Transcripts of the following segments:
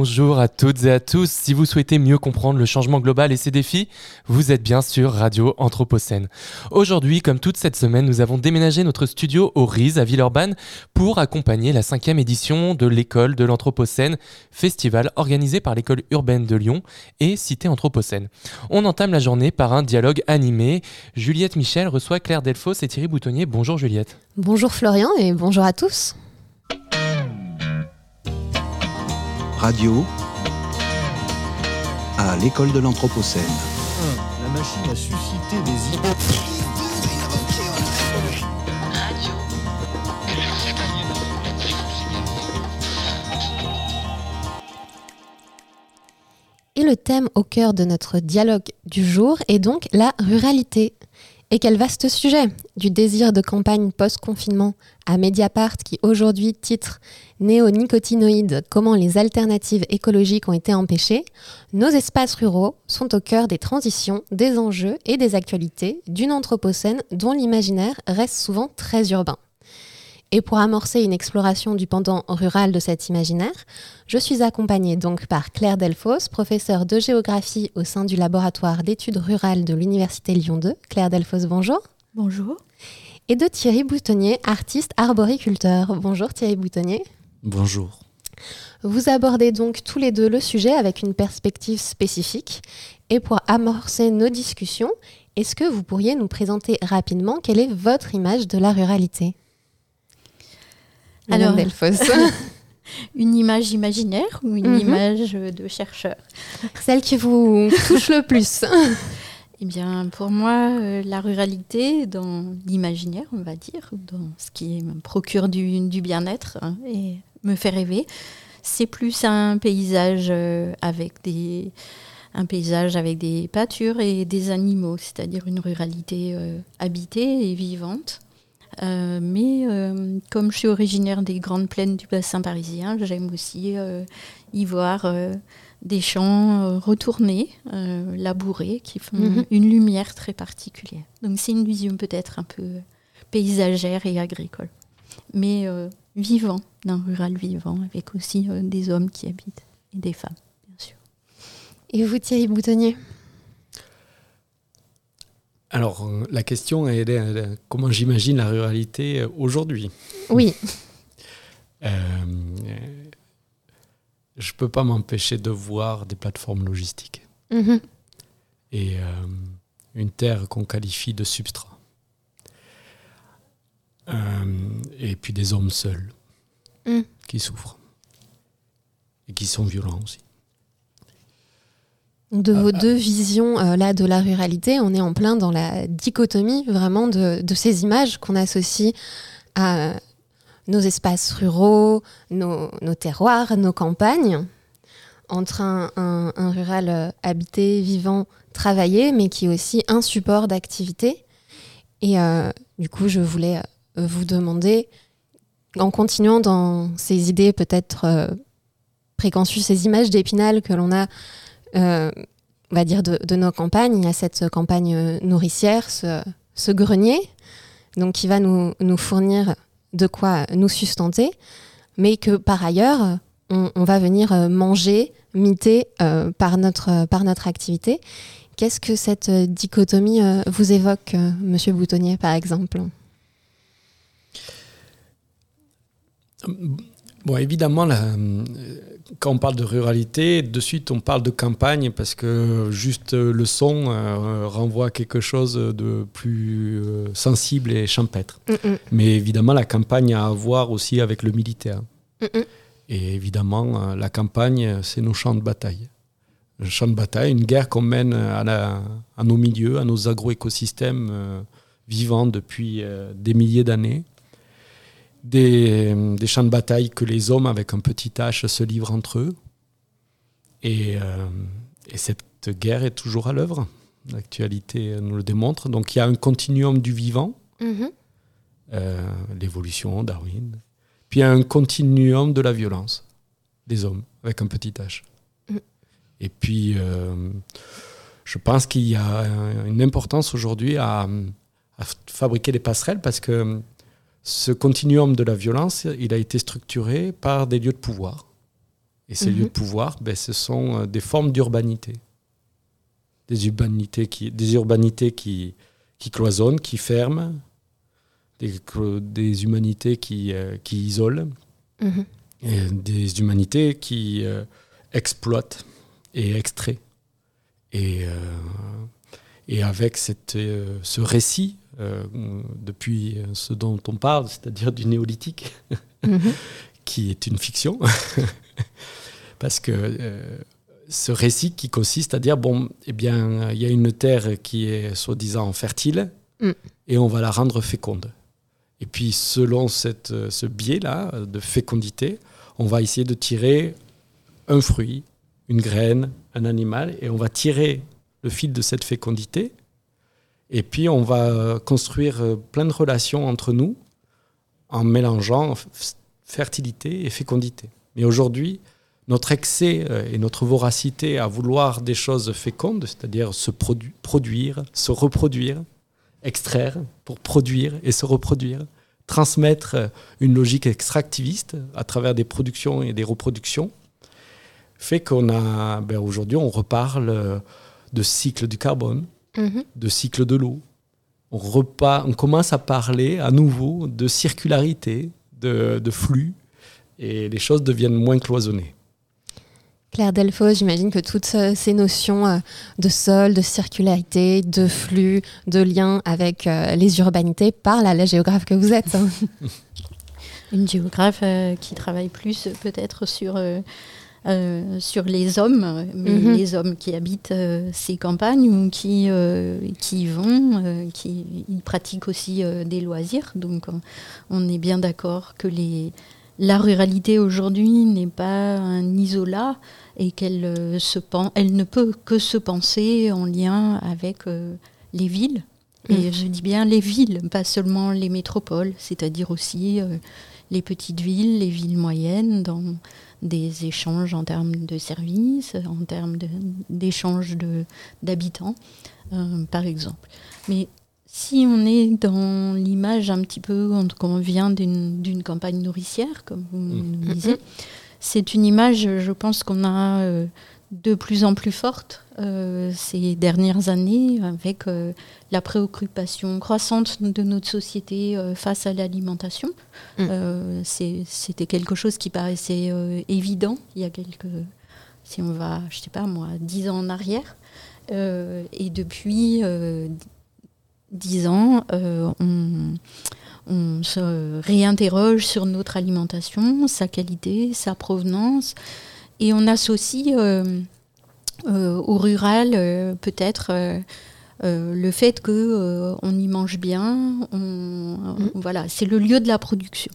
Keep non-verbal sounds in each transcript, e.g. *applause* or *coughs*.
Bonjour à toutes et à tous. Si vous souhaitez mieux comprendre le changement global et ses défis, vous êtes bien sur Radio Anthropocène. Aujourd'hui, comme toute cette semaine, nous avons déménagé notre studio au RIS à Villeurbanne pour accompagner la cinquième édition de l'école de l'Anthropocène, festival organisé par l'école urbaine de Lyon et Cité Anthropocène. On entame la journée par un dialogue animé. Juliette Michel reçoit Claire Delfos et Thierry Boutonnier. Bonjour Juliette. Bonjour Florian et bonjour à tous. Radio à l'école de l'Anthropocène. La machine a suscité des idées. Et le thème au cœur de notre dialogue du jour est donc la ruralité. Et quel vaste sujet Du désir de campagne post-confinement à Mediapart qui aujourd'hui titre Néonicotinoïdes, comment les alternatives écologiques ont été empêchées, nos espaces ruraux sont au cœur des transitions, des enjeux et des actualités d'une anthropocène dont l'imaginaire reste souvent très urbain. Et pour amorcer une exploration du pendant rural de cet imaginaire, je suis accompagnée donc par Claire Delfos, professeure de géographie au sein du laboratoire d'études rurales de l'Université Lyon 2. Claire Delfos, bonjour. Bonjour. Et de Thierry Boutonnier, artiste arboriculteur. Bonjour Thierry Boutonnier. Bonjour. Vous abordez donc tous les deux le sujet avec une perspective spécifique. Et pour amorcer nos discussions, est-ce que vous pourriez nous présenter rapidement quelle est votre image de la ruralité? Alors, Delfos. *laughs* Une image imaginaire ou une Mhm. image de chercheur Celle qui vous touche le plus. Eh bien, pour moi, euh, la ruralité, dans l'imaginaire, on va dire, dans ce qui me procure du, du bien-être hein, et me fait rêver, c'est plus un paysage euh, avec des un paysage avec des pâtures et des animaux, c'est-à-dire une ruralité euh, habitée et vivante. Euh, mais euh, comme je suis originaire des grandes plaines du bassin parisien, j'aime aussi euh, y voir des champs retournés, labourés, qui font Mhm. une lumière très particulière. Donc c'est une vision peut-être un peu paysagère et agricole, mais vivant, d'un rural vivant, avec aussi des hommes qui habitent et des femmes, bien sûr. Et vous Thierry Boutonnier? Alors, euh, la question est euh, comment j'imagine la ruralité euh, aujourd'hui? Oui. *laughs* Euh, je peux pas m'empêcher de voir des plateformes logistiques Mhm. et euh, une terre qu'on qualifie de substrat. Euh, et puis des hommes seuls Mm. qui souffrent et qui sont violents aussi. De vos ah. deux visions euh, là de la ruralité, on est en plein dans la dichotomie vraiment de, de ces images qu'on associe à euh, nos espaces ruraux, nos, nos terroirs, nos campagnes, entre un, un- un rural euh, habité, vivant, travaillé, mais qui est aussi un support d'activité. Et euh, du coup, je voulais euh, vous demander, en continuant dans ces idées peut-être euh, préconçues, ces images d'épinal que l'on a euh, on va dire, de, nos campagnes. Il y a cette campagne nourricière, ce, grenier, donc qui va nous, fournir de quoi nous sustenter, mais que par ailleurs, on, va venir manger, miter euh, par, notre, par notre activité. Qu'est-ce que cette dichotomie euh, vous évoque, Monsieur Boutonnier, par exemple? Bon, évidemment, euh, quand on parle de ruralité, de suite on parle de campagne parce que juste euh, le son euh, renvoie à quelque chose de plus euh, sensible et champêtre. Mais évidemment, la campagne a à voir aussi avec le militaire. Mhm. Et évidemment, la campagne, c'est nos champs de bataille. Un champ de bataille, une guerre qu'on mène à, la- à nos milieux, à nos agroécosystèmes euh, vivants depuis des milliers d'années. Des, des champs de bataille que les hommes, avec un petit H, se livrent entre eux. Et, euh, et cette guerre est toujours à l'œuvre. L'actualité nous le démontre. Donc il y a un continuum du vivant, Mhm. euh, l'évolution, Darwin. Puis il y a un continuum de la violence des hommes, avec un petit h. Mm. Et puis, euh, je pense qu'il y a une importance aujourd'hui à, à fabriquer des passerelles parce que ce continuum de la violence, il a été structuré par des lieux de pouvoir. Et ces Mhm. lieux de pouvoir, ben, ce sont euh, des formes d'urbanité. Des urbanités qui, des urbanités qui, qui cloisonnent, qui ferment, des, humanités qui, euh, qui isolent, Mhm. et des humanités qui euh, exploitent et extraient. Et, euh, et avec cette, euh, ce récit, euh, depuis ce dont on parle, c'est-à-dire du néolithique, Mhm. *laughs* qui est une fiction, *laughs* parce que euh, ce récit qui consiste à dire bon, eh bien, il y a une terre qui est soi-disant fertile Mm. et on va la rendre féconde. Et puis, selon cette, euh, ce biais-là euh, de fécondité, on va essayer de tirer un fruit, une graine, un animal, et on va tirer le fil de cette fécondité. Et puis, on va construire euh, plein de relations entre nous en mélangeant fertilité et fécondité. Mais aujourd'hui, notre excès euh, et notre voracité à vouloir des choses fécondes, c'est-à-dire se produ- produire, se reproduire, extraire pour produire et se reproduire, transmettre euh, une logique extractiviste à travers des productions et des reproductions, fait qu'on a, ben aujourd'hui, on reparle de cycle du carbone, Mhm. de cycle de l'eau. On, repart, on commence à parler à nouveau de circularité, de, de flux, et les choses deviennent moins cloisonnées. Claire Delfos, j'imagine que toutes ces notions euh, de sol, de circularité, de flux, de lien avec euh, les urbanités parlent à la géographe que vous êtes. hein. *laughs* Une géographe euh, qui travaille plus peut-être sur, euh, euh, sur les hommes, Mhm. les hommes qui habitent euh, ces campagnes ou qui, euh, qui y vont, qui ils pratiquent aussi des loisirs. Donc on, est bien d'accord que les, la ruralité aujourd'hui n'est pas un isolat et qu'elle se pen- elle ne peut que se penser en lien avec les villes. Et je dis bien les villes, pas seulement les métropoles, c'est-à-dire aussi euh, les petites villes, les villes moyennes, dans des échanges en termes de services, en termes d'échanges d'habitants, euh, par exemple. Mais si on est dans l'image un petit peu qu'on vient d'une campagne nourricière, comme vous Mm. le disiez, c'est une image, je pense, qu'on a euh, de plus en plus forte euh, ces dernières années avec euh, la préoccupation croissante de notre société euh, face à l'alimentation. Mm. C'était quelque chose qui paraissait évident il y a quelques, si on va, je sais pas moi, dix ans en arrière. Et depuis dix ans, on, on se réinterroge sur notre alimentation, sa qualité, sa provenance, et on associe euh, euh, au rural euh, peut-être le fait que on y mange bien, on, Mhm. voilà, c'est le lieu de la production.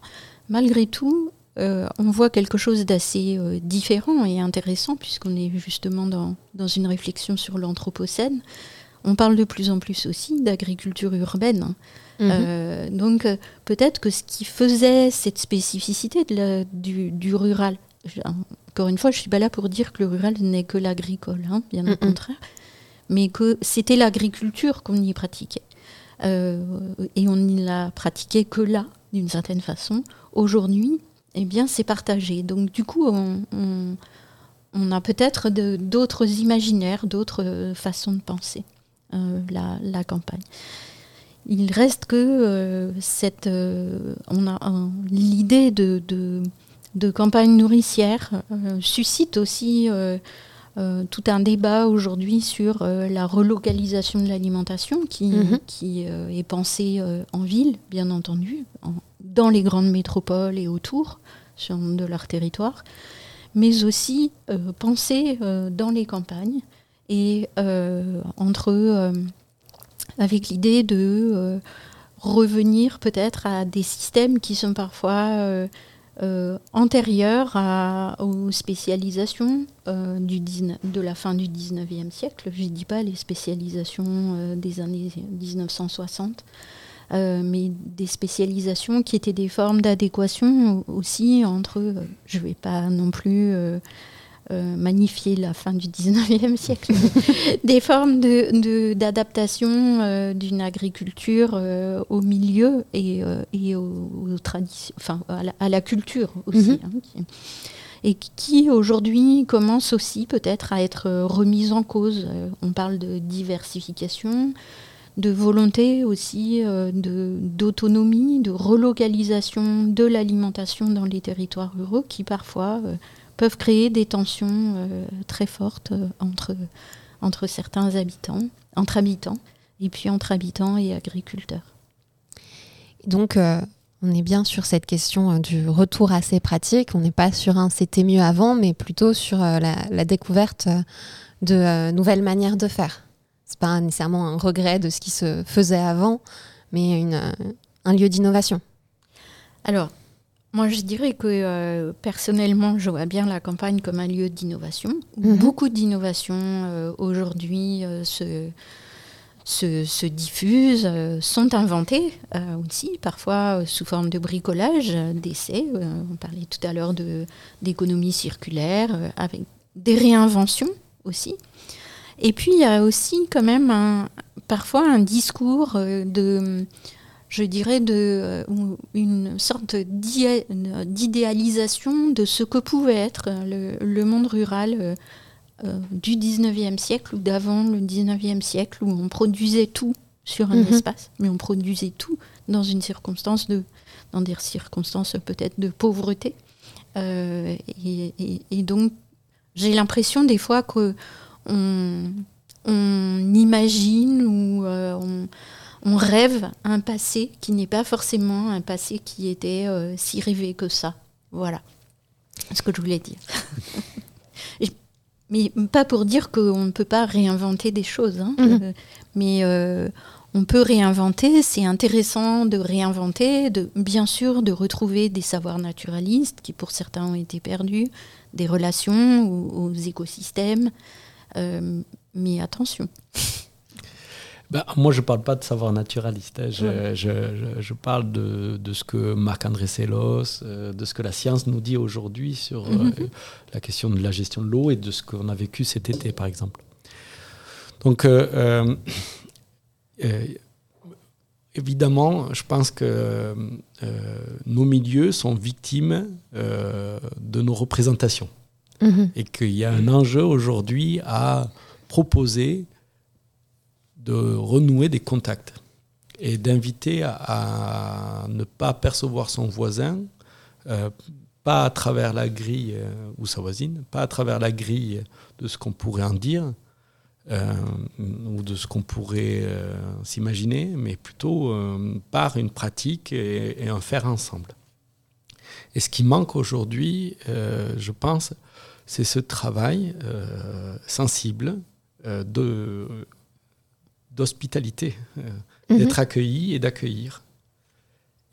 Malgré tout, euh, on voit quelque chose d'assez euh, différent et intéressant puisqu'on est justement dans, dans une réflexion sur l'anthropocène. On parle de plus en plus aussi d'agriculture urbaine. Euh, donc peut-être que ce qui faisait cette spécificité de la- du, du rural, je- encore une fois, je suis pas là pour dire que le rural n'est que l'agricole, hein, bien au contraire, mais que c'était l'agriculture qu'on y pratiquait. Euh, et on n'y l'a pratiqué que là, d'une certaine façon. Aujourd'hui, eh bien, c'est partagé. Donc du coup, on, on- on a peut-être d'autres imaginaires, d'autres façons de penser euh, la, la campagne. Il reste que euh, cette, on a l'idée de, de, de campagne nourricière euh, suscite aussi euh, euh, tout un débat aujourd'hui sur la relocalisation de l'alimentation qui, Mhm. qui est pensée en ville, bien entendu, en- dans les grandes métropoles et autour sur, de leur territoire, mais aussi euh, pensée euh, dans les campagnes et euh, entre avec l'idée de revenir peut-être à des systèmes qui sont parfois euh, antérieure aux spécialisations euh, du 19 de la fin du 19e siècle. Je ne dis pas les spécialisations euh, des années 1960, euh, mais des spécialisations qui étaient des formes d'adéquation aussi entre, je ne vais pas non plus euh, magnifier la fin du 19e siècle, *laughs* des formes de- de- d'adaptation euh, d'une agriculture euh, au milieu et, euh, et aux, aux traditions, enfin à la, à la culture aussi. Mhm. hein, qui- et qui aujourd'hui commence aussi peut-être à être euh, remise en cause. On parle de diversification, de volonté aussi euh, de- d'autonomie, de, relocalisation de l'alimentation dans les territoires ruraux qui parfois euh, peuvent créer des tensions euh, très fortes euh, entre, entre certains habitants, entre habitants, et puis entre habitants et agriculteurs. Donc, euh, on est bien sur cette question euh, du retour à ces pratiques. On n'est pas sur un c'était mieux avant, mais plutôt sur euh, la, la découverte de euh, nouvelles manières de faire. C'est pas nécessairement un regret de ce qui se faisait avant, mais une, euh, un lieu d'innovation. Alors, moi je dirais que euh, personnellement, je vois bien la campagne comme un lieu d'innovation. où Mhm. Beaucoup d'innovations euh, aujourd'hui euh, se, se, se diffusent, sont inventées aussi, parfois sous forme de bricolage, d'essais. On parlait tout à l'heure d'économie circulaire, avec des réinventions aussi. Et puis il y a aussi quand même un- parfois un discours de je dirais, de, euh, une sorte d'idé- d'idéalisation de ce que pouvait être le, le monde rural euh, euh, du 19e siècle ou d'avant le 19e siècle, où on produisait tout sur un Mhm. espace, mais on produisait tout dans une circonstance de, dans des circonstances peut-être de pauvreté. Euh, et, et- et donc, j'ai l'impression des fois que on, on imagine ou euh, on, on rêve un passé qui n'est pas forcément un passé qui était euh, si rêvé que ça. Voilà ce que je voulais dire. *laughs* Mais pas pour dire qu'on ne peut pas réinventer des choses, hein. Mhm. Euh, mais euh, on peut réinventer, c'est intéressant de réinventer, de, bien sûr de retrouver des savoirs naturalistes qui pour certains ont été perdus, des relations aux, aux écosystèmes, Euh, mais attention. *laughs* Ben, moi, je ne parle pas de savoir naturaliste. hein. Je, Ouais. je- je- je parle de, de ce que Marc-André Sellos, euh, de ce que la science nous dit aujourd'hui sur euh, Mhm. la question de la gestion de l'eau et de ce qu'on a vécu cet été, par exemple. Donc, euh, euh, euh, évidemment, je pense que euh, nos milieux sont victimes euh, de nos représentations Mhm. et qu'il y a un enjeu aujourd'hui à proposer de renouer des contacts et d'inviter à, ne pas percevoir son voisin, euh, pas à travers la grille euh, ou sa voisine, pas à travers la grille de ce qu'on pourrait en dire euh, ou de ce qu'on pourrait s'imaginer, mais plutôt par une pratique et, un faire ensemble. Et ce qui manque aujourd'hui, je pense, c'est ce travail sensible de d'hospitalité, euh, Mhm. d'être accueilli et d'accueillir.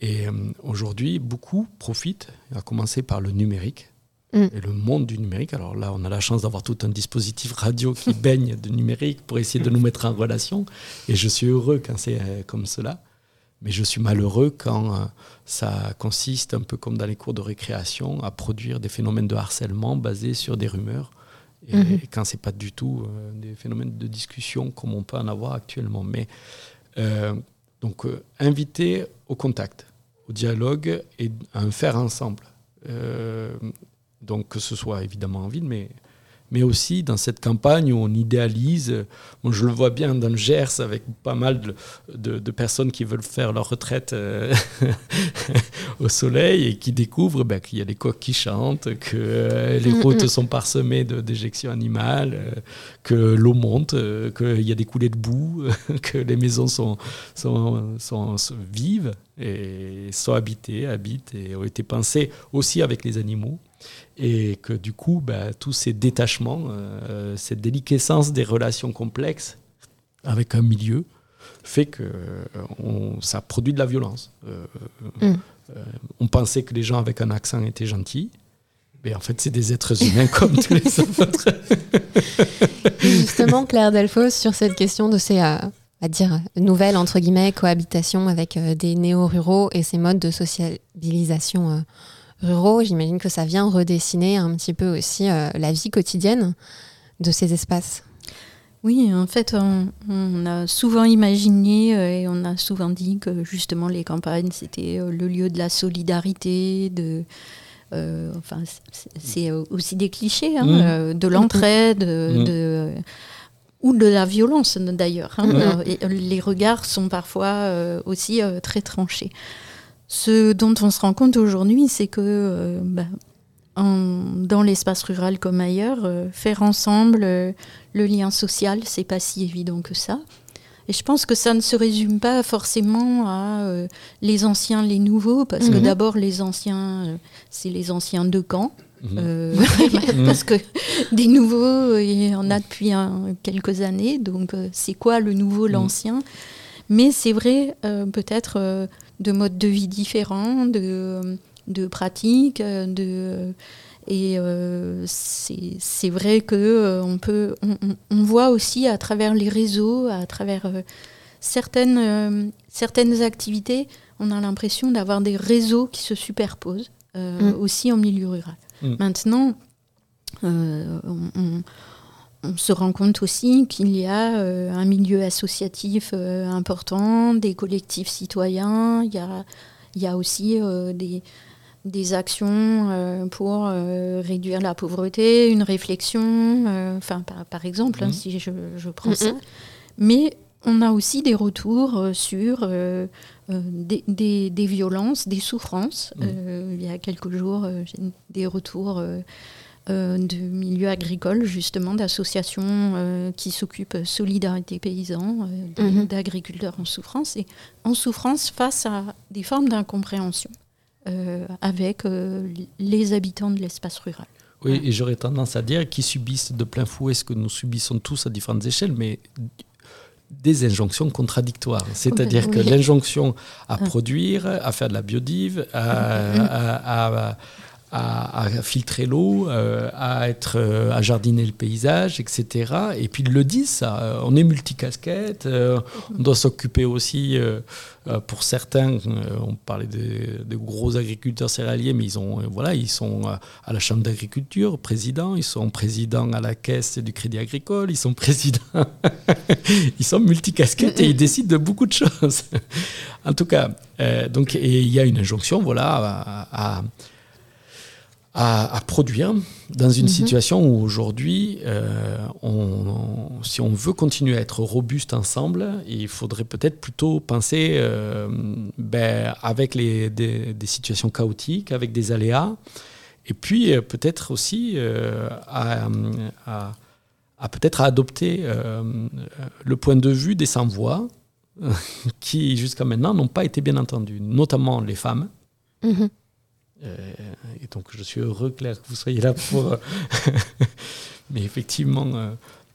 Et euh, aujourd'hui, beaucoup profitent, à commencer par le numérique Mm. et le monde du numérique. Alors là, on a la chance d'avoir tout un dispositif radio qui *laughs* baigne de numérique pour essayer de nous mettre en relation. Et je suis heureux quand c'est euh, comme cela. Mais je suis malheureux quand ça consiste, un peu comme dans les cours de récréation, à produire des phénomènes de harcèlement basés sur des rumeurs. Et, Mhm. et quand c'est pas du tout euh, des phénomènes de discussion comme on peut en avoir actuellement. Mais euh, donc euh, inviter au contact, au dialogue et à un faire ensemble. Donc que ce soit évidemment en ville, mais mais aussi dans cette campagne où on idéalise. je le vois bien dans le Gers avec pas mal de, de- de personnes qui veulent faire leur retraite euh, *laughs* au soleil et qui découvrent ben, qu'il y a les coqs qui chantent, que euh, les Mm, routes mm. sont parsemées de déjections animales, euh, que l'eau monte, qu'il y a des coulées de boue, *laughs* que les maisons sont, sont, sont- sont vives et sont habitées, habitent et ont été pensées aussi avec les animaux et que du coup, bah, tous ces détachements, euh, cette déliquescence des relations complexes avec un milieu, fait que on, ça produit de la violence. Mm. on pensait que les gens avec un accent étaient gentils. Mais en fait, c'est des êtres humains *laughs* comme tous les autres. Justement, Claire Delfos, sur cette question de ces, euh, à dire, nouvelles, entre guillemets, cohabitations avec euh, des néo-ruraux et ces modes de sociabilisation euh, ruraux, j'imagine que ça vient redessiner un petit peu aussi la vie quotidienne de ces espaces. Oui, en fait, on, on a souvent imaginé et on a souvent dit que justement les campagnes, c'était le lieu de la solidarité, de, euh, enfin, c'est aussi des clichés, hein, Mmh. euh, de l'entraide, Mmh. de ou de la violence d'ailleurs. hein. Mmh. Euh, les regards sont parfois euh, aussi euh, très tranchés. Ce dont on se rend compte aujourd'hui, c'est que euh, bah, en- dans l'espace rural comme ailleurs, euh, faire ensemble euh, le lien social, c'est pas si évident que ça. Et je pense que ça ne se résume pas forcément à euh, les anciens, les nouveaux, parce que Mhm. d'abord les anciens, euh, c'est les anciens de camp. Mhm. Euh, *laughs* *laughs* parce que des nouveaux, il y en a depuis un- quelques années. Donc, c'est quoi le nouveau, Mhm. l'ancien? Mais c'est vrai, peut-être de modes de vie différents, de, de pratiques, de. Et euh, c'est vrai que euh, on peut, on, voit aussi à travers les réseaux, à travers euh, certaines, certaines activités, on a l'impression d'avoir des réseaux qui se superposent Mm. aussi en milieu rural. Mm. Maintenant, on, on- on se rend compte aussi qu'il y a euh, un milieu associatif euh, important, des collectifs citoyens, il y a, il y a aussi euh, des, des actions euh, pour euh, réduire la pauvreté, une réflexion, euh, enfin par, par exemple, hein, Mhm. si je, je prends Mhm. ça. Mais on a aussi des retours euh, sur des, des- des violences, des souffrances. Il y a quelques jours, euh, j'ai des retours de milieux agricoles, justement, d'associations euh, qui s'occupent de solidarité paysan, euh, Mhm. d'agriculteurs en souffrance, et en souffrance face à des formes d'incompréhension euh, avec euh, les habitants de l'espace rural. Oui, et j'aurais tendance à dire qu'ils subissent de plein fouet ce que nous subissons tous à différentes échelles, mais des injonctions contradictoires. C'est-à-dire que l'injonction à Ah. produire, à faire de la biodive, à, à- à- à- filtrer l'eau, euh, à, être, euh, à jardiner le paysage, etc. Et puis ils le disent, ça. euh, On est multicasquette, on doit s'occuper aussi, pour certains, on parlait des gros agriculteurs céréaliers, mais ils, ont, voilà, ils sont à la chambre d'agriculture, président, ils sont présidents à la caisse du crédit agricole, ils sont présidents, *laughs* ils sont multicasquettes et ils décident de beaucoup de choses. en tout cas, donc, il y a une injonction, voilà, à- à- à produire dans une Mhm. situation où aujourd'hui, euh, on- on- si on veut continuer à être robuste ensemble, il faudrait peut-être plutôt penser euh, ben, avec les, des, des situations chaotiques, avec des aléas, et puis euh, peut-être aussi à, à- à peut-être adopter le point de vue des sans-voix *laughs* qui jusqu'à maintenant n'ont pas été bien entendus, notamment les femmes. Mhm. Et donc, je suis heureux, Claire, que vous soyez là pour. *laughs* Mais effectivement, euh,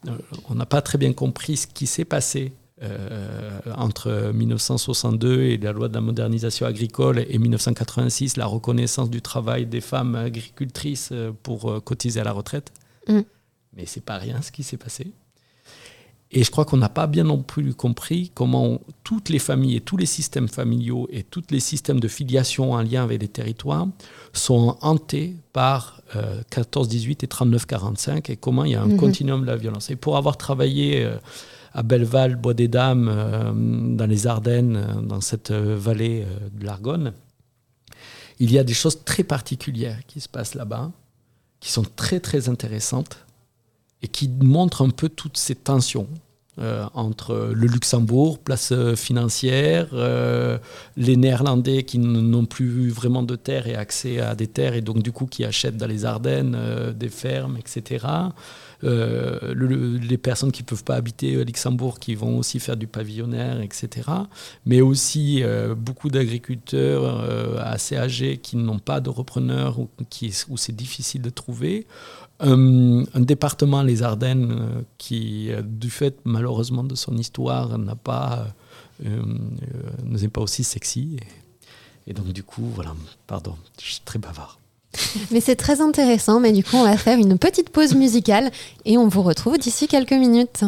euh, on n'a pas très bien compris ce qui s'est passé euh, entre 1962 et la loi de la modernisation agricole et 1986, la reconnaissance du travail des femmes agricultrices euh, pour euh, cotiser à la retraite. Mm. Mais c'est pas rien ce qui s'est passé. Et je crois qu'on n'a pas bien non plus compris comment toutes les familles et tous les systèmes familiaux et tous les systèmes de filiation en lien avec les territoires sont hantés par euh, 14-18 et 39-45 et comment il y a un Mhm. continuum de la violence. Et pour avoir travaillé euh, à Belleval, Bois des Dames, euh, dans les Ardennes, dans cette vallée de l'Argonne, il y a des choses très particulières qui se passent là-bas, qui sont très très intéressantes et qui montrent un peu toutes ces tensions euh, entre le Luxembourg, place euh, financière, euh, les Néerlandais qui n'ont plus vraiment de terre et accès à des terres et donc du coup qui achètent dans les Ardennes des fermes, etc. Le- le- les personnes qui ne peuvent pas habiter au Luxembourg qui vont aussi faire du pavillonnaire, etc. Mais aussi beaucoup d'agriculteurs assez âgés qui n'ont pas de repreneurs ou qui, où c'est difficile de trouver. Un, un département, les Ardennes, euh, qui, euh, du fait malheureusement de son histoire, n'a pas, euh, euh, n'est pas aussi sexy. Et, et donc du coup, voilà, pardon, je suis très bavard. *laughs* Mais c'est très intéressant, mais du coup, on va faire une petite pause musicale et on vous retrouve d'ici quelques minutes.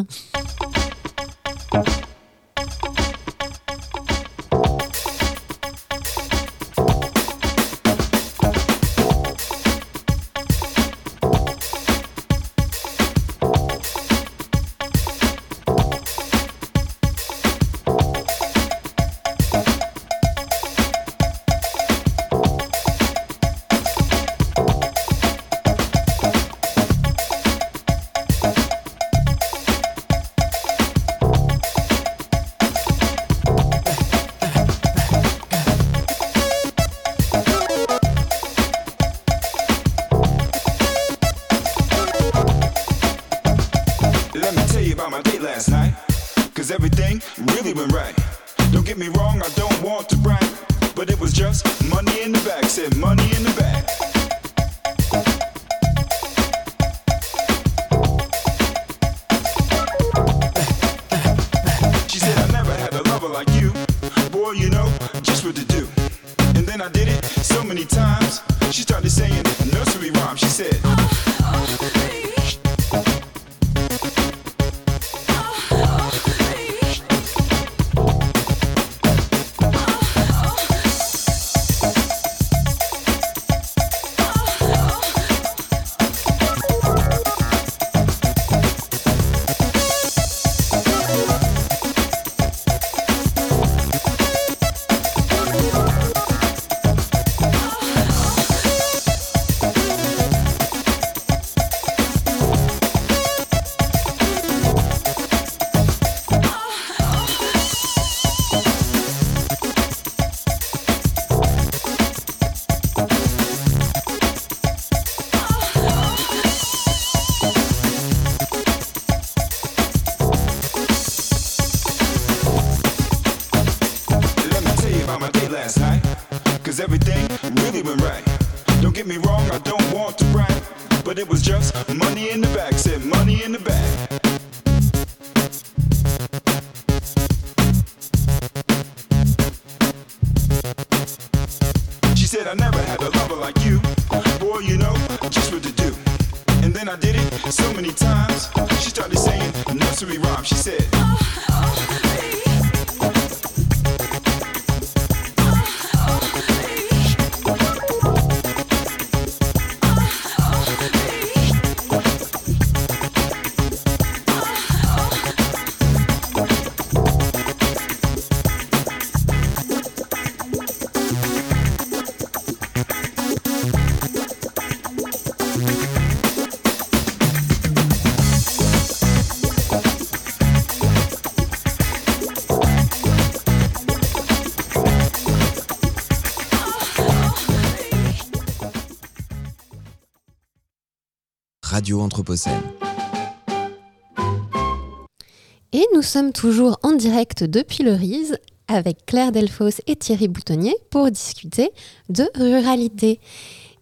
Et nous sommes toujours en direct depuis le RISE avec Claire Delfos et Thierry Boutonnier pour discuter de ruralité.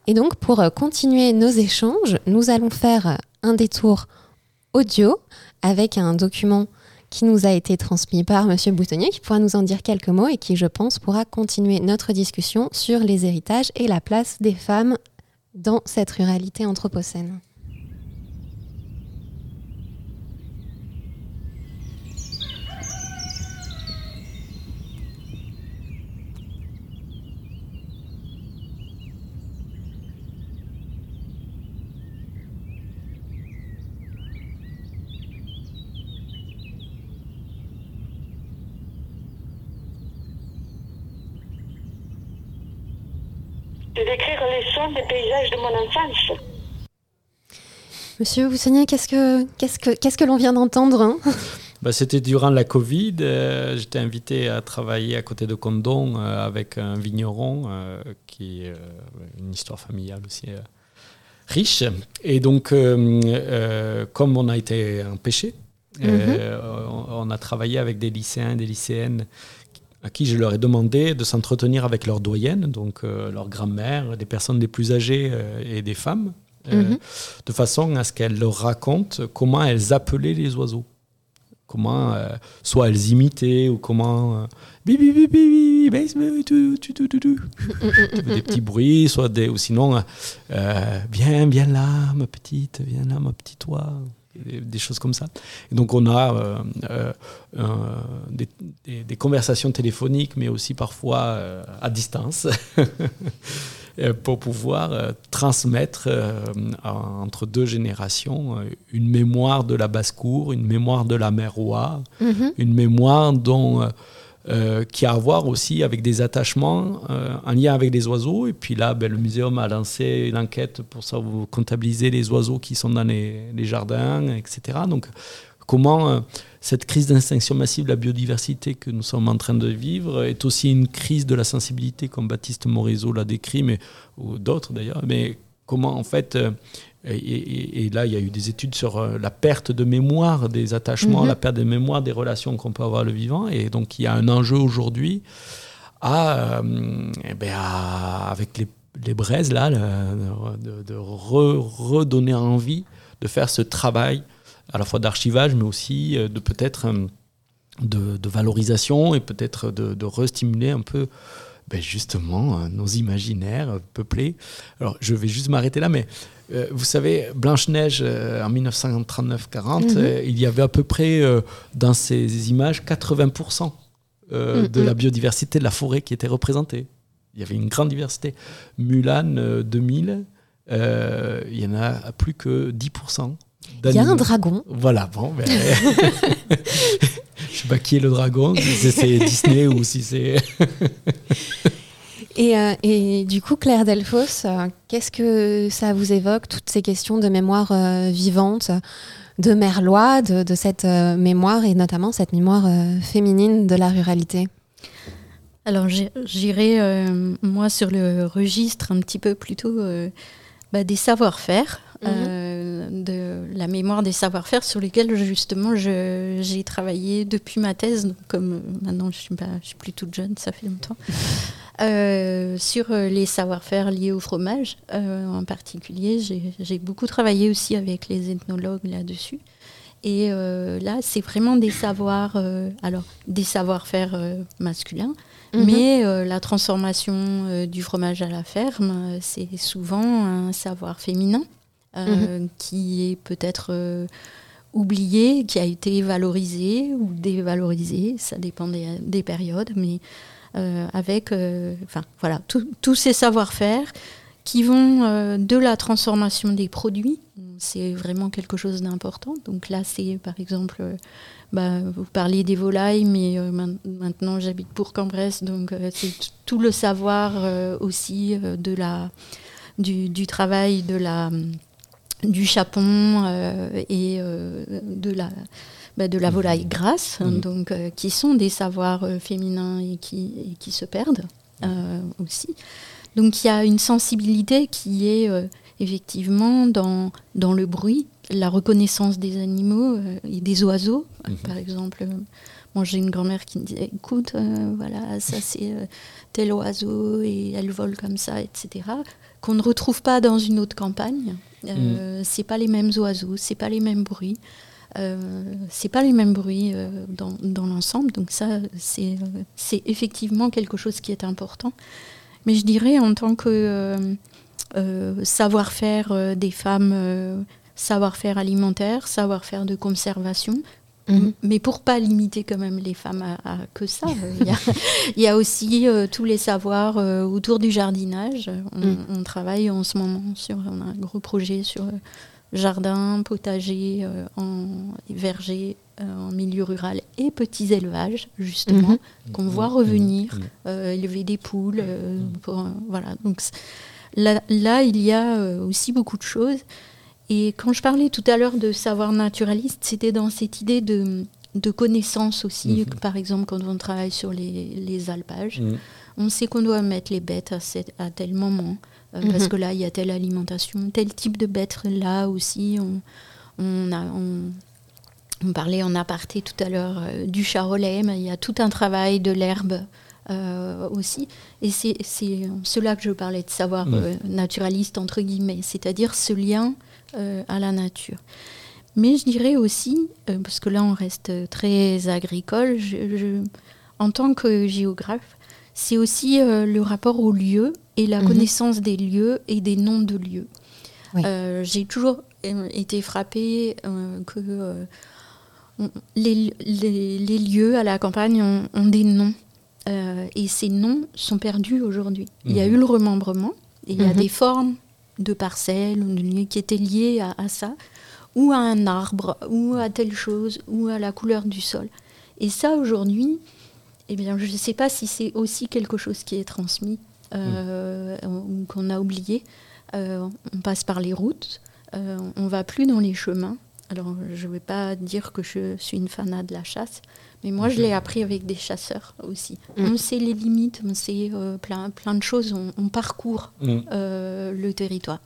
Et donc pour euh, continuer nos échanges, nous allons faire un détour audio avec un document qui nous a été transmis par Monsieur Boutonnier, qui pourra nous en dire quelques mots et qui, je pense, pourra continuer notre discussion sur les héritages et la place des femmes dans cette ruralité anthropocène. De décrire les sons des paysages de mon enfance. Monsieur Boutonnier, qu'est-ce que, qu'est-ce que, qu'est-ce que l'on vient d'entendre hein? Bah, C'était durant la Covid. euh, J'étais invité à travailler à côté de Condon euh, avec un vigneron euh, qui est euh, une histoire familiale aussi euh, riche. Et donc, euh, euh, comme on a été empêché, euh, on, on a travaillé avec des lycéens et des lycéennes à qui je leur ai demandé de s'entretenir avec leurs doyennes, donc euh, leur grand-mère, des personnes les plus âgées euh, et des femmes euh, Mhm. de façon à ce qu'elles leur racontent comment elles appelaient les oiseaux. Comment, euh, soit elles imitaient ou comment. euh, bi, bi, tu, tu, tu, des petits bruits, soit des. Ou sinon, euh, viens, viens là, ma petite, viens là, ma petite oie. Des, des choses comme ça. Et donc, on a euh, euh, des, des- des conversations téléphoniques, mais aussi parfois euh, à distance. *laughs* pour pouvoir transmettre en- entre deux générations une mémoire de la basse-cour, une mémoire de la mer Oie, Mhm. une mémoire dont, euh, qui a à voir aussi avec des attachements euh, en lien avec les oiseaux. Et puis là, ben, le muséum a lancé une enquête pour savoir comptabiliser les oiseaux qui sont dans les, les jardins, etc. Donc, comment euh, cette crise d'extinction massive de la biodiversité que nous sommes en train de vivre est aussi une crise de la sensibilité, comme Baptiste Morisot l'a décrit, mais, ou d'autres d'ailleurs. Mais comment, en fait, euh, et, et- et là, il y a eu des études sur euh, la perte de mémoire des attachements, Mhm. la perte de mémoire des relations qu'on peut avoir le vivant. Et donc, il y a un enjeu aujourd'hui à, euh, eh ben, à- avec les, les braises, là, le- de, de re- redonner envie de faire ce travail à la fois d'archivage, mais aussi euh, de peut-être de, de valorisation et peut-être de, de restimuler un peu ben, justement nos imaginaires peuplés. Alors, je vais juste m'arrêter là, mais euh, vous savez, Blanche-Neige, euh, en 1939-40, Mhm. euh, il y avait à peu près dans ces images 80% euh, Mhm. de la biodiversité de la forêt qui était représentée. Il y avait une grande diversité. Mulan euh, 2000, euh, il y en a plus que 10%. Il y a un dragon. Voilà, bon. Ben, *laughs* je sais pas qui est le dragon, si c'est Disney ou si c'est. *laughs* Et, euh, et du coup, Claire Delphos, euh, qu'est-ce que ça vous évoque, toutes ces questions de mémoire euh, vivante, de Merlois, de, de cette mémoire et notamment cette mémoire féminine de la ruralité? Alors j'irai moi sur le registre un petit peu plutôt bah, des savoir-faire, Mhm. de la mémoire des savoir-faire sur lesquels justement j'ai travaillé depuis ma thèse. Donc, comme maintenant je suis, pas, je suis plus toute jeune, ça fait longtemps. Euh, sur euh, les savoir-faire liés au fromage euh, en particulier, j'ai beaucoup travaillé aussi avec les ethnologues là-dessus. Et euh, là, c'est vraiment des savoirs, alors des savoir-faire masculins, Mhm. mais la transformation du fromage à la ferme, c'est souvent un savoir féminin euh, qui est peut-être oublié, qui a été valorisé ou dévalorisé, ça dépend des, des périodes, mais avec euh, enfin, voilà, tous ces savoir-faire qui vont euh, de la transformation des produits, c'est vraiment quelque chose d'important. Donc là, c'est par exemple, euh, bah, vous parliez des volailles, mais euh, main- maintenant j'habite Bourg-en-Bresse, donc euh, c'est tout le savoir euh, aussi euh, de la, du, du travail de la, du chapon euh, et euh, de la, bah, de la volaille grasse, hein, Mhm. donc, euh, qui sont des savoirs euh, féminins et qui, et qui se perdent euh, aussi. Donc il y a une sensibilité qui est effectivement dans, dans le bruit, la reconnaissance des animaux et des oiseaux. Mhm. Par exemple, moi j'ai une grand-mère qui me disait écoute, euh, voilà, ça c'est euh, tel oiseau et elle vole comme ça, etc. Qu'on ne retrouve pas dans une autre campagne. Euh, C'est pas les mêmes oiseaux, c'est pas les mêmes bruits. Euh, c'est pas les mêmes bruits euh, dans, dans l'ensemble, donc ça c'est c'est effectivement quelque chose qui est important. Mais je dirais en tant que euh, euh, savoir-faire des femmes, savoir-faire alimentaire, savoir-faire de conservation, Mhm. mais pour pas limiter quand même les femmes à, à que ça, euh, il y a- *laughs* il y, a aussi euh, tous les savoirs euh, autour du jardinage. On, Mm. on travaille en ce moment sur on a un gros projet sur jardin, potager, euh, en verger, euh, en milieu rural et petits élevages justement Mhm. qu'on voit revenir, euh, élever des poules, euh, pour, euh, voilà. Donc là, là, il y a aussi beaucoup de choses. Et quand je parlais tout à l'heure de savoir naturaliste, c'était dans cette idée de, de connaissance aussi. Mhm. Par exemple, quand on travaille sur les, les alpages, on sait qu'on doit mettre les bêtes à, cet- à tel moment, euh, parce Mhm. que là, il y a telle alimentation, tel type de bête là aussi. On, on, a, on, on parlait en aparté tout à l'heure euh, du charolais, mais il y a tout un travail de l'herbe euh, aussi. Et c'est cela que je parlais de savoir Mm. naturaliste, entre guillemets, c'est-à-dire ce lien à la nature. Mais je dirais aussi, parce que là on reste très agricole, je- je- en tant que géographe, c'est aussi le rapport aux lieux et la Mhm. connaissance des lieux et des noms de lieux. Oui. Euh, J'ai toujours euh, été frappée euh, que euh, on- les, les- les lieux à la campagne ont, ont des noms. Euh, et ces noms sont perdus aujourd'hui. Il y a Mhm. eu le remembrement, et il y a Mhm. des formes de parcelles ou de lieux qui étaient liées à, à ça, ou à un arbre, ou à telle chose, ou à la couleur du sol. Et ça, aujourd'hui, eh bien, je ne sais pas si c'est aussi quelque chose qui est transmis euh, qu'on a oublié. Euh, on passe par les routes, euh, on va plus dans les chemins. Alors, je ne vais pas dire que je suis une fanat de la chasse, mais moi, je l'ai appris avec des chasseurs aussi. Mm. On sait les limites, on sait euh, plein, plein de choses, on, on parcourt Mm. euh, le territoire.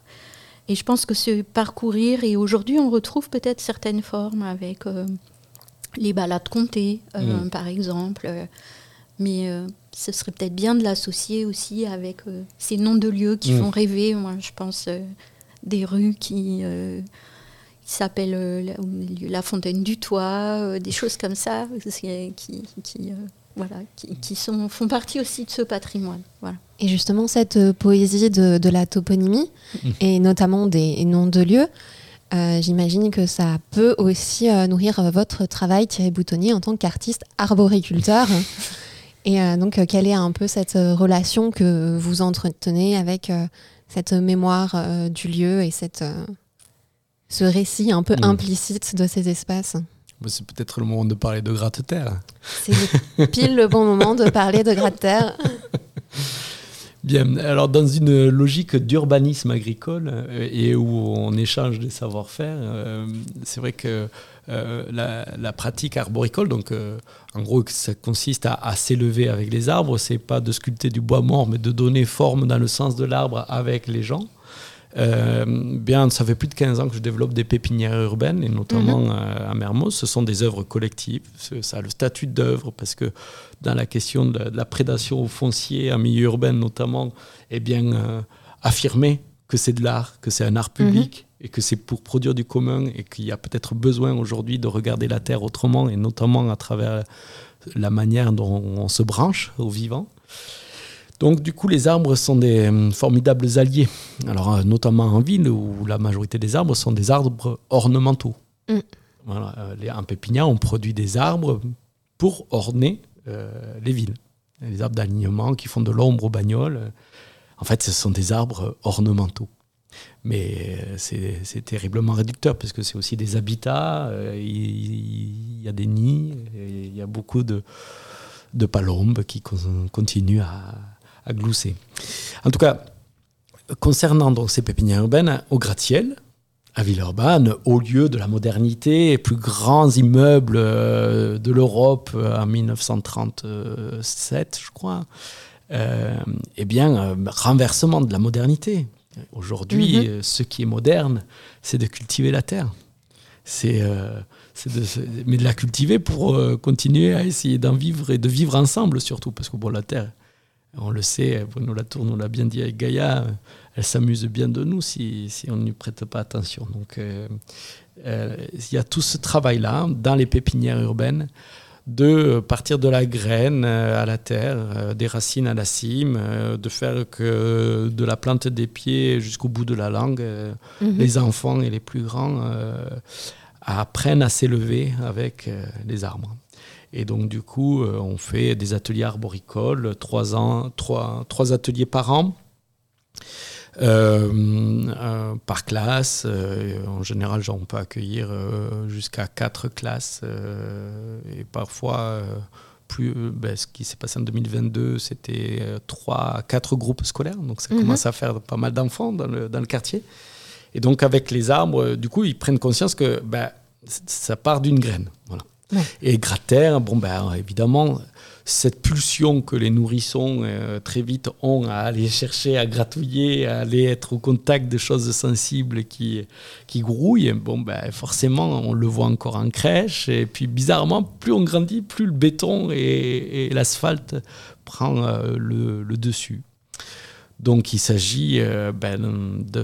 Et je pense que ce parcourir, et aujourd'hui, on retrouve peut-être certaines formes avec euh, les balades comptées, Mm. par exemple. mais ce serait peut-être bien de l'associer aussi avec euh, ces noms de lieux qui Mm. font rêver. Moi, je pense euh, des rues qui, euh, qui s'appellent euh, la, la Fontaine du Toit, euh, des choses comme ça, qui, qui, euh, voilà, qui, qui sont, font partie aussi de ce patrimoine. Voilà. Et justement, cette euh, poésie de, de la toponymie, Mhm. et notamment des noms de lieux, euh, j'imagine que ça peut aussi euh, nourrir votre travail, Thierry Boutonnier, en tant qu'artiste arboriculteur. *laughs* et euh, donc, euh, quelle est un peu cette euh, relation que vous entretenez avec cette mémoire du lieu et cette, ce récit un peu implicite de ces espaces? Bah, C'est peut-être le moment de parler de gratte-terre. C'est le- *laughs* pile le bon moment de parler de gratte-terre. *laughs* Bien, alors dans une logique d'urbanisme agricole et où on échange des savoir-faire, c'est vrai que euh, la, la pratique arboricole, donc euh, en gros ça consiste à, à s'élever avec les arbres, c'est pas de sculpter du bois mort, mais de donner forme dans le sens de l'arbre avec les gens. Euh, bien, ça fait plus de 15 ans que je développe des pépinières urbaines, et notamment euh, à Mermoz. Ce sont des œuvres collectives. Ça a le statut d'œuvre parce que dans la question de, de la prédation au foncier, en milieu urbain notamment, eh bien, affirmer que c'est de l'art, que c'est un art public et que c'est pour produire du commun et qu'il y a peut-être besoin aujourd'hui de regarder la terre autrement et notamment à travers la manière dont on se branche au vivant. Donc du coup, les arbres sont des hum, formidables alliés. Alors euh, notamment en ville où la majorité des arbres sont des arbres ornementaux. Mm. Voilà, euh, les, en pépinière, on produit des arbres pour orner euh, les villes. Les arbres d'alignement qui font de l'ombre aux bagnoles. euh, En fait, ce sont des arbres ornementaux. Mais euh, c'est terriblement réducteur parce que c'est aussi des habitats, euh, il y, a des nids, il y a beaucoup de, palombes qui con- continuent à, à glousser. En tout cas, concernant donc ces pépinières urbaines, au gratte-ciel, à Villeurbanne, au lieu de la modernité, plus grands immeubles euh, de l'Europe en 1937, je crois, eh bien, renversement de la modernité. Aujourd'hui, Mhm. euh, ce qui est moderne, c'est de cultiver la terre. C'est euh, de, mais de la cultiver pour euh, continuer à essayer d'en vivre et de vivre ensemble surtout, parce que bon, la terre, on le sait, Bruno Latour nous l'a bien dit avec Gaïa, elle s'amuse bien de nous si, si on n'y prête pas attention. Donc euh, euh, il y a tout ce travail-là dans les pépinières urbaines de partir de la graine euh, à la terre, euh, des racines à la cime, euh, de faire que de la plante des pieds jusqu'au bout de la langue, euh, Mhm. les enfants et les plus grands euh, apprennent à s'élever avec euh, les arbres. Et donc du coup, euh, on fait des ateliers arboricoles, trois, ans, trois, trois ateliers par an. Euh, euh, par classe. Euh, en général, genre, on peut accueillir jusqu'à quatre classes et parfois plus. ben, ce qui s'est passé en 2022, c'était trois à quatre groupes scolaires, donc ça Mhm. commence à faire pas mal d'enfants dans le, dans le quartier. Et donc avec les arbres, du coup, ils prennent conscience que ben, ça part d'une graine. Voilà. Ouais. Et gratter, bon ben évidemment, cette pulsion que les nourrissons euh, très vite ont à aller chercher, à gratouiller, à aller être au contact de choses sensibles qui, qui grouillent, bon ben forcément on le voit encore en crèche. Et puis bizarrement, plus on grandit, plus le béton et, et l'asphalte prend euh, le, le dessus. Donc il s'agit euh, ben, de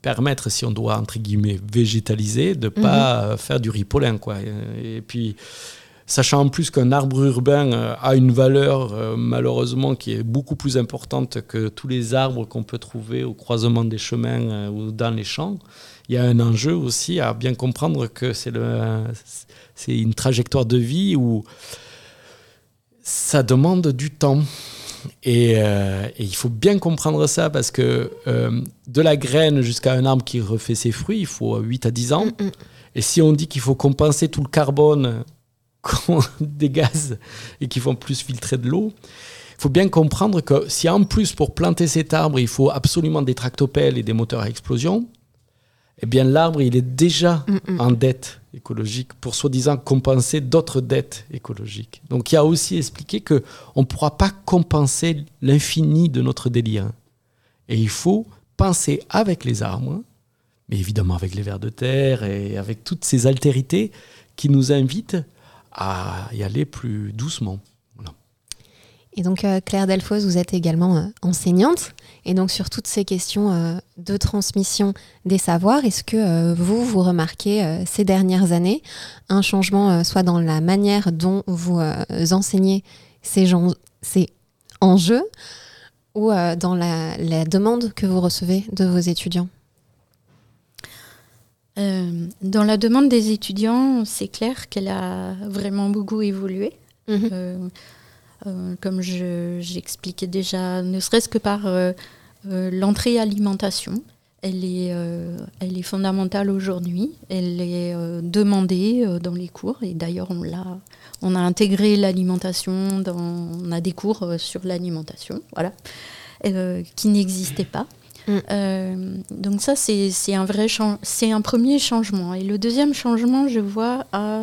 permettre, si on doit entre guillemets végétaliser, de ne pas euh, faire du ripolin. Quoi. Et puis, sachant en plus qu'un arbre urbain euh, a une valeur euh, malheureusement qui est beaucoup plus importante que tous les arbres qu'on peut trouver au croisement des chemins euh, ou dans les champs, il y a un enjeu aussi à bien comprendre que c'est le- c'est une trajectoire de vie où ça demande du temps. Et, euh, et il faut bien comprendre ça parce que euh, de la graine jusqu'à un arbre qui refait ses fruits, il faut 8 à 10 ans. Mm, mm. Et si on dit qu'il faut compenser tout le carbone qu'on *laughs* dégage et faut en plus filtrer de l'eau, il faut bien comprendre que si en plus pour planter cet arbre, il faut absolument des tractopelles et des moteurs à explosion, eh bien l'arbre, il est déjà Mm, mm. en dette écologique pour soi-disant compenser d'autres dettes écologiques. Donc il y a aussi expliqué que on ne pourra pas compenser l'infini de notre délire. Et il faut penser avec les arbres, mais évidemment avec les vers de terre et avec toutes ces altérités qui nous invitent à y aller plus doucement. Et donc, euh, Claire Delfos, vous êtes également euh, enseignante. Et donc, sur toutes ces questions euh, de transmission des savoirs, est-ce que vous, vous remarquez ces dernières années un changement, soit dans la manière dont vous enseignez ces, gens- ces enjeux, ou dans la demande que vous recevez de vos étudiants? Euh, dans la demande des étudiants, c'est clair qu'elle a vraiment beaucoup évolué. Mhm. Euh, euh, comme je- j'expliquais déjà, ne serait-ce que par l'entrée alimentation. Elle est, elle est fondamentale aujourd'hui. Elle est demandée dans les cours. Et d'ailleurs, on, l'a- on a intégré l'alimentation dans. On a des cours sur l'alimentation, voilà, qui n'existaient pas. Mm. Euh, donc ça, c'est un vrai c'est un premier changement. Et le deuxième changement, je vois, à,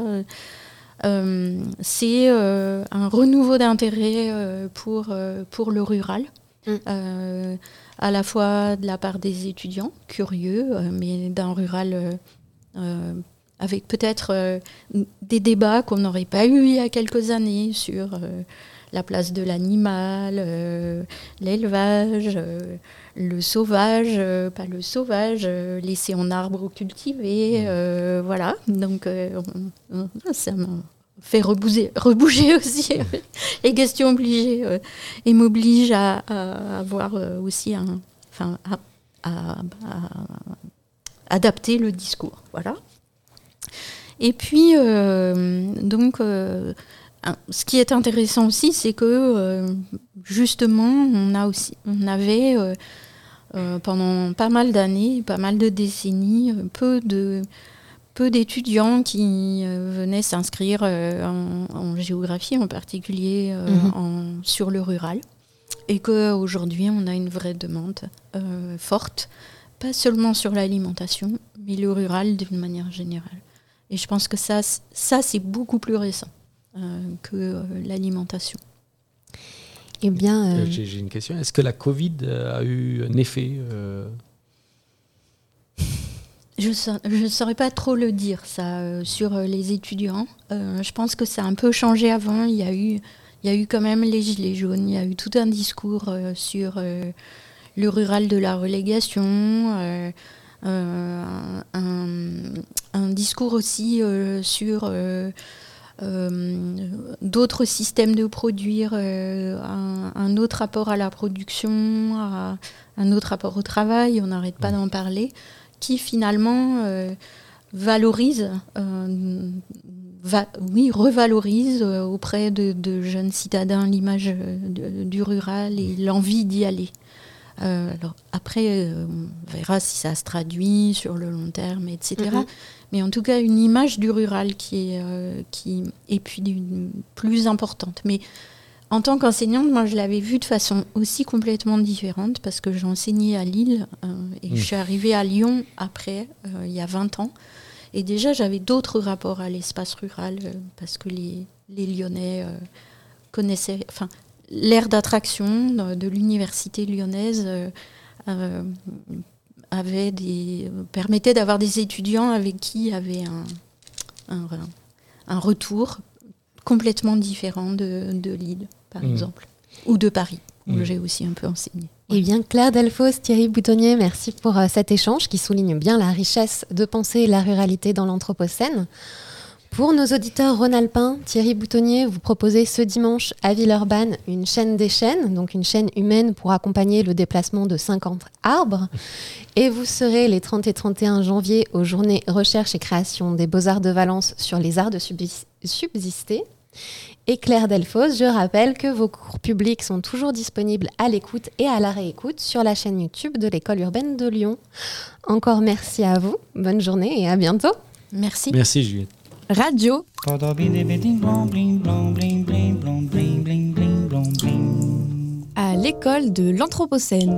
euh, c'est euh, un renouveau d'intérêt pour, pour le rural. Mm. À la fois de la part des étudiants curieux, mais d'un rural avec peut-être euh, des débats qu'on n'aurait pas eu il y a quelques années sur euh, la place de l'animal, euh, l'élevage, le sauvage, euh, pas le sauvage, euh, laisser en arbre cultivé, euh, voilà. Donc on- on- ça m'a fait rebouger, rebouger *laughs* aussi les questions obligées et m'oblige à, à avoir aussi un, enfin, à, à- à adapter le discours, voilà. Et puis donc ce qui est intéressant aussi, c'est que justement, on a aussi, on avait euh, pendant pas mal d'années, pas mal de décennies, euh, peu de peu d'étudiants qui euh, venaient s'inscrire euh, en, en géographie, en particulier Mhm. en- sur le rural, et qu'aujourd'hui on a une vraie demande forte, pas seulement sur l'alimentation, mais le rural d'une manière générale. Et je pense que ça, ça c'est beaucoup plus récent que l'alimentation. Eh bien, Euh, euh, J'ai j'ai une question. Est-ce que la Covid euh, a eu un effet euh, Je ne saurais pas trop le dire, ça, euh, sur euh, les étudiants. Euh, je pense que ça a un peu changé avant. Il y a eu, il y a eu quand même les Gilets jaunes. Il y a eu tout un discours euh, sur euh, le rural de la relégation. euh, euh, un, un discours aussi euh, sur d'autres systèmes de produire, euh, un, un autre rapport à la production, à- un autre rapport au travail, on n'arrête pas d'en parler, qui finalement euh, valorise, euh, va- oui, revalorise euh, auprès de, de jeunes citadins l'image euh, du rural et l'envie d'y aller. Euh, alors après, euh, on verra si ça se traduit sur le long terme, etc. Mhm. Mais en tout cas, une image du rural qui est, euh, qui est puis plus importante. Mais en tant qu'enseignante, moi, je l'avais vue de façon aussi complètement différente parce que j'ai enseigné à Lille euh, et Mm. je suis arrivée à Lyon après, euh, il y a 20 ans. Et déjà, j'avais d'autres rapports à l'espace rural euh, parce que les, les Lyonnais connaissaient, enfin, l'aire d'attraction de, de l'université lyonnaise euh, euh, avait des, permettait d'avoir des étudiants avec qui il y avait un, un, un retour complètement différent de, de Lille, par Mhm. exemple, ou de Paris, où j'ai aussi un peu enseigné. Eh bien, Claire Delfos, Thierry Boutonnier, merci pour euh, cet échange qui souligne bien la richesse de penser la ruralité dans l'Anthropocène. Pour nos auditeurs rhône-alpins, Thierry Boutonnier vous proposez ce dimanche à Villeurbanne une chaîne des chaînes, donc une chaîne humaine pour accompagner le déplacement de 50 arbres. Et vous serez les 30 et 31 janvier aux journées recherche et création des beaux-arts de Valence sur les arts de subsis- subsister. Et Claire Delfos, je rappelle que vos cours publics sont toujours disponibles à l'écoute et à la réécoute sur la chaîne YouTube de l'école urbaine de Lyon. Encore merci à vous, bonne journée et à bientôt. Merci. Merci Juliette. Radio à l'école de l'Anthropocène.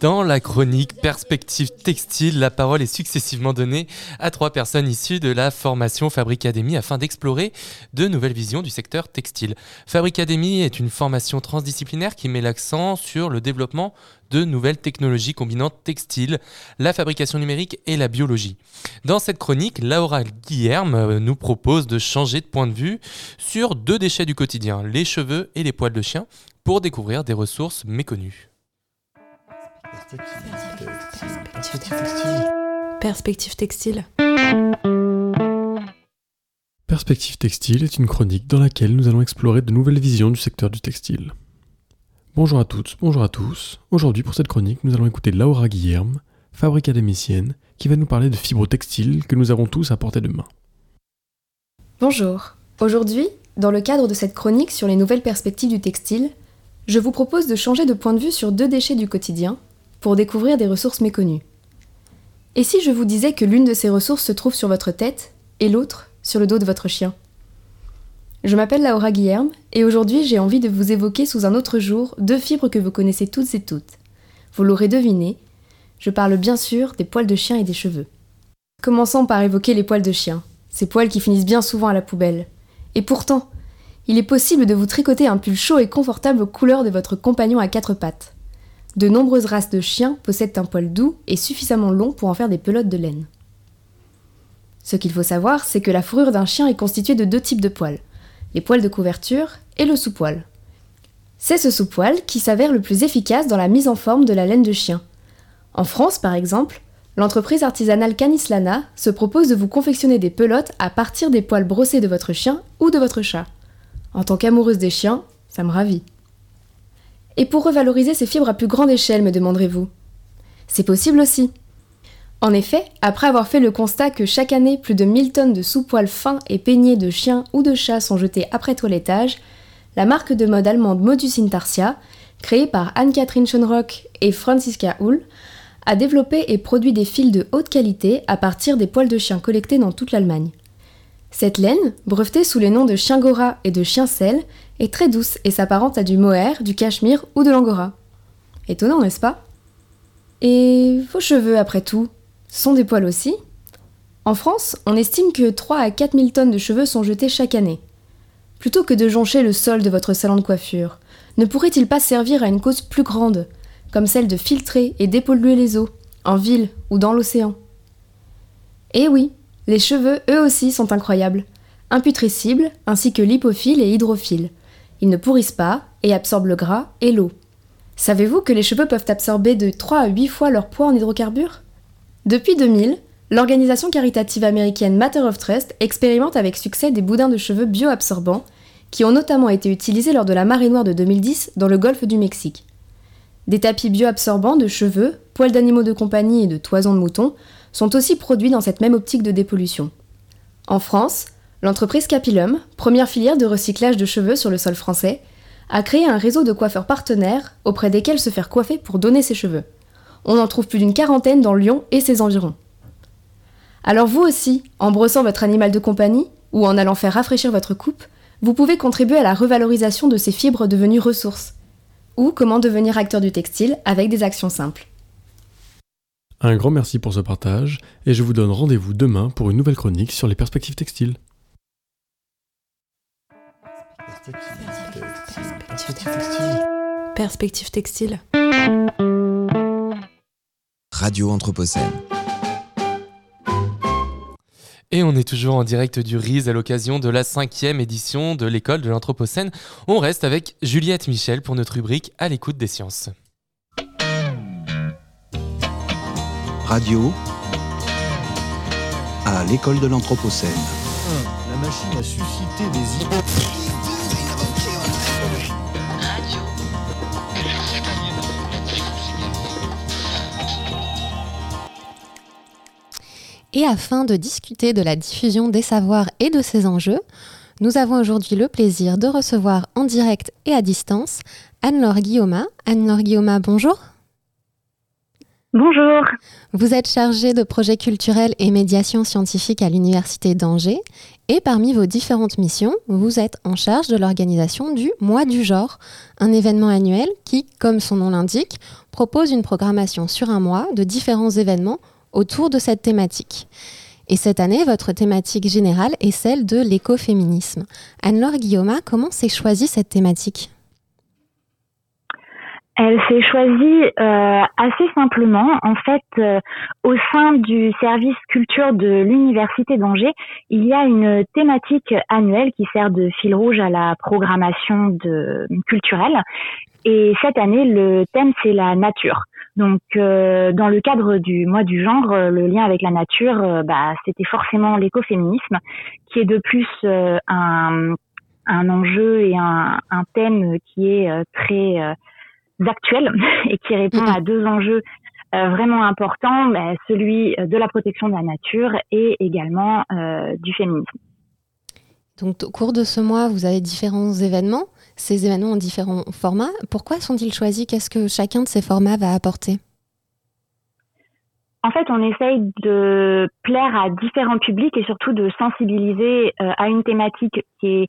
Dans la chronique Perspective textile, la parole est successivement donnée à trois personnes issues de la formation Fabricademy afin d'explorer de nouvelles visions du secteur textile. Fabricademy est une formation transdisciplinaire qui met l'accent sur le développement de nouvelles technologies combinant textile, la fabrication numérique et la biologie. Dans cette chronique, Laura Guillerme euh, nous propose de changer de point de vue sur deux déchets du quotidien, les cheveux et les poils de chien, pour découvrir des ressources méconnues. Perspective textile. Perspective Textile est une chronique dans laquelle nous allons explorer de nouvelles visions du secteur du textile. Bonjour à toutes, bonjour à tous. Aujourd'hui pour cette chronique, nous allons écouter Laura Guillerme, fabrique académicienne, qui va nous parler de fibres textiles que nous avons tous à portée de main. Bonjour. Aujourd'hui, dans le cadre de cette chronique sur les nouvelles perspectives du textile, je vous propose de changer de point de vue sur deux déchets du quotidien pour découvrir des ressources méconnues. Et si je vous disais que l'une de ces ressources se trouve sur votre tête et l'autre sur le dos de votre chien? Je m'appelle Laura Guillerme et aujourd'hui j'ai envie de vous évoquer sous un autre jour deux fibres que vous connaissez toutes et toutes. Vous l'aurez deviné, je parle bien sûr des poils de chien et des cheveux. Commençons par évoquer les poils de chien, ces poils qui finissent bien souvent à la poubelle. Et pourtant, il est possible de vous tricoter un pull chaud et confortable aux couleurs de votre compagnon à quatre pattes. De nombreuses races de chiens possèdent un poil doux et suffisamment long pour en faire des pelotes de laine. Ce qu'il faut savoir, c'est que la fourrure d'un chien est constituée de deux types de poils, les poils de couverture et le sous-poil. C'est ce sous-poil qui s'avère le plus efficace dans la mise en forme de la laine de chien. En France, par exemple, l'entreprise artisanale Canislana se propose de vous confectionner des pelotes à partir des poils brossés de votre chien ou de votre chat. En tant qu'amoureuse des chiens, ça me ravit. Et pour revaloriser ces fibres à plus grande échelle, me demanderez-vous? C'est possible aussi. En effet, après avoir fait le constat que chaque année plus de 1000 tonnes de sous-poils fins et peignés de chiens ou de chats sont jetés après toilettage, la marque de mode allemande Modus Intarsia, créée par Anne-Catherine Schönrock et Franziska Hull, a développé et produit des fils de haute qualité à partir des poils de chiens collectés dans toute l'Allemagne. Cette laine, brevetée sous les noms de chien gora et de chien sel, est très douce et s'apparente à du mohair, du cachemire ou de l'angora. Étonnant, n'est-ce pas? Et vos cheveux, après tout, sont des poils aussi? En France, on estime que 3 à 4 000 tonnes de cheveux sont jetés chaque année. Plutôt que de joncher le sol de votre salon de coiffure, ne pourrait-il pas servir à une cause plus grande, comme celle de filtrer et dépolluer les eaux, en ville ou dans l'océan? Eh oui, les cheveux, eux aussi, sont incroyables, imputrescibles, ainsi que lipophiles et hydrophiles. Ils ne pourrissent pas et absorbent le gras et l'eau. Savez-vous que les cheveux peuvent absorber de 3 à 8 fois leur poids en hydrocarbures? Depuis 2000, l'organisation caritative américaine Matter of Trust expérimente avec succès des boudins de cheveux bioabsorbants qui ont notamment été utilisés lors de la marée noire de 2010 dans le golfe du Mexique. Des tapis bioabsorbants de cheveux, poils d'animaux de compagnie et de toisons de moutons sont aussi produits dans cette même optique de dépollution. En France, l'entreprise Capillum, première filière de recyclage de cheveux sur le sol français, a créé un réseau de coiffeurs partenaires auprès desquels se faire coiffer pour donner ses cheveux. On en trouve plus d'une quarantaine dans Lyon et ses environs. Alors vous aussi, en brossant votre animal de compagnie ou en allant faire rafraîchir votre coupe, vous pouvez contribuer à la revalorisation de ces fibres devenues ressources. Ou comment devenir acteur du textile avec des actions simples. Un grand merci pour ce partage et je vous donne rendez-vous demain pour une nouvelle chronique sur les perspectives textiles. Perspective textile. Radio Anthropocène. Et on est toujours en direct du RISE à l'occasion de la cinquième édition de l'école de l'Anthropocène. On reste avec Juliette Michel pour notre rubrique À l'écoute des sciences. Radio à l'école de l'Anthropocène. La machine a suscité des idées. Et afin de discuter de la diffusion des savoirs et de ses enjeux, nous avons aujourd'hui le plaisir de recevoir en direct et à distance Anne-Laure Guillaume. Anne-Laure Guillaume, bonjour. Bonjour. Vous êtes chargée de projets culturels et médiation scientifique à l'Université d'Angers et parmi vos différentes missions, vous êtes en charge de l'organisation du Mois du genre, un événement annuel qui, comme son nom l'indique, propose une programmation sur un mois de différents événements autour de cette thématique. Et cette année, votre thématique générale est celle de l'écoféminisme. Anne-Laure Guillaume, comment s'est choisie cette thématique? Elle s'est choisie euh, assez simplement. En fait, euh, au sein du service culture de l'Université d'Angers, il y a une thématique annuelle qui sert de fil rouge à la programmation de, culturelle. Et cette année, le thème, c'est la nature. Donc, euh, dans le cadre du mois du genre, euh, le lien avec la nature, euh, bah, c'était forcément l'écoféminisme, qui est de plus euh, un, un enjeu et un, un thème qui est très euh, actuel *laughs* et qui répond à deux enjeux euh, vraiment importants, bah, celui de la protection de la nature et également euh, du féminisme. Donc, au cours de ce mois, vous avez différents événements. Ces événements ont différents formats. Pourquoi sont-ils choisis? Qu'est-ce que chacun de ces formats va apporter? En fait, on essaye de plaire à différents publics et surtout de sensibiliser euh, à une thématique qui est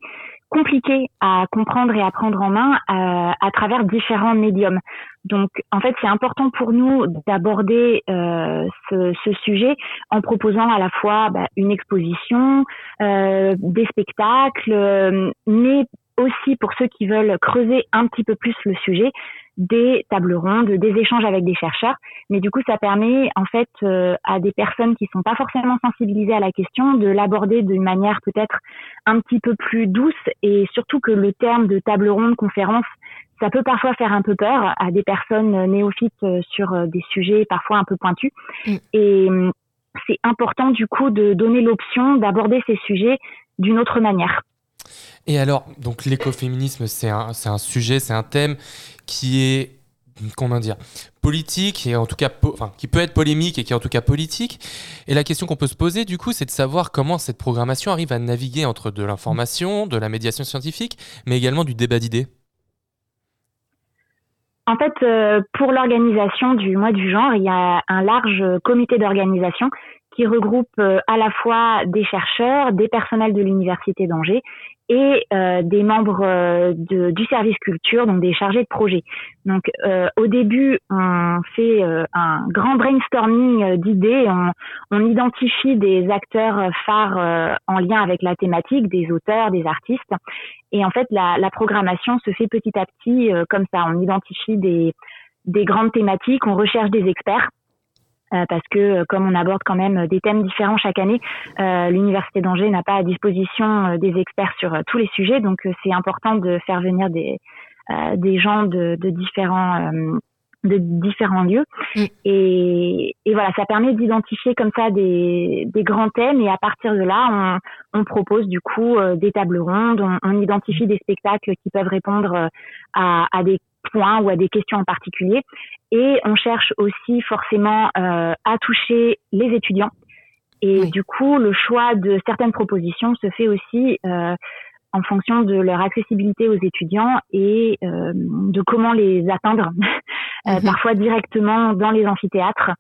compliquée à comprendre et à prendre en main euh, à travers différents médiums. Donc, en fait, c'est important pour nous d'aborder euh, ce, ce sujet en proposant à la fois bah, une exposition, euh, des spectacles, euh, mais aussi pour ceux qui veulent creuser un petit peu plus le sujet, des tables rondes, des échanges avec des chercheurs. Mais du coup, ça permet en fait euh, à des personnes qui sont pas forcément sensibilisées à la question de l'aborder d'une manière peut-être un petit peu plus douce et surtout que le terme de table ronde, conférence, ça peut parfois faire un peu peur à des personnes néophytes euh, sur euh, des sujets parfois un peu pointus. Mm. Et hum, c'est important du coup de donner l'option d'aborder ces sujets d'une autre manière. Et alors, donc l'écoféminisme, c'est un, un sujet, c'est un thème qui est, comment dire, politique, et en tout cas, enfin, qui peut être polémique et qui est en tout cas politique. Et la question qu'on peut se poser, du coup, c'est de savoir comment cette programmation arrive à naviguer entre de l'information, de la médiation scientifique, mais également du débat d'idées. En fait, euh, pour l'organisation du mois du genre, il y a un large comité d'organisation qui regroupe euh, à la fois des chercheurs, des personnels de l'université d'Angers et euh, des membres euh, de- du service culture, donc des chargés de projet. Donc, euh, au début, on fait euh, un grand brainstorming euh, d'idées, on, on identifie des acteurs phares euh, en lien avec la thématique, des auteurs, des artistes, et en fait, la, la programmation se fait petit à petit comme ça. On identifie des, des grandes thématiques, on recherche des experts. Euh, parce que euh, comme on aborde quand même des thèmes différents chaque année, euh, l'université d'Angers n'a pas à disposition euh, des experts sur euh, tous les sujets, donc euh, c'est important de faire venir des euh, des gens de, de différents euh, de différents lieux. Et, et voilà ça permet d'identifier comme ça des, des grands thèmes. Et à partir de là on, on propose du coup euh, des tables rondes. On, on identifie des spectacles qui peuvent répondre euh, à, à des points ou à des questions en particulier. Et on cherche aussi forcément euh, à toucher les étudiants. Et du coup le choix de certaines propositions se fait aussi euh, en fonction de leur accessibilité aux étudiants et euh, de comment les atteindre, *laughs* euh, parfois directement dans les amphithéâtres,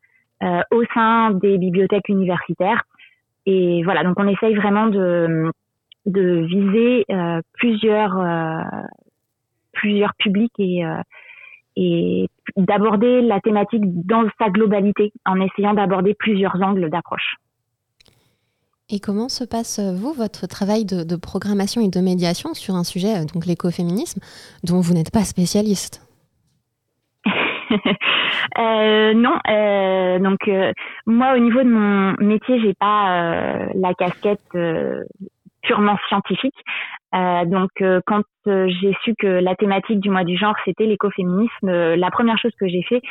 euh, au sein des bibliothèques universitaires. Et voilà, donc on essaye vraiment de, de viser euh, plusieurs, euh, plusieurs publics et, euh, et d'aborder la thématique dans sa globalité, en essayant d'aborder plusieurs angles d'approche. Et comment se passe, vous, votre travail de, de, programmation et de médiation sur un sujet, donc l'écoféminisme, dont vous n'êtes pas spécialiste? *laughs* Euh, non, euh, donc euh, moi au niveau de mon métier, j'ai pas euh, la casquette euh, purement scientifique. donc quand j'ai su que la thématique du mois du genre c'était l'écoféminisme, la première chose que j'ai fait,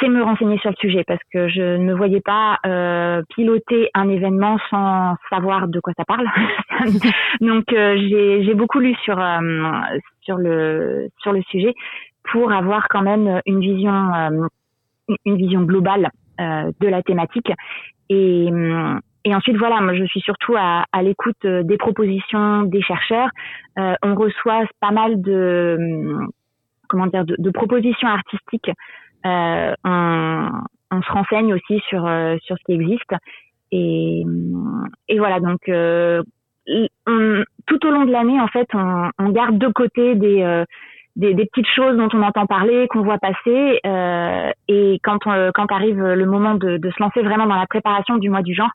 c'est me renseigner sur le sujet parce que je ne voyais pas piloter un événement sans savoir de quoi ça parle. *laughs* donc j'ai beaucoup lu sur sur le sur le sujet pour avoir quand même une vision, euh, une vision globale euh, de la thématique. Et, et ensuite, voilà, moi, je suis surtout à, à l'écoute des propositions des chercheurs. Euh, on reçoit pas mal de, comment dire, de, propositions artistiques. Euh, on, on, se renseigne aussi sur sur ce qui existe. Et, et voilà, donc euh, on, tout au long de l'année, en fait, on, on, garde de côté des des, des, petites choses dont on entend parler, qu'on voit passer. Euh, et quand, on, quand arrive le moment de, de, se lancer vraiment dans la préparation du mois du genre,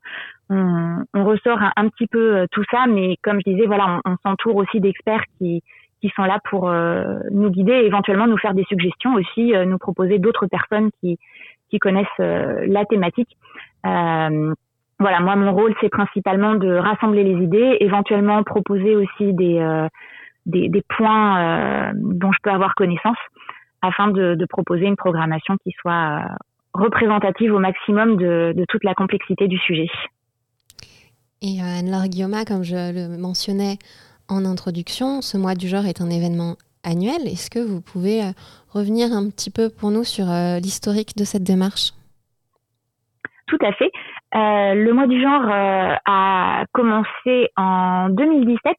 on, on ressort un, petit peu euh, tout ça. Mais comme je disais, voilà, on, s'entoure aussi d'experts qui, qui sont là pour euh, nous guider éventuellement nous faire des suggestions aussi, euh, nous proposer d'autres personnes qui, qui connaissent euh, la thématique. voilà, moi, mon rôle, c'est principalement de rassembler les idées, éventuellement proposer aussi des des, points euh, dont je peux avoir connaissance afin de, de, proposer une programmation qui soit euh, représentative au maximum de, de, toute la complexité du sujet. Et euh, Anne-Laure Guillaume, comme je le mentionnais en introduction, ce mois du genre est un événement annuel. Est-ce que vous pouvez revenir un petit peu pour nous sur l'historique de cette démarche? Tout à fait. Euh, le mois du genre euh, a commencé en 2017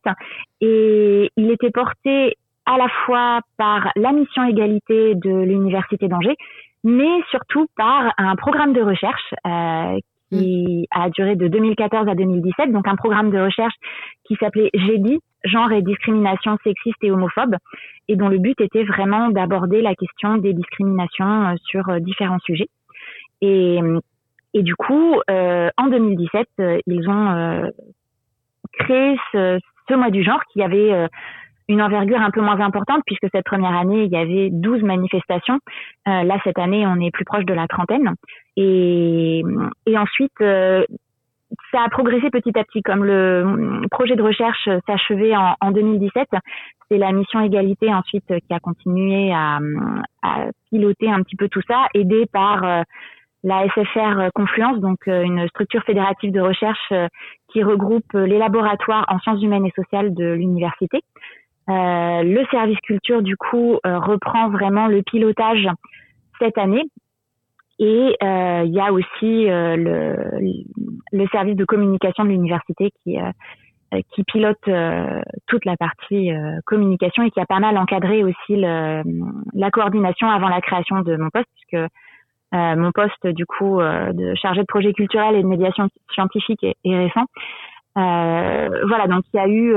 et il était porté à la fois par la mission égalité de l'Université d'Angers, mais surtout par un programme de recherche euh, qui a duré de 2014 à 2017, donc un programme de recherche qui s'appelait GEDI, genre et discrimination sexiste et homophobe, et dont le but était vraiment d'aborder la question des discriminations sur différents sujets. Et et du coup, euh, en 2017, euh, ils ont euh, créé ce, ce, mois du genre qui avait euh, une envergure un peu moins importante puisque cette première année, il y avait 12 manifestations. Euh, là, cette année, on est plus proche de la trentaine. Et, et ensuite, ça a progressé petit à petit. Comme le projet de recherche s'achevait en, en 2017, c'est la mission égalité ensuite qui a continué à, à, piloter un petit peu tout ça, aidé par la SFR Confluence, donc euh, une structure fédérative de recherche euh, qui regroupe euh, les laboratoires en sciences humaines et sociales de l'université. Euh, le service culture, du coup, reprend vraiment le pilotage cette année. Et il y a aussi le, service de communication de l'université qui, qui pilote toute la partie communication et qui a pas mal encadré aussi la coordination avant la création de mon poste, puisque euh, mon poste du coup euh, de chargé de projet culturel et de médiation scientifique est, récent. Euh, voilà, donc il y a eu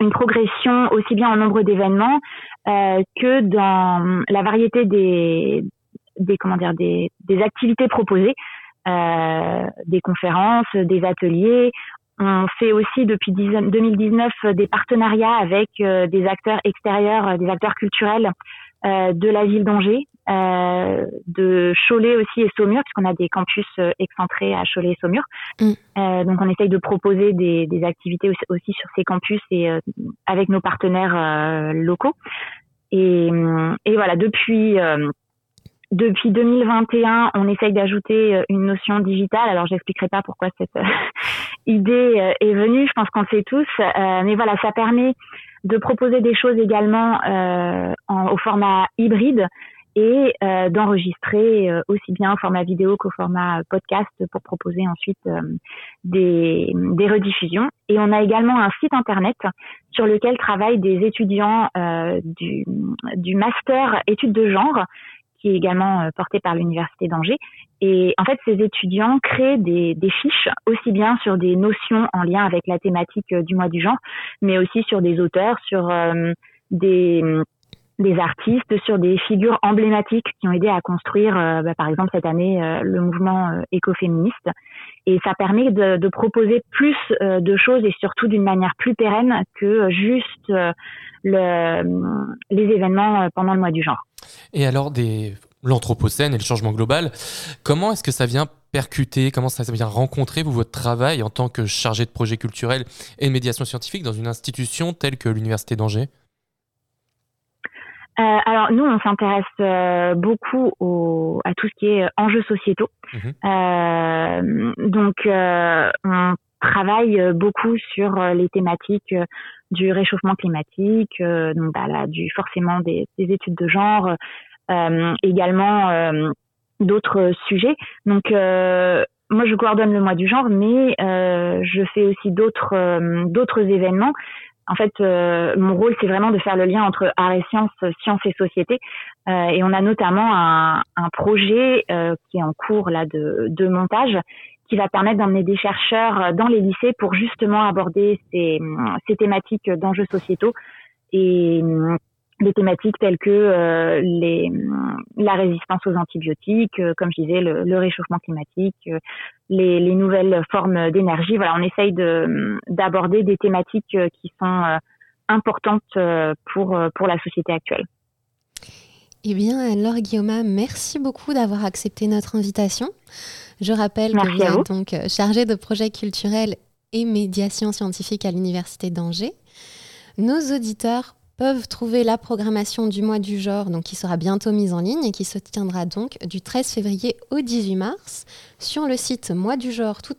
une progression aussi bien en nombre d'événements que dans la variété des, comment dire des activités proposées, des conférences, des ateliers. On fait aussi depuis 2019 des partenariats avec des acteurs extérieurs, des acteurs culturels de la ville d'Angers, euh, de Cholet aussi et Saumur, puisqu'on a des campus euh, excentrés à Cholet et Saumur. Mm. Euh, donc on essaye de proposer des, des activités aussi, sur ces campus et euh, avec nos partenaires euh, locaux. Et, et, voilà, depuis depuis 2021, on essaye d'ajouter une notion digitale. Alors, j'expliquerai pas pourquoi cette *laughs* idée est venue. Je pense qu'on le sait tous, mais voilà, ça permet de proposer des choses également en, au format hybride, et euh, d'enregistrer euh, aussi bien au format vidéo qu'au format podcast pour proposer ensuite euh, des, des, rediffusions. Et on a également un site internet sur lequel travaillent des étudiants du, du, master études de genre qui est également porté par l'université d'Angers. Et en fait, ces étudiants créent des, des, fiches aussi bien sur des notions en lien avec la thématique du mois du genre, mais aussi sur des auteurs, sur des des artistes, sur des figures emblématiques qui ont aidé à construire, euh, bah, par exemple cette année, euh, le mouvement euh, écoféministe. Et ça permet de, de proposer plus de choses et surtout d'une manière plus pérenne que juste le, les événements pendant le mois du genre. Et alors, des... l'Anthropocène et le changement global, comment est-ce que ça vient percuter, comment ça vient rencontrer vous, votre travail en tant que chargé de projet culturel et de médiation scientifique dans une institution telle que l'Université d'Angers? Euh, alors nous, on s'intéresse euh, beaucoup au, à tout ce qui est enjeux sociétaux. Mhm. Euh, donc, euh, on travaille beaucoup sur les thématiques du réchauffement climatique, donc bah, là, du forcément des, des études de genre, également d'autres sujets. Donc moi, je coordonne le mois du genre, mais je fais aussi d'autres d'autres événements en fait, euh, mon rôle, c'est vraiment de faire le lien entre art et sciences, sciences et société. Euh, et on a notamment un, projet euh, qui est en cours là de montage qui va permettre d'emmener des chercheurs dans les lycées pour justement aborder ces, ces thématiques d'enjeux sociétaux et des thématiques telles que euh, les, la résistance aux antibiotiques, euh, comme je disais, le, réchauffement climatique, euh, les, les, nouvelles formes d'énergie. Voilà, on essaye d'aborder des thématiques qui sont importantes pour, pour la société actuelle. Eh bien, alors Guillaume, merci beaucoup d'avoir accepté notre invitation. Je rappelle que vous êtes donc chargé de projets culturels et médiation scientifique à l'Université d'Angers. Nos auditeurs peuvent trouver la programmation du mois du genre, donc qui sera bientôt mise en ligne et qui se tiendra donc du 13 février au 18 mars sur le site mois du genre tout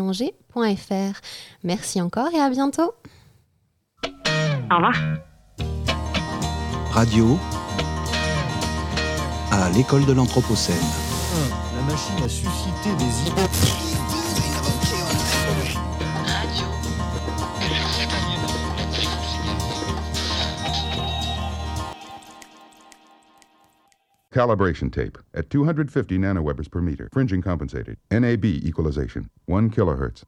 angers.fr. Merci encore et à bientôt. Au revoir. Radio à l'école de l'Anthropocène. Ah, la machine a suscité des idées. Calibration tape at 250 nanowebers per meter. Fringing compensated. NAB equalization. 1 kilohertz.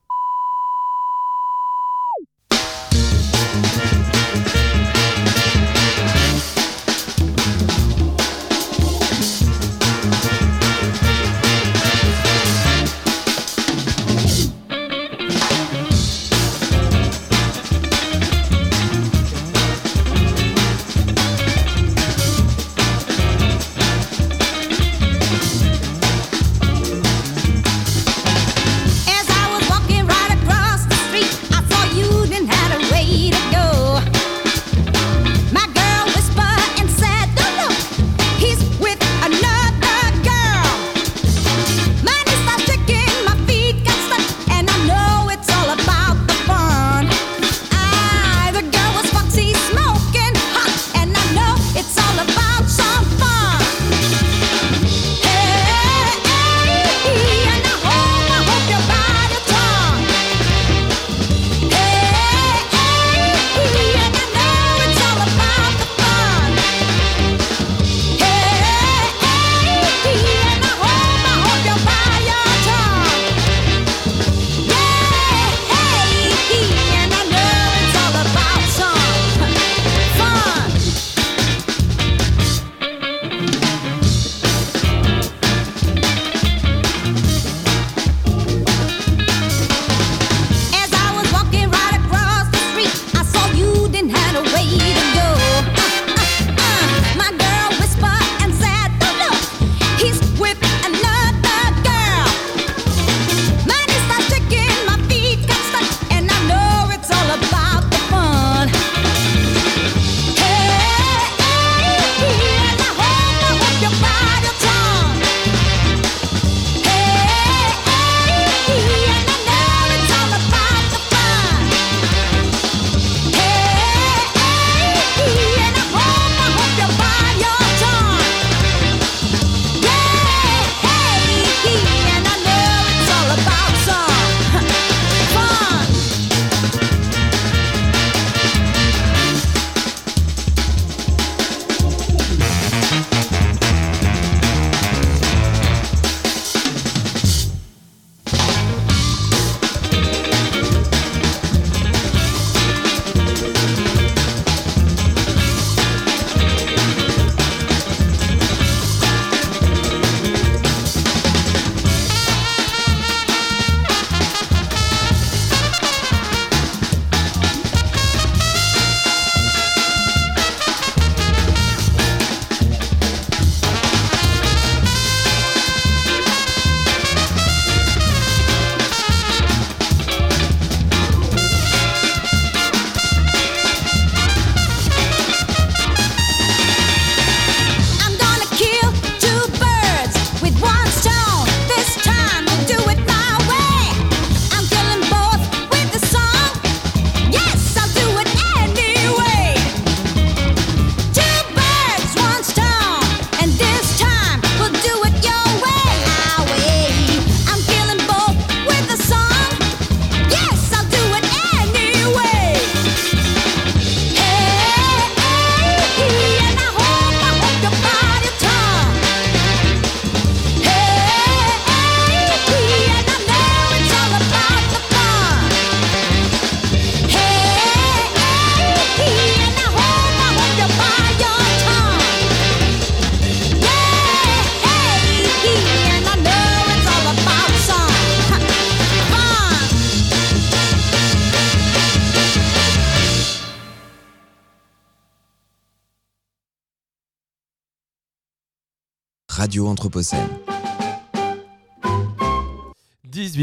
Anthropocène.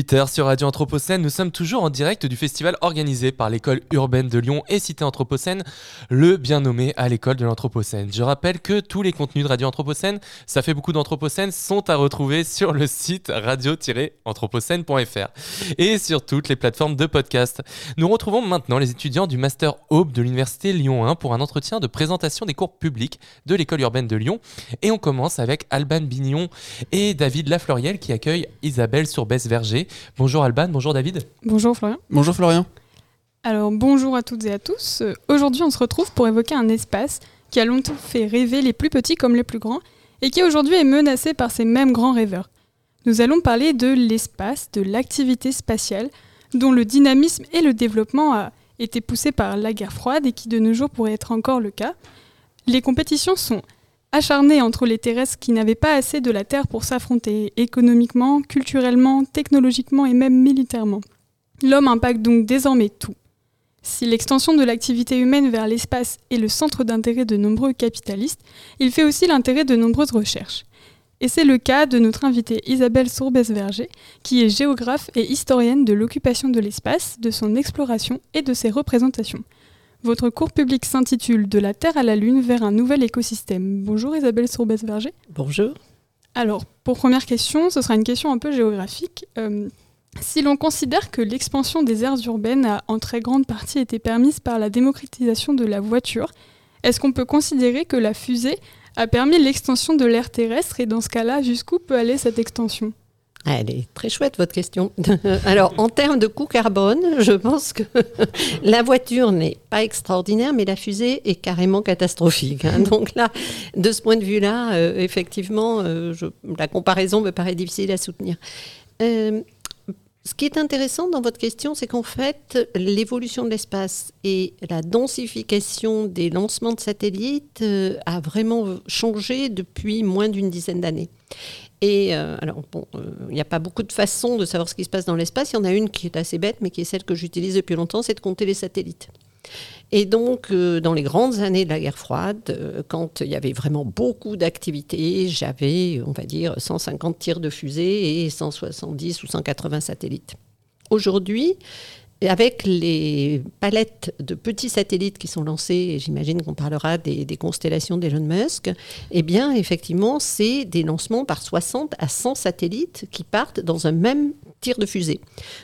18h sur Radio Anthropocène, nous sommes toujours en direct du festival organisé par l'école urbaine de Lyon et Cité Anthropocène, le bien nommé à l'école de l'Anthropocène. Je rappelle que tous les contenus de Radio Anthropocène, ça fait beaucoup d'Anthropocène, sont à retrouver sur le site radio-anthropocène.fr et sur toutes les plateformes de podcast. Nous retrouvons maintenant les étudiants du Master Aube de l'Université Lyon 1 pour un entretien de présentation des cours publics de l'école urbaine de Lyon. Et on commence avec Alban Bignon et David Lafleuriel qui accueillent Isabelle Sourbès-Verger. Bonjour Alban, bonjour David. Bonjour Florian. Bonjour Florian. Alors bonjour à toutes et à tous. Euh, Aujourd'hui on se retrouve pour évoquer un espace qui a longtemps fait rêver les plus petits comme les plus grands et qui aujourd'hui est menacé par ces mêmes grands rêveurs. Nous allons parler de l'espace, de l'activité spatiale, dont le dynamisme et le développement a été poussé par la guerre froide et qui de nos jours pourrait être encore le cas. Les compétitions sont acharnées entre les terrestres qui n'avaient pas assez de la Terre pour s'affronter économiquement, culturellement, technologiquement et même militairement. L'homme impacte donc désormais tout. Si l'extension de l'activité humaine vers l'espace est le centre d'intérêt de nombreux capitalistes, il fait aussi l'intérêt de nombreuses recherches. Et c'est le cas de notre invitée Isabelle Sourbès-Verger, qui est géographe et historienne de l'occupation de l'espace, de son exploration et de ses représentations. Votre cours public s'intitule De la Terre à la Lune vers un nouvel écosystème. Bonjour Isabelle Sourbès-Verger. Bonjour. Alors, pour première question, ce sera une question un peu géographique. Euh, si l'on considère que l'expansion des aires urbaines a en très grande partie été permise par la démocratisation de la voiture, est-ce qu'on peut considérer que la fusée a permis l'extension de l'ère terrestre et dans ce cas-là, jusqu'où peut aller cette extension? Elle est très chouette votre question. *laughs* Alors en termes de coût carbone, je pense que *laughs* la voiture n'est pas extraordinaire, mais la fusée est carrément catastrophique. hein. Donc là, de ce point de vue-là, euh, effectivement, euh, la comparaison me paraît difficile à soutenir. Euh, ce qui est intéressant dans votre question, c'est qu'en fait, l'évolution de l'espace et la densification des lancements de satellites a vraiment changé depuis moins d'une dizaine d'années. Et euh, alors, bon, euh, il n'y a pas beaucoup de façons de savoir ce qui se passe dans l'espace. Il y en a une qui est assez bête, mais qui est celle que j'utilise depuis longtemps, c'est de compter les satellites. Et donc, euh, dans les grandes années de la guerre froide, quand il y avait vraiment beaucoup d'activités, j'avais, on va dire, 150 tirs de fusée et 170 ou 180 satellites. Aujourd'hui, avec les palettes de petits satellites qui sont lancés, j'imagine qu'on parlera des, des constellations d'Elon Musk, eh bien, effectivement, c'est des lancements par 60 à 100 satellites qui partent dans un même tir de fusée.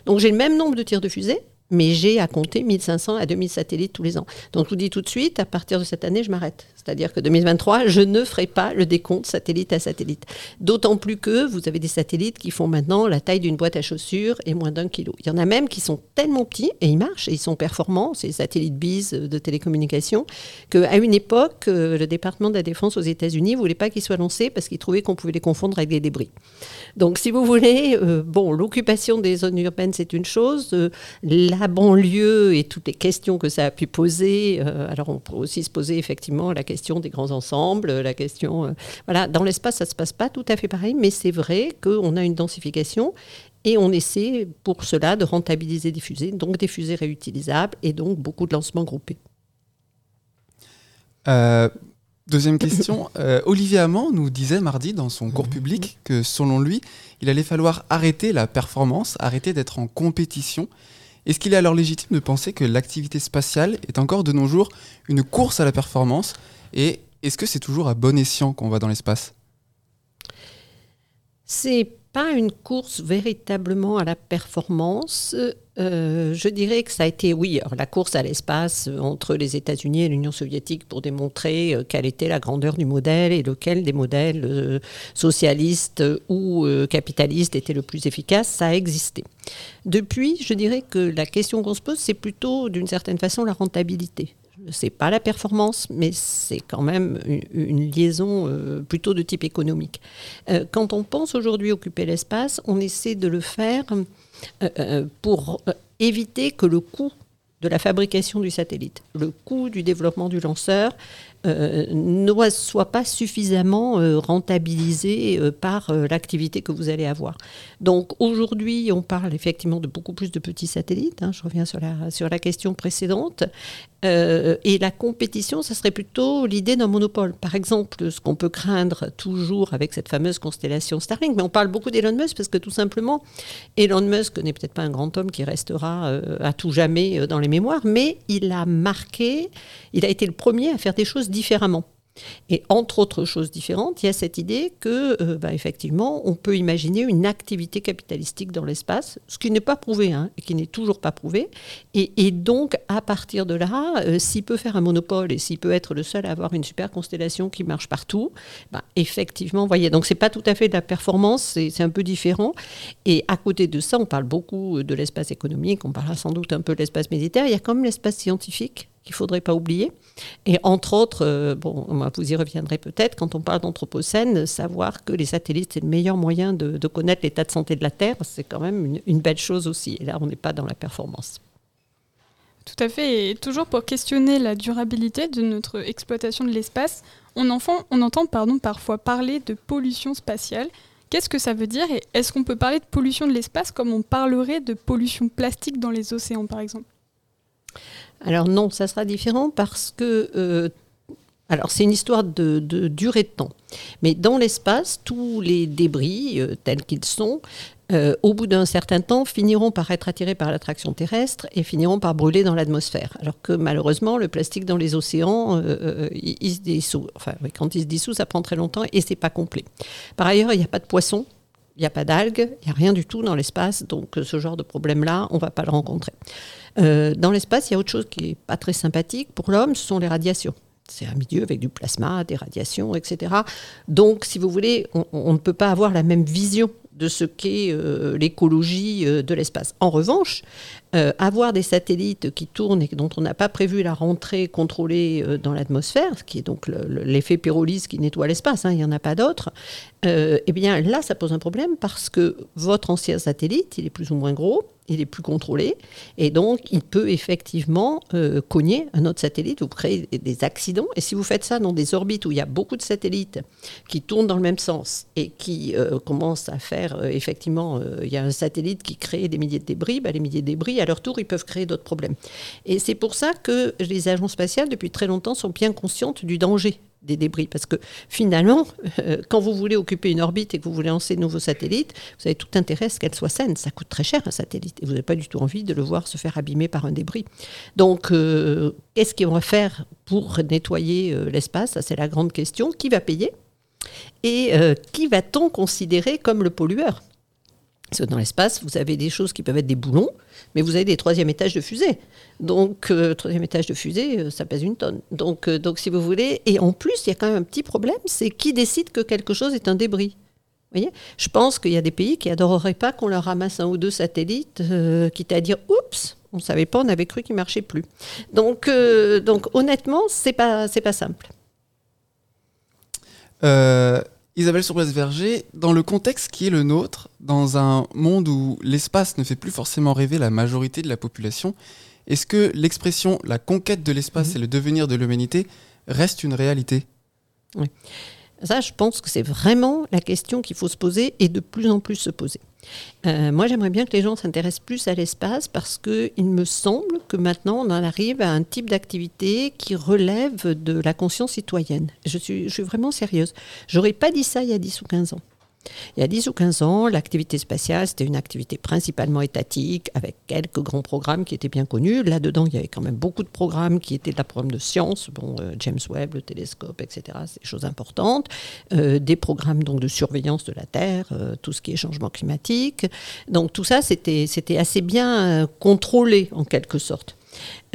Donc, j'ai le même nombre de tirs de fusée, mais j'ai à compter 1500 à 2000 satellites tous les ans. Donc je vous dis tout de suite, à partir de cette année, je m'arrête. C'est-à-dire que 2023, je ne ferai pas le décompte satellite à satellite. D'autant plus que vous avez des satellites qui font maintenant la taille d'une boîte à chaussures et moins d'un kilo. Il y en a même qui sont tellement petits, et ils marchent, et ils sont performants, ces satellites BIS de télécommunications, qu'à une époque, euh, le département de la défense aux États-Unis ne voulait pas qu'ils soient lancés parce qu'ils trouvaient qu'on pouvait les confondre avec des débris. Donc, si vous voulez, euh, bon, l'occupation des zones urbaines, c'est une chose. Euh, banlieue et toutes les questions que ça a pu poser. euh, alors, on peut aussi se poser effectivement la question des grands ensembles, la question. euh, voilà, dans l'espace, ça se passe pas tout à fait pareil, mais c'est vrai qu'on a une densification. Et on essaie pour cela de rentabiliser des fusées, donc des fusées réutilisables et donc beaucoup de lancements groupés. Euh, deuxième question. *coughs* Euh, Olivier Hamon nous disait mardi dans son cours public que selon lui, il allait falloir arrêter la performance, arrêter d'être en compétition. Est-ce qu'il est alors légitime de penser que l'activité spatiale est encore de nos jours une course à la performance Et est-ce que c'est toujours à bon escient qu'on va dans l'espace? C'est pas une course véritablement à la performance. Euh, je dirais que ça a été, oui, la course à l'espace euh, entre les États-Unis et l'Union soviétique pour démontrer euh, quelle était la grandeur du modèle et lequel des modèles socialistes ou capitalistes était le plus efficace, ça a existé. Depuis, je dirais que la question qu'on se pose, c'est plutôt d'une certaine façon la rentabilité. C'est pas la performance, mais c'est quand même une, liaison plutôt de type économique. Quand on pense aujourd'hui occuper l'espace, on essaie de le faire pour euh, éviter que le coût de la fabrication du satellite, le coût du développement du lanceur euh, ne soit pas suffisamment euh, rentabilisé euh, par euh, l'activité que vous allez avoir. Donc aujourd'hui, on parle effectivement de beaucoup plus de petits satellites. hein, je reviens sur la, sur la question précédente. Euh, et la compétition, ça serait plutôt l'idée d'un monopole. Par exemple, ce qu'on peut craindre toujours avec cette fameuse constellation Starlink, mais on parle beaucoup d'Elon Musk parce que tout simplement, Elon Musk n'est peut-être pas un grand homme qui restera euh, à tout jamais euh, dans les mémoires, mais il a marqué, il a été le premier à faire des choses différemment. Et entre autres choses différentes, il y a cette idée que, euh, bah, effectivement, on peut imaginer une activité capitalistique dans l'espace, ce qui n'est pas prouvé, hein, et qui n'est toujours pas prouvé. Et, donc, à partir de là, euh, s'il peut faire un monopole et s'il peut être le seul à avoir une super constellation qui marche partout, bah, effectivement, vous voyez, donc c'est pas tout à fait de la performance, c'est un peu différent. Et à côté de ça, on parle beaucoup de l'espace économique, on parlera sans doute un peu de l'espace militaire. Il y a quand même l'espace scientifique qu'il ne faudrait pas oublier. Et entre autres, euh, bon, vous y reviendrez peut-être, quand on parle d'anthropocène, savoir que les satellites, c'est le meilleur moyen de, connaître l'état de santé de la Terre, c'est quand même une, belle chose aussi. Et là, on n'est pas dans la performance. Tout à fait. Et toujours pour questionner la durabilité de notre exploitation de l'espace, on, on, entend pardon, parfois parler de pollution spatiale. Qu'est-ce que ça veut dire et est-ce qu'on peut parler de pollution de l'espace comme on parlerait de pollution plastique dans les océans, par exemple? Alors non, ça sera différent parce que... Euh, alors c'est une histoire de, durée de temps. Mais dans l'espace, tous les débris euh, tels qu'ils sont, euh, au bout d'un certain temps, finiront par être attirés par l'attraction terrestre et finiront par brûler dans l'atmosphère. Alors que malheureusement, le plastique dans les océans, il, se dissout. Enfin, quand il se dissout, ça prend très longtemps et c'est pas complet. Par ailleurs, il n'y a pas de poissons il n'y a pas d'algues, il n'y a rien du tout dans l'espace, donc ce genre de problème-là, on ne va pas le rencontrer. Euh, dans l'espace, il y a autre chose qui n'est pas très sympathique pour l'homme, ce sont les radiations. C'est un milieu avec du plasma, des radiations, etc. Donc, si vous voulez, on, ne peut pas avoir la même vision de ce qu'est euh, l'écologie euh, de l'espace. En revanche, avoir des satellites qui tournent et dont on n'a pas prévu la rentrée contrôlée dans l'atmosphère, qui est donc l'effet pyrolyse qui nettoie l'espace, hein, il n'y en a pas d'autres, eh bien là, ça pose un problème parce que votre ancien satellite, il est plus ou moins gros, il est plus contrôlé et donc il peut effectivement euh, cogner un autre satellite, vous créez des accidents. Et si vous faites ça dans des orbites où il y a beaucoup de satellites qui tournent dans le même sens et qui euh, commencent à faire euh, effectivement, il y a un satellite qui crée des milliers de débris, bah, les milliers de débris à leur tour ils peuvent créer d'autres problèmes. Et c'est pour ça que les agences spatiales depuis très longtemps sont bien conscientes du danger des débris. Parce que finalement, euh, quand vous voulez occuper une orbite et que vous voulez lancer de nouveaux satellites, vous avez tout intérêt à ce qu'elle soit saine. Ça coûte très cher un satellite et vous n'avez pas du tout envie de le voir se faire abîmer par un débris. Donc, euh, qu'est-ce qu'on va faire pour nettoyer euh, l'espace? Ça, c'est la grande question. Qui va payer? Et qui va-t-on considérer comme le pollueur? Parce que dans l'espace, vous avez des choses qui peuvent être des boulons, mais vous avez des troisième étages de fusée. Donc, euh, troisième étage de fusée, euh, ça pèse une tonne. Donc, euh, donc, si vous voulez, et en plus, il y a quand même un petit problème, c'est qui décide que quelque chose est un débris. Vous voyez? Je pense qu'il y a des pays qui adoreraient pas qu'on leur ramasse un ou deux satellites, quitte à dire oups, on savait pas, on avait cru qu'il marchait plus. Donc, donc honnêtement, c'est pas, pas simple. Isabelle Surbresse-Verger, dans le contexte qui est le nôtre, dans un monde où l'espace ne fait plus forcément rêver la majorité de la population, est-ce que l'expression la conquête de l'espace mhm. et le devenir de l'humanité reste une réalité? Oui. Ça, je pense que c'est vraiment la question qu'il faut se poser et de plus en plus se poser. Euh, moi, j'aimerais bien que les gens s'intéressent plus à l'espace parce qu'il me semble que maintenant, on en arrive à un type d'activité qui relève de la conscience citoyenne. Je suis, je suis vraiment sérieuse. J'aurais pas dit ça il y a 10 ou 15 ans. Il y a 10 ou 15 ans, l'activité spatiale, c'était une activité principalement étatique, avec quelques grands programmes qui étaient bien connus. Là-dedans, il y avait quand même beaucoup de programmes qui étaient de la programme de science, bon, euh, James Webb, le télescope, etc. C'est des choses importantes. Euh, des programmes donc, de surveillance de la Terre, euh, tout ce qui est changement climatique. Donc tout ça, c'était assez bien contrôlé en quelque sorte.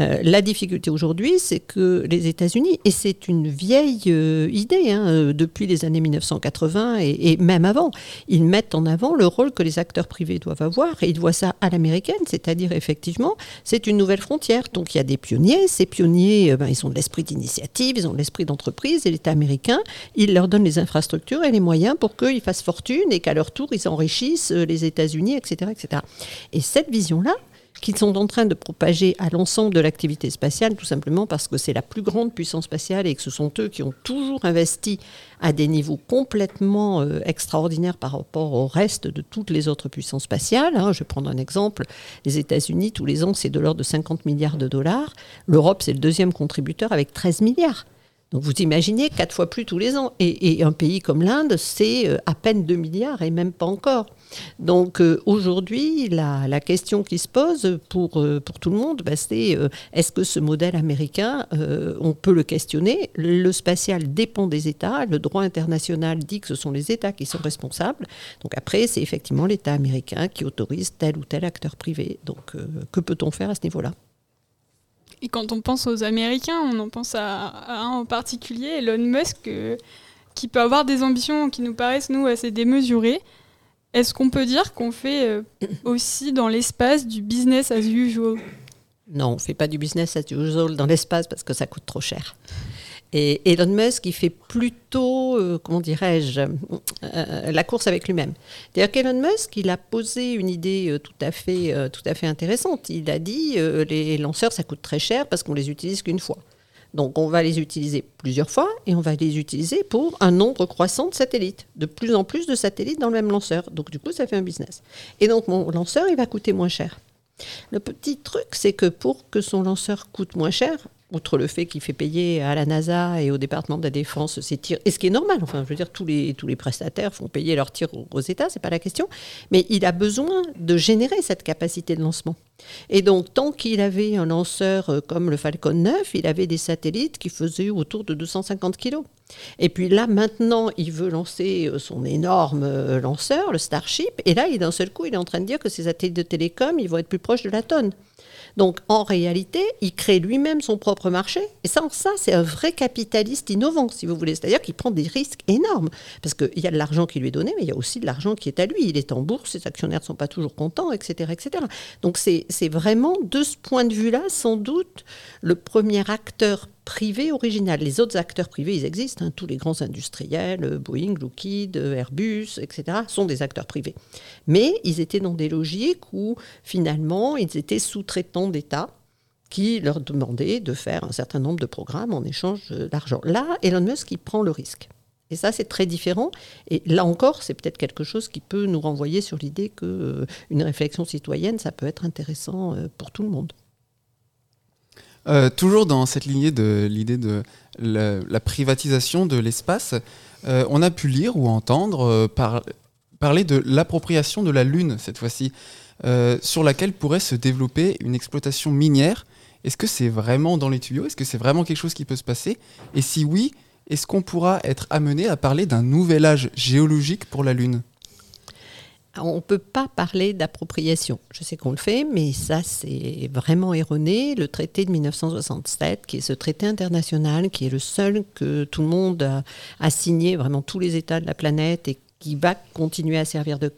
Euh, la difficulté aujourd'hui, c'est que les États-Unis, et c'est une vieille euh, idée hein, euh, depuis les années 1980 et, même avant, ils mettent en avant le rôle que les acteurs privés doivent avoir et ils voient ça à l'américaine, c'est-à-dire effectivement, c'est une nouvelle frontière. Donc il y a des pionniers, ces pionniers, ben, ils ont de l'esprit d'initiative, ils ont de l'esprit d'entreprise et l'État américain, il leur donne les infrastructures et les moyens pour qu'ils fassent fortune et qu'à leur tour, ils enrichissent les États-Unis, etc., etc. Et cette vision-là, qu'ils sont en train de propager à l'ensemble de l'activité spatiale, tout simplement parce que c'est la plus grande puissance spatiale et que ce sont eux qui ont toujours investi à des niveaux complètement euh, extraordinaires par rapport au reste de toutes les autres puissances spatiales. hein. Je vais prendre un exemple. Les États-Unis, tous les ans, c'est de l'ordre de 50 milliards de dollars. L'Europe, c'est le deuxième contributeur avec 13 milliards. Donc vous imaginez quatre fois plus tous les ans. Et, et un pays comme l'Inde, c'est euh, à peine 2 milliards et même pas encore. Donc euh, aujourd'hui, la, question qui se pose pour, euh, pour tout le monde, bah, c'est euh, est-ce que ce modèle américain, on peut le questionner? Le spatial dépend des États. Le droit international dit que ce sont les États qui sont responsables. Donc après, c'est effectivement l'État américain qui autorise tel ou tel acteur privé. Donc que peut-on faire à ce niveau-là? Et quand on pense aux Américains, on en pense à, un en particulier, Elon Musk, qui peut avoir des ambitions qui nous paraissent, nous, assez démesurées. Est-ce qu'on peut dire qu'on fait euh, aussi dans l'espace du business as usual? Non, on ne fait pas du business as usual dans l'espace parce que ça coûte trop cher. Et Elon Musk, il fait plutôt, euh, comment dirais-je, euh, la course avec lui-même. C'est-à-dire qu'Elon Musk, il a posé une idée tout, à fait, tout à fait intéressante. Il a dit, les lanceurs, ça coûte très cher parce qu'on les utilise qu'une fois. Donc on va les utiliser plusieurs fois et on va les utiliser pour un nombre croissant de satellites, de plus en plus de satellites dans le même lanceur. Donc du coup, ça fait un business. Et donc mon lanceur, il va coûter moins cher. Le petit truc, c'est que pour que son lanceur coûte moins cher, outre le fait qu'il fait payer à la NASA et au département de la Défense ses tirs, et ce qui est normal, enfin, je veux dire, tous les, tous les prestataires font payer leurs tirs aux, États, c'est pas la question, mais il a besoin de générer cette capacité de lancement. Et donc, tant qu'il avait un lanceur euh, comme le Falcon 9, il avait des satellites qui faisaient autour de 250 kilos. Et puis là, maintenant, il veut lancer euh, son énorme euh, lanceur, le Starship, et là, d'un seul coup, il est en train de dire que ces satellites de télécom, ils vont être plus proches de la tonne. Donc, en réalité, il crée lui-même son propre marché. Et ça, ça c'est un vrai capitaliste innovant, si vous voulez. C'est-à-dire qu'il prend des risques énormes. Parce qu'il y a de l'argent qui lui est donné, mais il y a aussi de l'argent qui est à lui. Il est en bourse, ses actionnaires ne sont pas toujours contents, etc. etc. Donc, c'est vraiment, de ce point de vue-là, sans doute, le premier acteur privé original. Les autres acteurs privés, ils existent. hein. Tous les grands industriels, euh, Boeing, Lockheed, euh, Airbus, etc., sont des acteurs privés. Mais ils étaient dans des logiques où, finalement, ils étaient sous-traitants d'État qui leur demandaient de faire un certain nombre de programmes en échange euh, d'argent. Là, Elon Musk, il prend le risque. Et ça, c'est très différent. Et là encore, c'est peut-être quelque chose qui peut nous renvoyer sur l'idée qu'une une réflexion citoyenne, ça peut être intéressant euh, pour tout le monde. Euh, toujours dans cette lignée de l'idée de la, privatisation de l'espace, euh, on a pu lire ou entendre euh, par- parler de l'appropriation de la Lune cette fois-ci, sur laquelle pourrait se développer une exploitation minière. Est-ce que c'est vraiment dans les tuyaux? Est-ce que c'est vraiment quelque chose qui peut se passer? Et si oui, est-ce qu'on pourra être amené à parler d'un nouvel âge géologique pour la Lune? On ne peut pas parler d'appropriation. Je sais qu'on le fait, mais ça, c'est vraiment erroné. Le traité de 1967, qui est ce traité international, qui est le seul que tout le monde a, signé, vraiment tous les États de la planète, qui va continuer à servir de,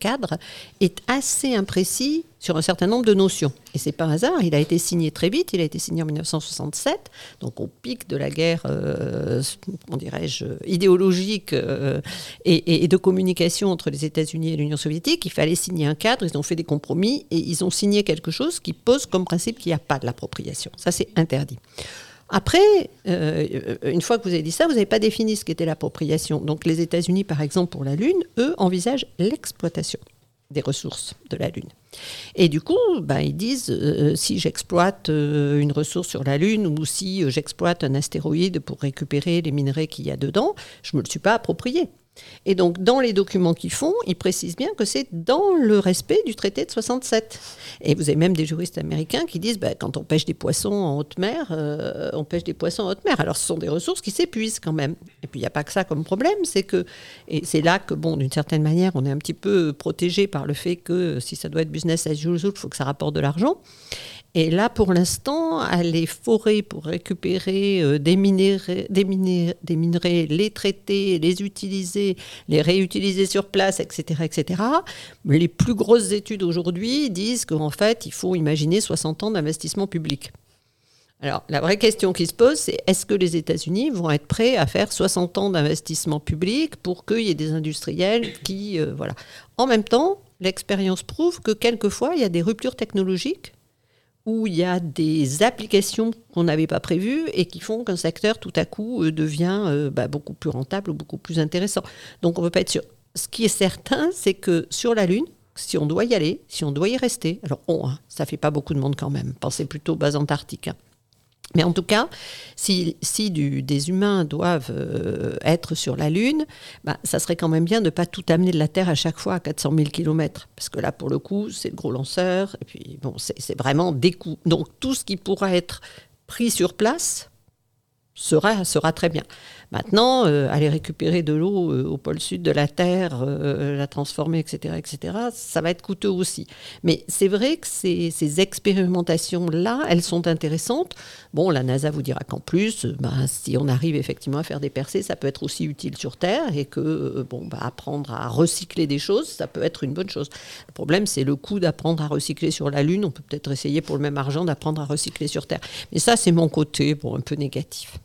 cadre, est assez imprécis sur un certain nombre de notions. Et c'est pas hasard, il a été signé très vite, il a été signé en 1967, donc au pic de la guerre, euh, comment dirais-je, idéologique euh, et de communication entre les États-Unis et l'Union soviétique. Il fallait signer un cadre, ils ont fait des compromis et ils ont signé quelque chose qui pose comme principe qu'il n'y a pas de l'appropriation. Ça, c'est interdit. Après, euh, une fois que vous avez dit ça, vous n'avez pas défini ce qu'était l'appropriation. Donc les États-Unis, par exemple, pour la Lune, eux, envisagent l'exploitation des ressources de la Lune. Et du coup, ben, ils disent, euh, si j'exploite euh, une ressource sur la Lune ou si j'exploite un astéroïde pour récupérer les minerais qu'il y a dedans, je ne me le suis pas approprié. Et donc, dans les documents qu'ils font, ils précisent bien que c'est dans le respect du traité de 67. Et vous avez même des juristes américains qui disent, bah, quand on pêche des poissons en haute mer, euh, on pêche des poissons en haute mer. Alors, ce sont des ressources qui s'épuisent quand même. Et puis, il n'y a pas que ça comme problème, c'est que, et c'est là que, bon, d'une certaine manière, on est un petit peu protégé par le fait que si ça doit être business as usual, il faut que ça rapporte de l'argent. Et là, pour l'instant, aller forer pour récupérer euh, des, minéraux, minerais, les traiter, les utiliser, les réutiliser sur place, etc., etc. Les plus grosses études aujourd'hui disent qu'en fait, il faut imaginer 60 ans d'investissement public. Alors, la vraie question qui se pose, c'est est-ce que les États-Unis vont être prêts à faire 60 ans d'investissement public pour qu'il y ait des industriels qui. euh, voilà. En même temps, l'expérience prouve que quelquefois, il y a des ruptures technologiques où il y a des applications qu'on n'avait pas prévues et qui font qu'un secteur tout à coup euh, devient euh, bah, beaucoup plus rentable ou beaucoup plus intéressant. Donc on ne peut pas être sûr. Ce qui est certain, c'est que sur la Lune, si on doit y aller, si on doit y rester, alors on, hein, ça fait pas beaucoup de monde quand même, pensez plutôt aux bases antarctiques. hein. Mais en tout cas, si, des humains doivent euh, être sur la Lune, bah, ça serait quand même bien de ne pas tout amener de la Terre à chaque fois à 400 000 km. Parce que là, pour le coup, c'est le gros lanceur. Et puis, bon, c'est vraiment des coûts. Donc, tout ce qui pourra être pris sur place sera très bien. Maintenant, euh, aller récupérer de l'eau euh, au pôle sud de la Terre, euh, la transformer, etc., etc., ça va être coûteux aussi. Mais c'est vrai que ces, expérimentations-là, elles sont intéressantes. Bon, la NASA vous dira qu'en plus, ben, si on arrive effectivement à faire des percées, ça peut être aussi utile sur Terre et que, bon, bah, apprendre à recycler des choses, ça peut être une bonne chose. Le problème, c'est le coût d'apprendre à recycler sur la Lune. On peut peut-être essayer pour le même argent d'apprendre à recycler sur Terre. Mais ça, c'est mon côté, bon, un peu négatif.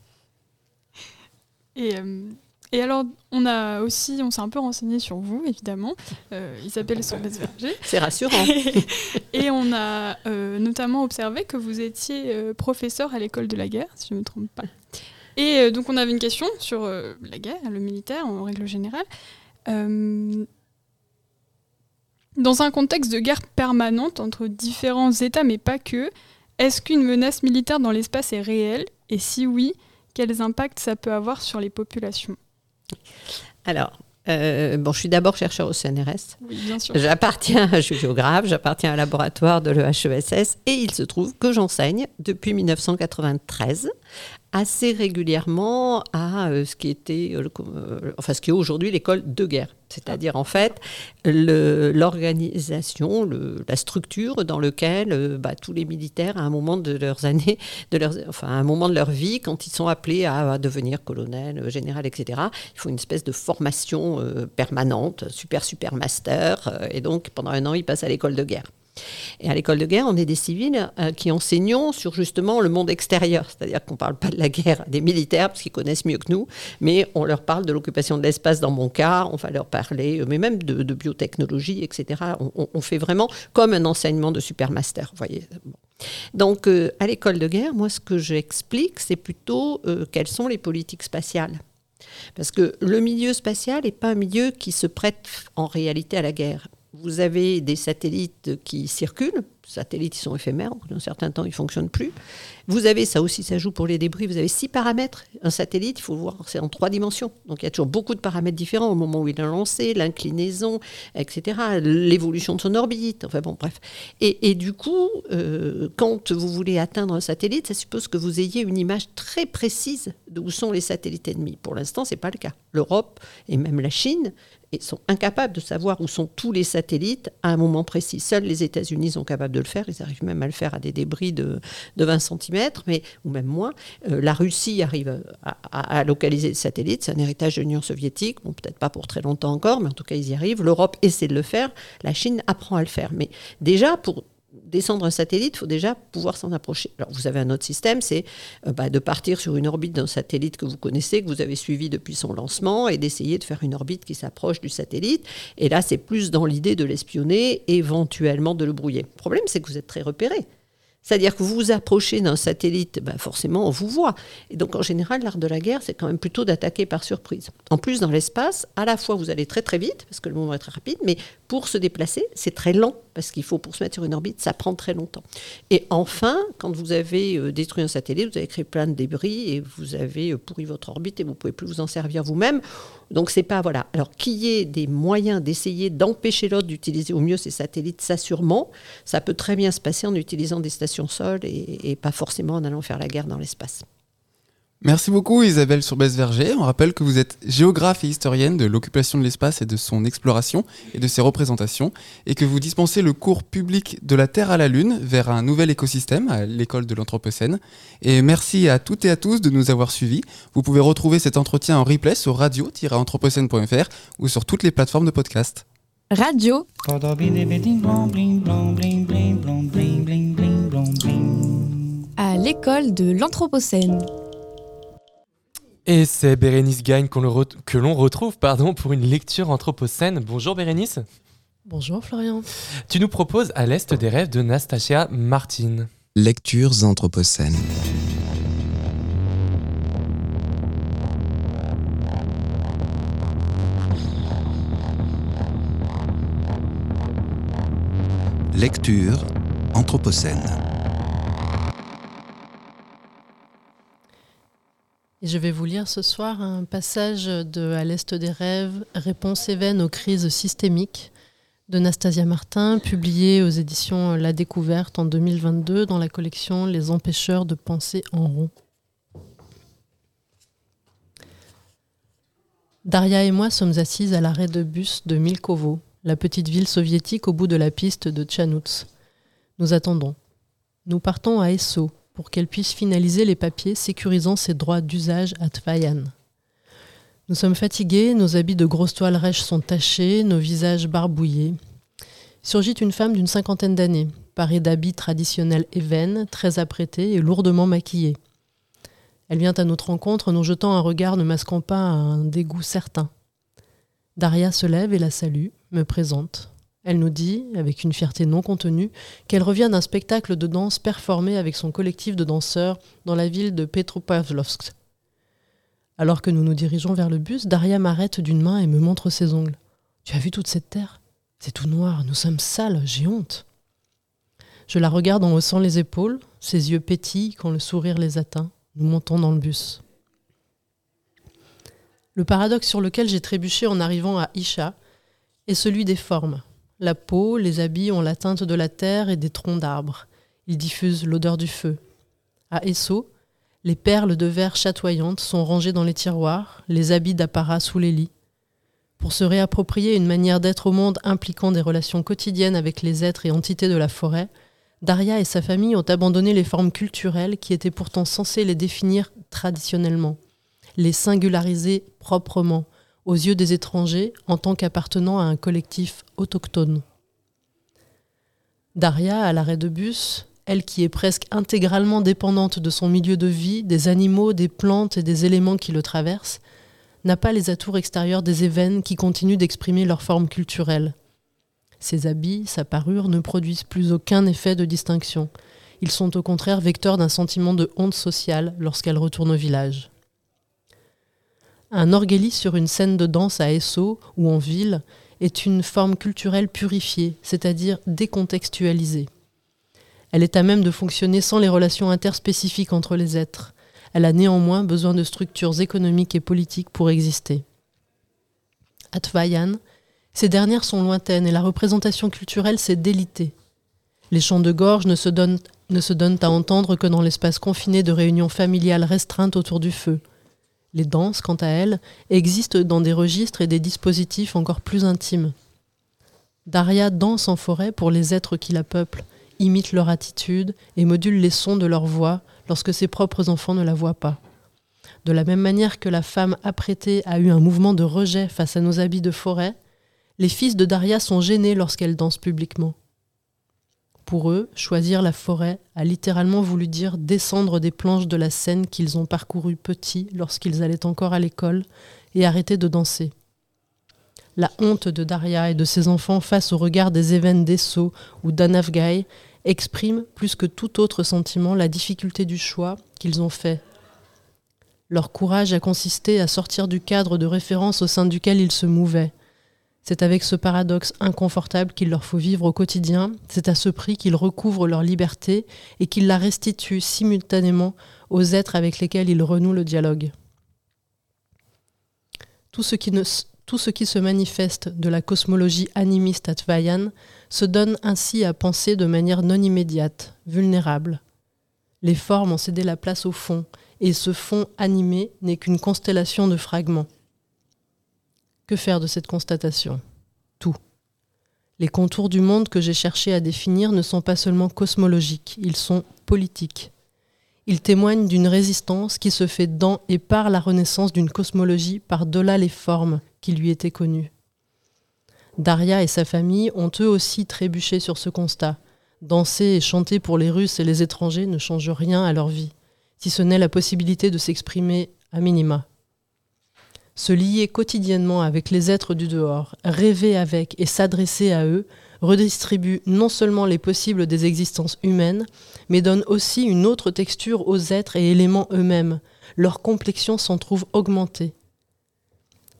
Et, euh, et alors, on a aussi, on s'est un peu renseigné sur vous, évidemment, euh, Isabelle Sorbès-Verger. *laughs* C'est rassurant. *laughs* et on a euh, notamment observé que vous étiez euh, professeur à l'école de la guerre, si je ne me trompe pas. Et donc, on avait une question sur la guerre, le militaire en règle générale. Dans un contexte de guerre permanente entre différents États, mais pas que, est-ce qu'une menace militaire dans l'espace est réelle? Et si oui, quels impacts ça peut avoir sur les populations Alors, euh, bon, je suis d'abord chercheur au CNRS. Oui, bien sûr. J'appartiens, *laughs* je suis géographe, j'appartiens à un laboratoire de l'EHESS et il se trouve que j'enseigne depuis 1993 assez régulièrement à euh, ce qui était, euh, euh, enfin ce qui est aujourd'hui l'école de guerre, c'est-à-dire en fait l'organisation, la structure dans laquelle bah, tous les militaires à un moment de leurs années, de leurs, enfin à un moment de leur vie, quand ils sont appelés à, devenir colonel, général, etc., il faut une espèce de formation permanente, super super master, et donc pendant un an ils passent à l'école de guerre. Et à l'école de guerre, on est des civils euh, qui enseignons sur justement le monde extérieur. C'est-à-dire qu'on ne parle pas de la guerre des militaires, parce qu'ils connaissent mieux que nous, mais on leur parle de l'occupation de l'espace dans mon cas, on va leur parler, euh, mais même de, biotechnologie, etc. On, fait vraiment comme un enseignement de supermaster. Donc, euh, à l'école de guerre, moi, ce que j'explique, c'est plutôt quelles sont les politiques spatiales. Parce que le milieu spatial n'est pas un milieu qui se prête en réalité à la guerre. Vous avez des satellites qui circulent, satellites qui sont éphémères, au bout d'un certain temps ils ne fonctionnent plus. Vous avez, ça aussi ça joue pour les débris, vous avez six paramètres. Un satellite, il faut le voir, c'est en trois dimensions. Donc il y a toujours beaucoup de paramètres différents au moment où il est lancé, l'inclinaison, etc., l'évolution de son orbite, enfin bon, bref. Et, du coup, euh, quand vous voulez atteindre un satellite, ça suppose que vous ayez une image très précise de où sont les satellites ennemis. Pour l'instant, ce n'est pas le cas. L'Europe et même la Chine et sont incapables de savoir où sont tous les satellites à un moment précis. Seuls les États-Unis sont capables de le faire. Ils arrivent même à le faire à des débris de, de 20 cm, mais, ou même moins. Euh, la Russie arrive à, à- localiser les satellites. C'est un héritage de l'Union soviétique. Bon, peut-être pas pour très longtemps encore, mais en tout cas, ils y arrivent. L'Europe essaie de le faire. La Chine apprend à le faire. Mais déjà, pour descendre un satellite, il faut déjà pouvoir s'en approcher. Alors, vous avez un autre système, c'est euh, bah, de partir sur une orbite d'un satellite que vous connaissez, que vous avez suivi depuis son lancement, et d'essayer de faire une orbite qui s'approche du satellite. Et là, c'est plus dans l'idée de l'espionner, éventuellement de le brouiller. Le problème, c'est que vous êtes très repéré. C'est-à-dire que vous vous approchez d'un satellite, ben forcément, on vous voit. Et donc, en général, l'art de la guerre, c'est quand même plutôt d'attaquer par surprise. En plus, dans l'espace, à la fois, vous allez très très vite, parce que le mouvement est très rapide, mais pour se déplacer, c'est très lent, parce qu'il faut, pour se mettre sur une orbite, ça prend très longtemps. Et enfin, quand vous avez euh, détruit un satellite, vous avez créé plein de débris, et vous avez euh, pourri votre orbite, et vous ne pouvez plus vous en servir vous-même. Donc, c'est pas, voilà. Alors, qu'il y ait des moyens d'essayer d'empêcher l'autre d'utiliser au mieux ces satellites, ça sûrement. Ça peut très bien se passer en utilisant des stations sol et pas forcément en allant faire la guerre dans l'espace. Merci beaucoup Isabelle Surbès-Verger. On rappelle que vous êtes géographe et historienne de l'occupation de l'espace et de son exploration et de ses représentations, et que vous dispensez le cours public de la Terre à la Lune vers un nouvel écosystème à l'école de l'Anthropocène. Et merci à toutes et à tous de nous avoir suivis. Vous pouvez retrouver cet entretien en replay sur radio-anthropocène.fr ou sur toutes les plateformes de podcast. Radio à l'école de l'Anthropocène. Et c'est Bérénice Gagne le que l'on retrouve pardon, pour une lecture anthropocène. Bonjour Bérénice. Bonjour Florian. Tu nous proposes À l'Est des rêves de Nastasia Martin. Lectures anthropocènes. Lecture Anthropocène. Et je vais vous lire ce soir un passage de À l'Est des rêves, Réponse éveine aux crises systémiques de Nastasia Martin, publié aux éditions La Découverte en 2022 dans la collection Les empêcheurs de penser en rond. Daria et moi sommes assises à l'arrêt de bus de Milkovo, la petite ville soviétique au bout de la piste de Tchanouts. Nous attendons. Nous partons à Esso pour qu'elle puisse finaliser les papiers sécurisant ses droits d'usage à Tvayan. Nous sommes fatigués, nos habits de grosse toile rêche sont tachés, nos visages barbouillés. Surgit une femme d'une cinquantaine d'années, parée d'habits traditionnels évennes, très apprêtée et lourdement maquillée. Elle vient à notre rencontre, nous jetant un regard ne masquant pas un dégoût certain. Daria se lève et la salue, me présente. Elle nous dit, avec une fierté non contenue, qu'elle revient d'un spectacle de danse performé avec son collectif de danseurs dans la ville de Petropavlovsk. Alors que nous nous dirigeons vers le bus, Daria m'arrête d'une main et me montre ses ongles. Tu as vu toute cette terre? C'est tout noir, nous sommes sales, j'ai honte. Je la regarde en haussant les épaules, ses yeux pétillent quand le sourire les atteint. Nous montons dans le bus. Le paradoxe sur lequel j'ai trébuché en arrivant à Isha est celui des formes. La peau, les habits ont la teinte de la terre et des troncs d'arbres. Ils diffusent l'odeur du feu. À Esso, les perles de verre chatoyantes sont rangées dans les tiroirs, les habits d'apparat sous les lits. Pour se réapproprier une manière d'être au monde impliquant des relations quotidiennes avec les êtres et entités de la forêt, Daria et sa famille ont abandonné les formes culturelles qui étaient pourtant censées les définir traditionnellement, les singulariser proprement, aux yeux des étrangers en tant qu'appartenant à un collectif autochtone. Daria, à l'arrêt de bus, elle qui est presque intégralement dépendante de son milieu de vie, des animaux, des plantes et des éléments qui le traversent, n'a pas les atours extérieurs des événements qui continuent d'exprimer leur forme culturelle. Ses habits, sa parure ne produisent plus aucun effet de distinction. Ils sont au contraire vecteurs d'un sentiment de honte sociale lorsqu'elle retourne au village. Un orguélis sur une scène de danse à Esso ou en ville est une forme culturelle purifiée, c'est-à-dire décontextualisée. Elle est à même de fonctionner sans les relations interspécifiques entre les êtres. Elle a néanmoins besoin de structures économiques et politiques pour exister. À Tvayan, ces dernières sont lointaines et la représentation culturelle s'est délitée. Les chants de gorge ne se donnent à entendre que dans l'espace confiné de réunions familiales restreintes autour du feu. Les danses, quant à elles, existent dans des registres et des dispositifs encore plus intimes. Daria danse en forêt pour les êtres qui la peuplent, imite leur attitude et module les sons de leur voix lorsque ses propres enfants ne la voient pas. De la même manière que la femme apprêtée a eu un mouvement de rejet face à nos habits de forêt, les fils de Daria sont gênés lorsqu'elle danse publiquement. Pour eux, choisir la forêt a littéralement voulu dire descendre des planches de la scène qu'ils ont parcourues petits lorsqu'ils allaient encore à l'école et arrêter de danser. La honte de Daria et de ses enfants face au regard des événements d'Esso ou d'Anavgai exprime plus que tout autre sentiment la difficulté du choix qu'ils ont fait. Leur courage a consisté à sortir du cadre de référence au sein duquel ils se mouvaient. C'est avec ce paradoxe inconfortable qu'il leur faut vivre au quotidien, c'est à ce prix qu'ils recouvrent leur liberté et qu'ils la restituent simultanément aux êtres avec lesquels ils renouent le dialogue. Tout ce qui, se manifeste de la cosmologie animiste à Tvayan se donne ainsi à penser de manière non immédiate, vulnérable. Les formes ont cédé la place au fond, et ce fond animé n'est qu'une constellation de fragments. Que faire de cette constatation? Tout. Les contours du monde que j'ai cherché à définir ne sont pas seulement cosmologiques, ils sont politiques. Ils témoignent d'une résistance qui se fait dans et par la renaissance d'une cosmologie par-delà les formes qui lui étaient connues. Daria et sa famille ont eux aussi trébuché sur ce constat. Danser et chanter pour les Russes et les étrangers ne change rien à leur vie, si ce n'est la possibilité de s'exprimer à minima. Se lier quotidiennement avec les êtres du dehors, rêver avec et s'adresser à eux, redistribue non seulement les possibles des existences humaines, mais donne aussi une autre texture aux êtres et éléments eux-mêmes. Leur complexion s'en trouve augmentée.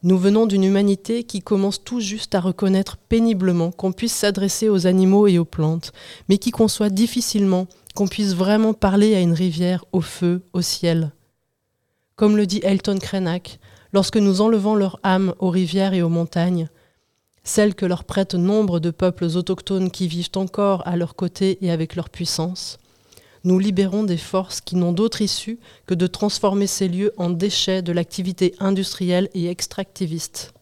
Nous venons d'une humanité qui commence tout juste à reconnaître péniblement qu'on puisse s'adresser aux animaux et aux plantes, mais qui conçoit difficilement qu'on puisse vraiment parler à une rivière, au feu, au ciel. Comme le dit Elton Krenak, lorsque nous enlevons leur âme aux rivières et aux montagnes, celles que leur prêtent nombre de peuples autochtones qui vivent encore à leur côté et avec leur puissance, nous libérons des forces qui n'ont d'autre issue que de transformer ces lieux en déchets de l'activité industrielle et extractiviste.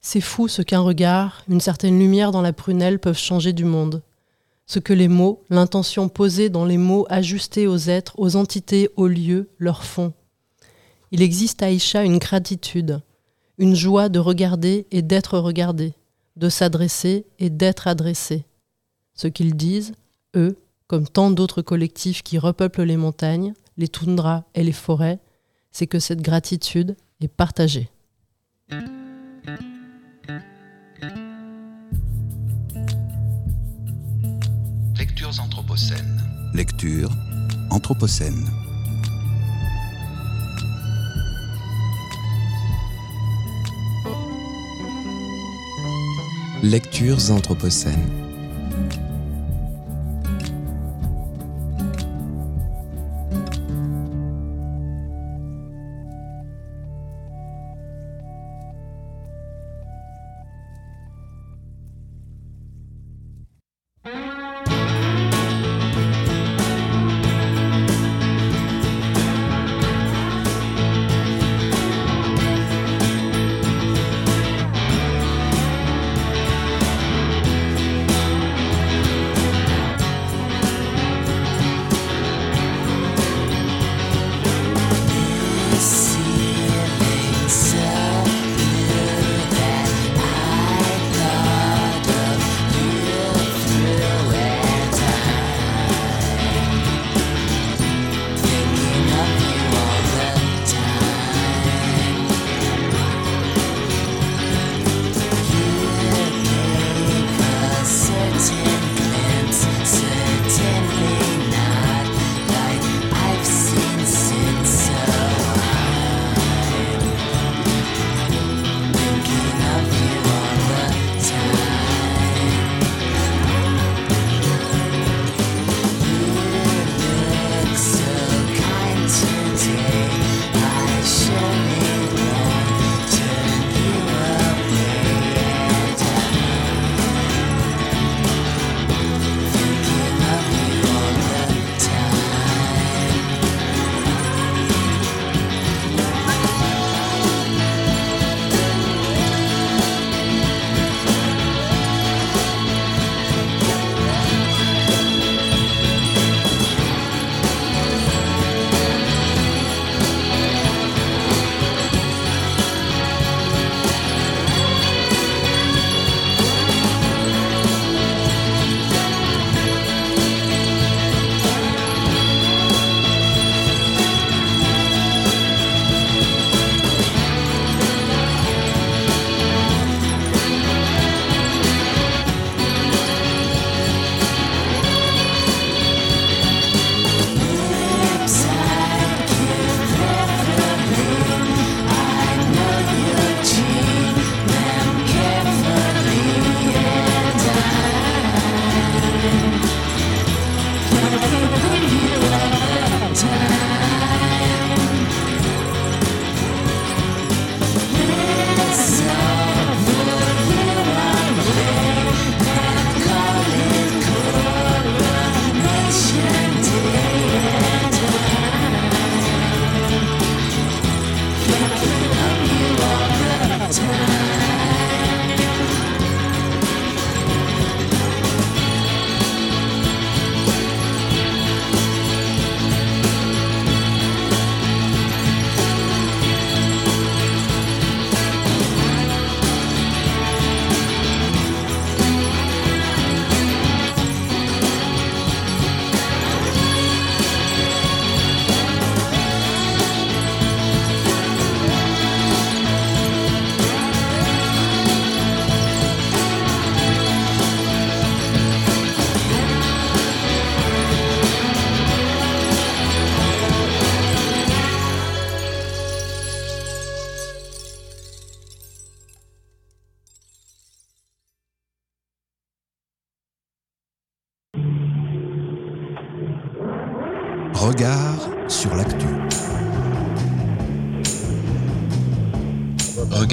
C'est fou ce qu'un regard, une certaine lumière dans la prunelle peuvent changer du monde. Ce que les mots, l'intention posée dans les mots ajustés aux êtres, aux entités, aux lieux, leur font. Il existe à Aïcha une gratitude, une joie de regarder et d'être regardé, de s'adresser et d'être adressé. Ce qu'ils disent, eux, comme tant d'autres collectifs qui repeuplent les montagnes, les toundras et les forêts, c'est que cette gratitude est partagée. Lectures anthropocènes. Lecture anthropocène. Lectures anthropocènes.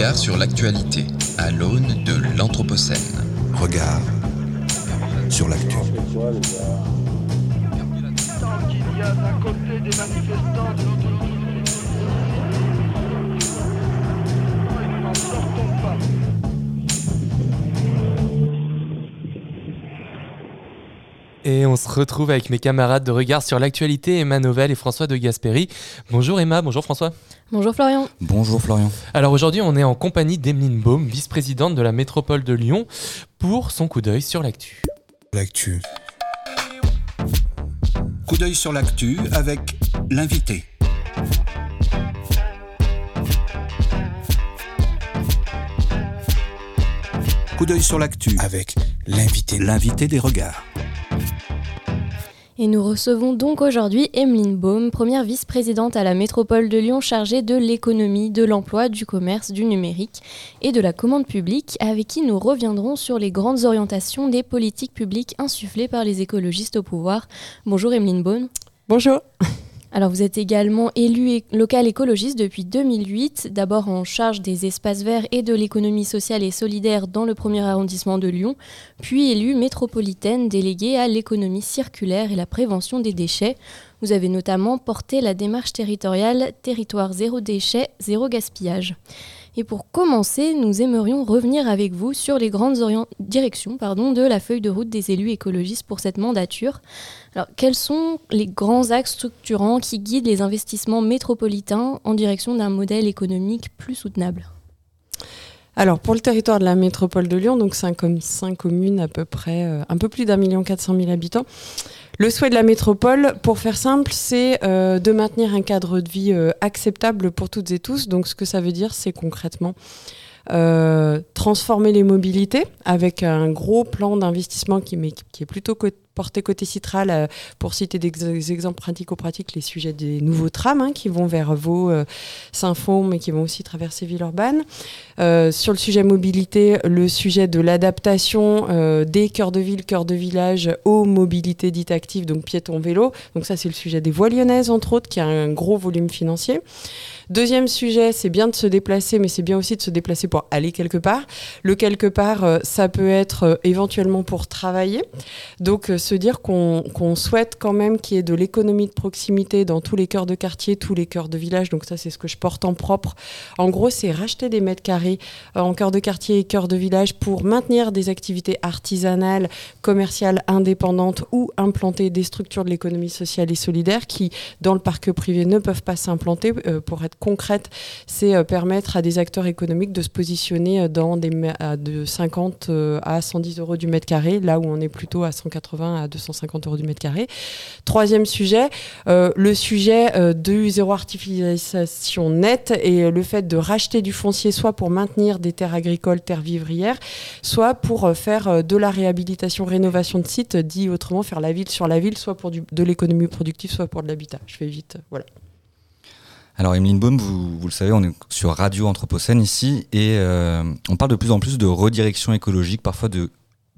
Regard sur l'actualité à l'aune de l'Anthropocène. Regard sur l'actu. Et on se retrouve avec mes camarades de regard sur l'actualité, Emma Novelle et François de Gasperi. Bonjour Emma, bonjour François. Bonjour Florian. Bonjour Florian. Alors aujourd'hui, on est en compagnie d'Emeline Baum, vice-présidente de la métropole de Lyon, pour son coup d'œil sur l'actu. L'actu. Coup d'œil sur l'actu avec l'invité. Coup d'œil sur l'actu avec l'invité. L'invité des regards. Et nous recevons donc aujourd'hui Emeline Baum, première vice-présidente à la métropole de Lyon chargée de l'économie, de l'emploi, du commerce, du numérique et de la commande publique, avec qui nous reviendrons sur les grandes orientations des politiques publiques insufflées par les écologistes au pouvoir. Bonjour Emeline Baum. Bonjour. Alors vous êtes également élu local écologiste depuis 2008, d'abord en charge des espaces verts et de l'économie sociale et solidaire dans le premier arrondissement de Lyon, puis élu métropolitaine déléguée à l'économie circulaire et la prévention des déchets. Vous avez notamment porté la démarche territoriale Territoire zéro déchet, zéro gaspillage. Et pour commencer, nous aimerions revenir avec vous sur les grandes directions de la feuille de route des élus écologistes pour cette mandature. Alors, quels sont les grands axes structurants qui guident les investissements métropolitains en direction d'un modèle économique plus soutenable? Alors pour le territoire de la métropole de Lyon, donc 5, communes à peu près, euh, un peu plus d'un million quatre cent mille habitants, le souhait de la métropole, pour faire simple, c'est euh, de maintenir un cadre de vie euh, acceptable pour toutes et tous. Donc ce que ça veut dire, c'est concrètement transformer les mobilités avec un gros plan d'investissement qui, qui, est plutôt porté côté Citral, euh, pour citer des, exemples pratico-pratiques, les sujets des nouveaux trams hein, qui vont vers Vaux, euh, Saint-Fond, mais qui vont aussi traverser Villeurbanne. Euh, sur le sujet mobilité, le sujet de l'adaptation des cœurs de ville, cœurs de village aux mobilités dites actives, donc piétons, vélo. Donc ça, c'est le sujet des voies lyonnaises, entre autres, qui a un gros volume financier. Deuxième sujet, c'est bien de se déplacer, mais c'est bien aussi de se déplacer pour aller quelque part. Le quelque part, ça peut être éventuellement pour travailler. Donc se dire qu'on souhaite quand même qu'il y ait de l'économie de proximité dans tous les cœurs de quartier, tous les cœurs de village. Donc ça, c'est ce que je porte en propre. En gros, c'est racheter des mètres carrés euh, en cœur de quartier et cœur de village pour maintenir des activités artisanales, commerciales, indépendantes ou implanter des structures de l'économie sociale et solidaire qui, dans le parc privé, ne peuvent pas s'implanter. Euh, pour être concrète, c'est euh, permettre à des acteurs économiques de se positionner dans des de 50 à 110 euros du mètre carré, là où on est plutôt à 180 à 250 euros du mètre carré. Troisième sujet, euh, le sujet euh, de zéro artificialisation nette et le fait de racheter du foncier soit pour maintenir des terres agricoles, terres vivrières, soit pour euh, faire de la réhabilitation, rénovation de sites, dit autrement faire la ville sur la ville, soit pour de l'économie productive, soit pour de l'habitat. Je fais vite, voilà. Alors Emeline Baum, vous, le savez, on est sur Radio Anthropocène ici et on parle de plus en plus de redirection écologique, parfois de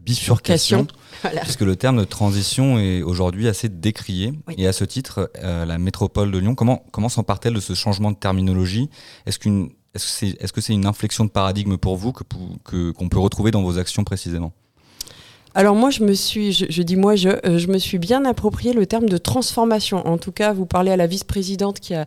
bifurcation, *laughs* puisque le terme de transition est aujourd'hui assez décrié. Et à ce titre, euh, la métropole de Lyon, comment, comment s'empare-t-elle de ce changement de terminologie? Est-ce qu'une est-ce que c'est est -ce une inflexion de paradigme pour vous que, qu'on peut retrouver dans vos actions précisément? Alors moi, je me suis, je, dis moi, je, euh, je me suis bien approprié le terme de transformation. En tout cas, vous parlez à la vice-présidente qui a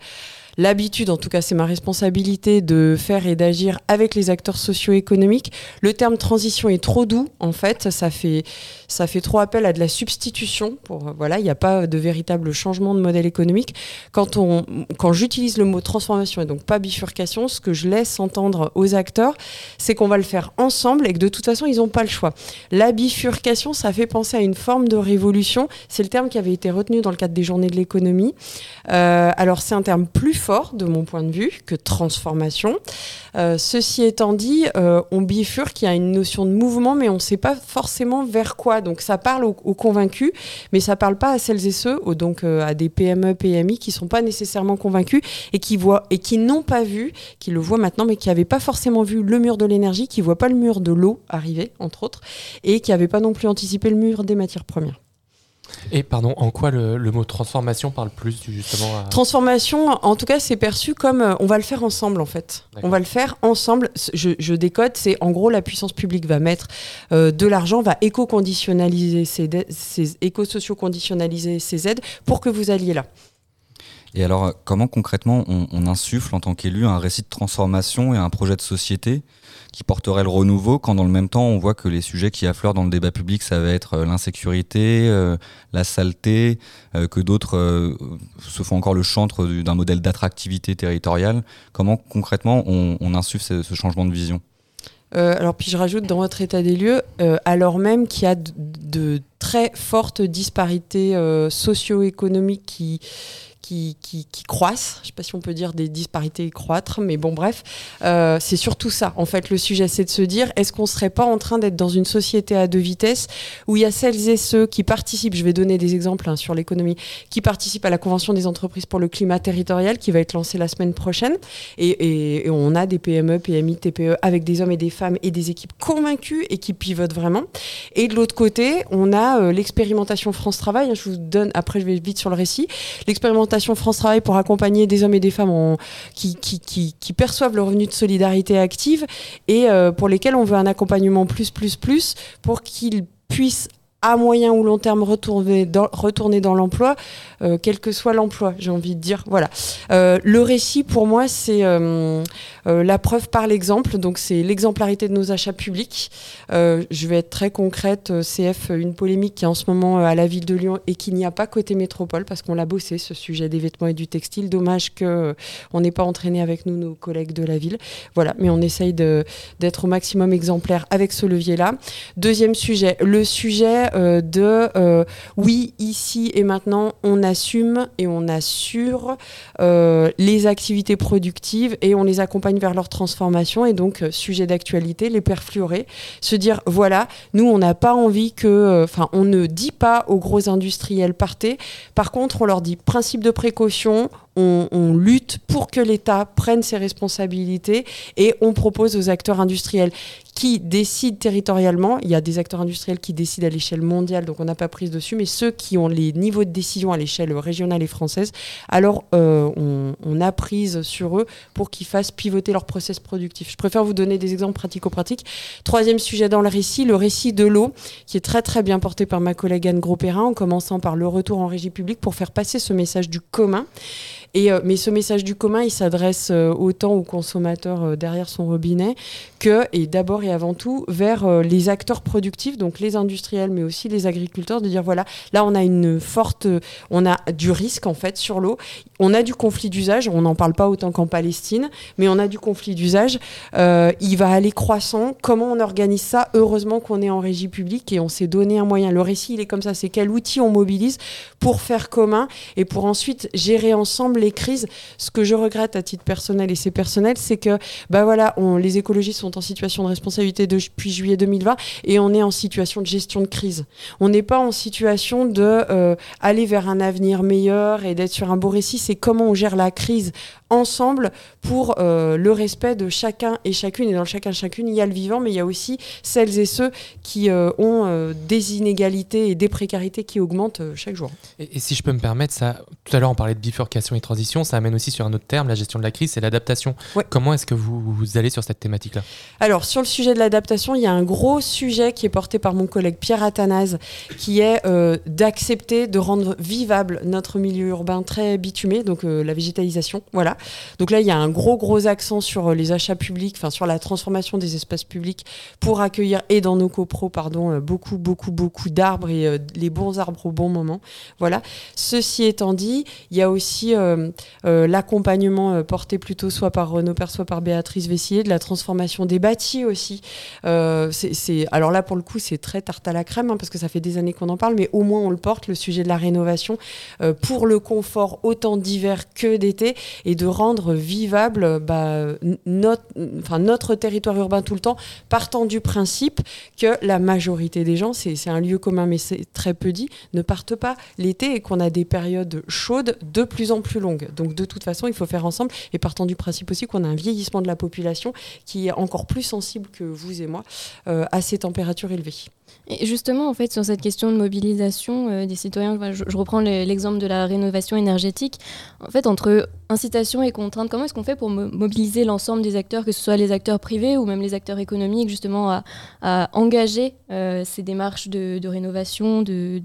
l'habitude, en tout cas c'est ma responsabilité, de faire et d'agir avec les acteurs socio-économiques. Le terme transition est trop doux, en fait, ça fait, ça fait trop appel à de la substitution. Pour, voilà, il n'y a pas de véritable changement de modèle économique. Quand, quand j'utilise le mot transformation et donc pas bifurcation, ce que je laisse entendre aux acteurs, c'est qu'on va le faire ensemble et que de toute façon, ils n'ont pas le choix. La bifurcation, ça fait penser à une forme de révolution. C'est le terme qui avait été retenu dans le cadre des journées de l'économie. Euh, alors c'est un terme plus de mon point de vue que transformation. Euh, ceci étant dit, euh, on bifurque, il y a une notion de mouvement, mais on ne sait pas forcément vers quoi. Donc ça parle aux, convaincus, mais ça ne parle pas à celles et ceux, donc euh, à des PME, PMI qui ne sont pas nécessairement convaincus et qui voient et qui n'ont pas vu, qui le voient maintenant, mais qui n'avaient pas forcément vu le mur de l'énergie, qui ne voient pas le mur de l'eau arriver, entre autres, et qui n'avaient pas non plus anticipé le mur des matières premières. Et pardon, en quoi le, mot transformation parle plus justement à... Transformation, en tout cas, c'est perçu comme euh, on va le faire ensemble en fait. On va le faire ensemble. Je, décode, c'est en gros la puissance publique va mettre euh, de l'argent, va éco-conditionnaliser ces, ces éco-socio-conditionnaliser ces aides pour que vous alliez là. Et alors, comment concrètement on, on insuffle en tant qu'élu un récit de transformation et un projet de société qui porterait le renouveau, quand dans le même temps on voit que les sujets qui affleurent dans le débat public, ça va être euh, l'insécurité, euh, la saleté, euh, que d'autres se font encore le chantre d'un modèle d'attractivité territoriale. Comment concrètement on, insuffle ce, changement de vision? Alors puis je rajoute dans votre état des lieux, alors même qu'il y a de, très fortes disparités socio-économiques qui, qui, qui, croissent. Je ne sais pas si on peut dire des disparités croître, mais bon, bref, euh, c'est surtout ça. En fait, le sujet, c'est de se dire est-ce qu'on ne serait pas en train d'être dans une société à deux vitesses où il y a celles et ceux qui participent, je vais donner des exemples hein, sur l'économie, qui participent à la Convention des entreprises pour le climat territorial qui va être lancée la semaine prochaine. Et, on a des PME, PMI, TPE avec des hommes et des femmes et des équipes convaincues et qui pivotent vraiment. Et de l'autre côté, on a euh, l'expérimentation France Travail. Je vous donne, après, je vais vite sur le récit. L'expérimentation France Travail pour accompagner des hommes et des femmes qui, perçoivent le revenu de solidarité active et euh, pour lesquels on veut un accompagnement plus, plus, plus pour qu'ils puissent à moyen ou long terme retourner dans, l'emploi, euh, quel que soit l'emploi, j'ai envie de dire. Voilà. Euh, le récit, pour moi, c'est la preuve par l'exemple. Donc, c'est l'exemplarité de nos achats publics. je vais être très concrète. CF, une polémique qui est en ce moment à la ville de Lyon et qu'il n'y a pas côté métropole parce qu'on l'a bossé, ce sujet des vêtements et du textile. Dommage qu'on n'ait pas entraîné avec nous nos collègues de la ville. Voilà. Mais on essaye d'être au maximum exemplaire avec ce levier-là. Deuxième sujet, le sujet euh, de euh, oui, ici et maintenant, on assume et on assure euh, les activités productives et on les accompagne vers leur transformation. Et donc, sujet d'actualité, les perfluorés, se dire voilà, nous, on n'a pas envie que, enfin, on ne dit pas aux gros industriels partez. Par contre, on leur dit principe de précaution, on, lutte pour que l'État prenne ses responsabilités et on propose aux acteurs industriels qui décident territorialement. Il y a des acteurs industriels qui décident à l'échelle mondiale, donc on n'a pas prise dessus, mais ceux qui ont les niveaux de décision à l'échelle régionale et française, alors euh, on, a prise sur eux pour qu'ils fassent pivoter leur process productif. Je préfère vous donner des exemples pratico-pratiques. Troisième sujet dans le récit, le récit de l'eau, qui est très très bien porté par ma collègue Anne Gros-Perrin, en commençant par le retour en régie publique pour faire passer ce message du commun. Euh, mais ce message du commun, il s'adresse euh, autant aux consommateurs derrière son robinet que, et d'abord et avant tout, vers euh, les acteurs productifs, donc les industriels, mais aussi les agriculteurs, de dire voilà, là on a une forte, on a du risque en fait sur l'eau, on a du conflit d'usage, on n'en parle pas autant qu'en Palestine, mais on a du conflit d'usage, euh, il va aller croissant. Comment on organise ça? Heureusement qu'on est en régie publique et on s'est donné un moyen. Le récit, il est comme ça, c'est quel outil on mobilise pour faire commun et pour ensuite gérer ensemble les crises. Ce que je regrette à titre personnel et c'est personnel, c'est que bah voilà, on, les écologistes sont en situation de responsabilité depuis juillet 2020 et on est en situation de gestion de crise. On n'est pas en situation de euh, aller vers un avenir meilleur et d'être sur un beau récit. C'est comment on gère la crise ensemble pour euh, le respect de chacun et chacune. Et dans le chacun et chacune, il y a le vivant, mais il y a aussi celles et ceux qui euh, ont des inégalités et des précarités qui augmentent chaque jour. Et, si je peux me permettre, ça, tout à l'heure on parlait de bifurcation et transition, ça amène aussi sur un autre terme, la gestion de la crise, c'est l'adaptation. Comment est-ce que vous, vous allez sur cette thématique-là? Alors sur le sujet de l'adaptation, il y a un gros sujet qui est porté par mon collègue Pierre Athanase, qui est euh, d'accepter de rendre vivable notre milieu urbain très bitumé, donc euh, la végétalisation. Voilà. Donc là, il y a un gros gros accent sur euh, les achats publics, enfin sur la transformation des espaces publics pour accueillir et dans nos copros, pardon, beaucoup beaucoup beaucoup d'arbres et les bons arbres au bon moment. Voilà. Ceci étant dit, il y a aussi l'accompagnement porté plutôt soit par Renaud Père, soit par Béatrice Vessier de la transformation des bâtis aussi. Euh, alors là, pour le coup, c'est très tarte à la crème, hein, parce que ça fait des années qu'on en parle, mais au moins on le porte, le sujet de la rénovation, euh, pour le confort autant d'hiver que d'été, et de rendre vivable bah, notre, notre territoire urbain tout le temps, partant du principe que la majorité des gens, c'est, un lieu commun, mais c'est très peu dit, ne partent pas l'été et qu'on a des périodes chaudes de plus en plus. Donc de toute façon, il faut faire ensemble et partant du principe aussi qu'on a un vieillissement de la population qui est encore plus sensible que vous et moi euh, à ces températures élevées. Et justement, en fait, sur cette question de mobilisation euh, des citoyens, je, reprends l'exemple de la rénovation énergétique. En fait, entre incitation et contrainte, comment est-ce qu'on fait pour mobiliser l'ensemble des acteurs, que ce soit les acteurs privés ou même les acteurs économiques, justement, à, engager euh, ces démarches de, rénovation, de,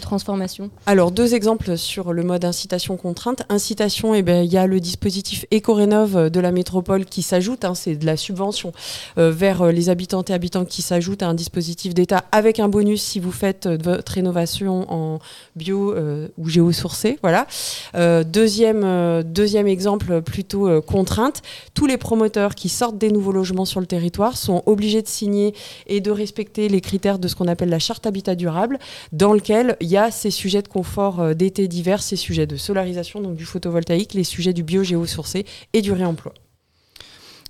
transformation? Alors, deux exemples sur le mode incitation-contrainte. Incitation, eh ben, il y a le dispositif Éco-Rénov de la métropole qui s'ajoute, hein, c'est de la subvention euh, vers les habitantes et habitants qui s'ajoute à un dispositif d'État avec un bonus si vous faites euh, votre rénovation en bio euh, ou géosourcé. Voilà. Euh, deuxième, deuxième exemple plutôt contrainte. Tous les promoteurs qui sortent des nouveaux logements sur le territoire sont obligés de signer et de respecter les critères de ce qu'on appelle la charte habitat durable, dans lequel il y a ces sujets de confort d'été divers, ces sujets de solarisation, donc du photovoltaïque, les sujets du bio géosourcé et du réemploi.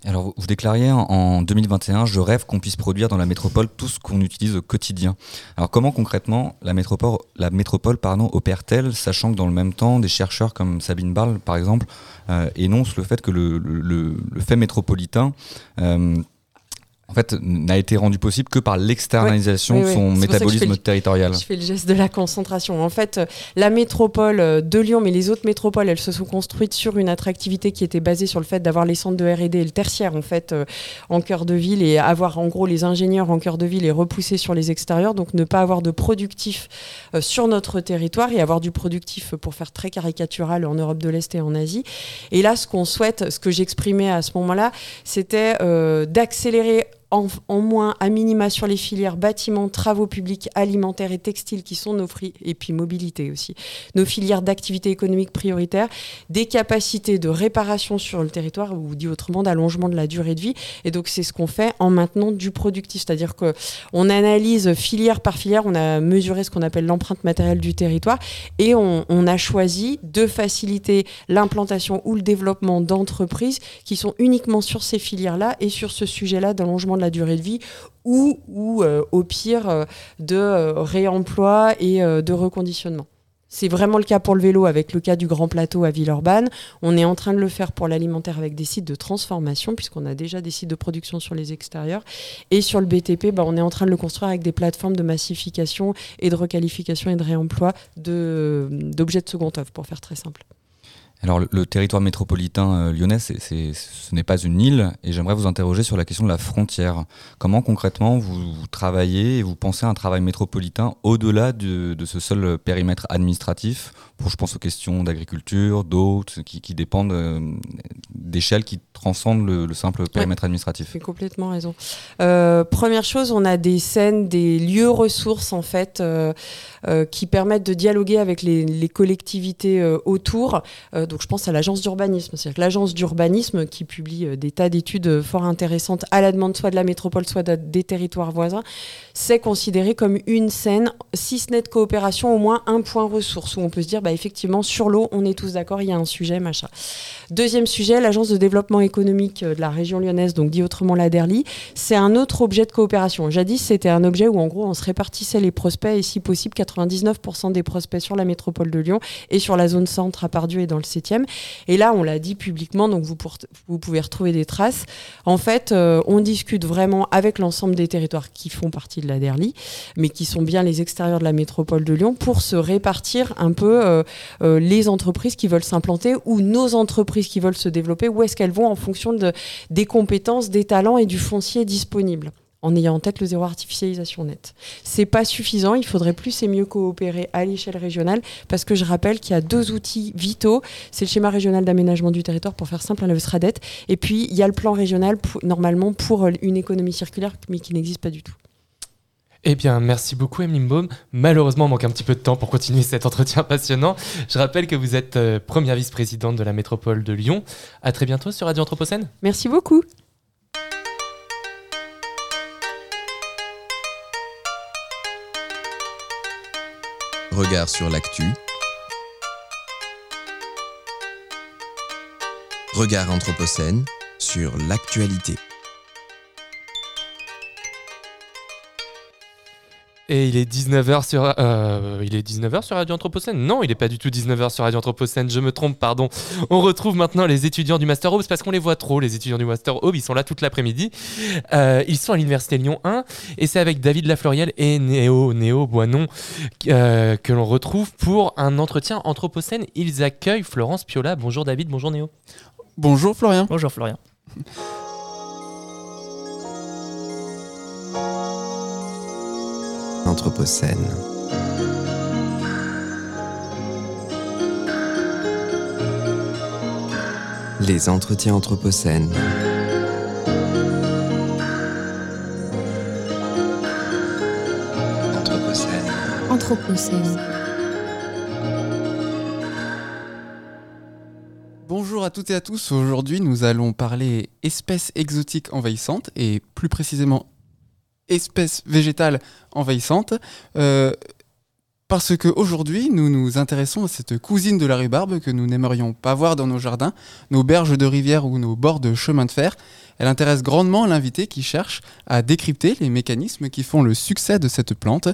Alors, vous déclariez en 2021, je rêve qu'on puisse produire dans la métropole tout ce qu'on utilise au quotidien. Alors, comment concrètement la métropole, la métropole pardon, opère-t-elle, sachant que dans le même temps, des chercheurs comme Sabine Barl, par exemple, euh, énoncent le fait que le, le, le fait métropolitain euh, en fait, n'a été rendu possible que par l'externalisation de son métabolisme territorial. Je fais le geste de la concentration. En fait, la métropole de Lyon, mais les autres métropoles, elles se sont construites sur une attractivité qui était basée sur le fait d'avoir les centres de R&D et le tertiaire en fait euh, en cœur de ville et avoir en gros les ingénieurs en cœur de ville et repousser sur les extérieurs. Donc ne pas avoir de productif euh, sur notre territoire et avoir du productif pour faire très caricatural en Europe de l'Est et en Asie. Et là, ce qu'on souhaite, ce que j'exprimais à ce moment-là, c'était euh, d'accélérer en, moins à minima sur les filières bâtiments, travaux publics, alimentaires et textiles qui sont nos et puis mobilité aussi, nos filières d'activité économique prioritaires, des capacités de réparation sur le territoire ou dit autrement d'allongement de la durée de vie. Et donc c'est ce qu'on fait en maintenant du productif, c'est-à-dire que on analyse filière par filière, on a mesuré ce qu'on appelle l'empreinte matérielle du territoire et on, on a choisi de faciliter l'implantation ou le développement d'entreprises qui sont uniquement sur ces filières-là et sur ce sujet-là d'allongement de la durée de vie ou, ou euh, au pire euh, de euh, réemploi et de reconditionnement. C'est vraiment le cas pour le vélo avec le cas du Grand Plateau à Villeurbanne. On est en train de le faire pour l'alimentaire avec des sites de transformation, puisqu'on a déjà des sites de production sur les extérieurs. Et sur le BTP, bah, on est en train de le construire avec des plateformes de massification et de requalification et de réemploi d'objets de, de seconde œuvre, pour faire très simple. Alors le, territoire métropolitain euh, lyonnais, ce n'est pas une île, et j'aimerais vous interroger sur la question de la frontière. Comment concrètement vous, travaillez et vous pensez à un travail métropolitain au-delà de, ce seul périmètre administratif pour, je pense aux questions d'agriculture, d'eau, qui, qui, dépendent euh, d'échelles qui transcendent le, simple périmètre administratif. Vous complètement raison. Euh, première chose, on a des scènes, des lieux ressources en fait, qui permettent de dialoguer avec les, les collectivités autour donc je pense à l'agence d'urbanisme. C'est-à-dire que l'agence d'urbanisme qui publie euh, des tas d'études euh, fort intéressantes à la demande soit de la métropole, soit des territoires voisins, c'est considéré comme une scène, si ce n'est de coopération, au moins un point ressource où on peut se dire, bah, effectivement, sur l'eau, on est tous d'accord, il y a un sujet, machin. Deuxième sujet, l'agence de développement économique euh, de la région lyonnaise, donc dit autrement la DERLI, c'est un autre objet de coopération. Jadis, c'était un objet où en gros, on se répartissait les prospects et si possible, 99% des prospects sur la métropole de Lyon et sur la zone centre à Pardieu et dans le et là, on l'a dit publiquement, donc vous, pouvez retrouver des traces. En fait, euh, on discute vraiment avec l'ensemble des territoires qui font partie de la DERLI, mais qui sont bien les extérieurs de la métropole de Lyon, pour se répartir un peu euh, les entreprises qui veulent s'implanter ou nos entreprises qui veulent se développer, où est-ce qu'elles vont en fonction de, des compétences, des talents et du foncier disponible en ayant en tête le zéro artificialisation nette. C'est pas suffisant, il faudrait plus et mieux coopérer à l'échelle régionale parce que je rappelle qu'il y a deux outils vitaux, c'est le schéma régional d'aménagement du territoire pour faire simple, le SRADET, et puis il y a le plan régional normalement pour une économie circulaire mais qui n'existe pas du tout. Eh bien, merci beaucoup, Emeline Baum. Malheureusement, on manque un petit peu de temps pour continuer cet entretien passionnant. Je rappelle que vous êtes euh, première vice-présidente de la métropole de Lyon. À très bientôt sur Radio Anthropocène. Merci beaucoup. Regard sur l'actu. Regard Anthropocène sur l'actualité. Et il est 19h sur euh, il est 19h sur Radio Anthropocène. Non, il n'est pas du tout 19h sur Radio Anthropocène, je me trompe, pardon. On retrouve maintenant les étudiants du Master Hub, parce qu'on les voit trop les étudiants du Master Hub, ils sont là toute l'après-midi. Euh, ils sont à l'université Lyon 1 et c'est avec David Lafloriel et Néo Néo Boinon euh, que l'on retrouve pour un entretien Anthropocène. Ils accueillent Florence Piola. Bonjour David, bonjour Néo. Bonjour Florian. Bonjour Florian. Anthropocène. Les entretiens Anthropocène. Anthropocène. Anthropocène. Bonjour à toutes et à tous. Aujourd'hui, nous allons parler espèces exotiques envahissantes et plus précisément espèces végétales envahissantes. Euh, parce qu'aujourd'hui, nous nous intéressons à cette cousine de la rhubarbe que nous n'aimerions pas voir dans nos jardins, nos berges de rivière ou nos bords de chemin de fer. Elle intéresse grandement l'invité qui cherche à décrypter les mécanismes qui font le succès de cette plante.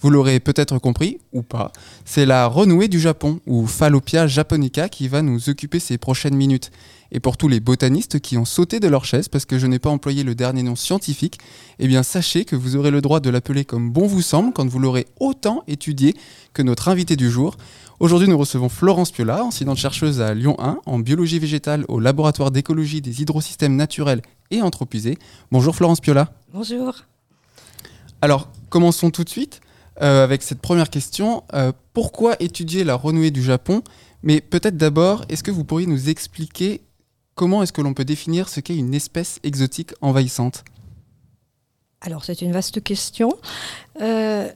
Vous l'aurez peut-être compris, ou pas, c'est la renouée du Japon, ou Phallopia japonica, qui va nous occuper ces prochaines minutes. Et pour tous les botanistes qui ont sauté de leur chaise parce que je n'ai pas employé le dernier nom scientifique, eh bien sachez que vous aurez le droit de l'appeler comme bon vous semble quand vous l'aurez autant étudié que notre invité du jour. Aujourd'hui, nous recevons Florence Piola, enseignante chercheuse à Lyon 1 en biologie végétale au laboratoire d'écologie des hydrosystèmes naturels et anthropisés. Bonjour Florence Piola. Bonjour. Alors, commençons tout de suite euh, avec cette première question. Euh, pourquoi étudier la renouée du Japon? Mais peut-être d'abord, est-ce que vous pourriez nous expliquer comment est-ce que l'on peut définir ce qu'est une espèce exotique envahissante? Alors, c'est une vaste question. Euh,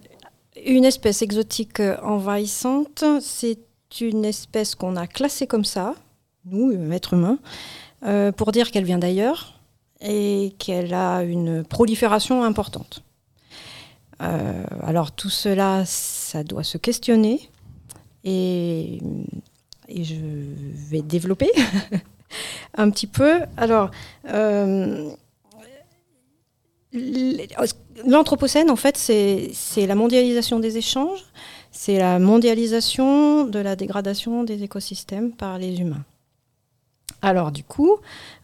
une espèce exotique envahissante, c'est une espèce qu'on a classée comme ça, nous, êtres humains, euh, pour dire qu'elle vient d'ailleurs et qu'elle a une prolifération importante. Euh, alors tout cela, ça doit se questionner et je vais développer *laughs* *laughs* un petit peu. Alors, euh, l'Anthropocène, en fait, c'est la mondialisation des échanges, c'est la mondialisation de la dégradation des écosystèmes par les humains. Alors, du coup,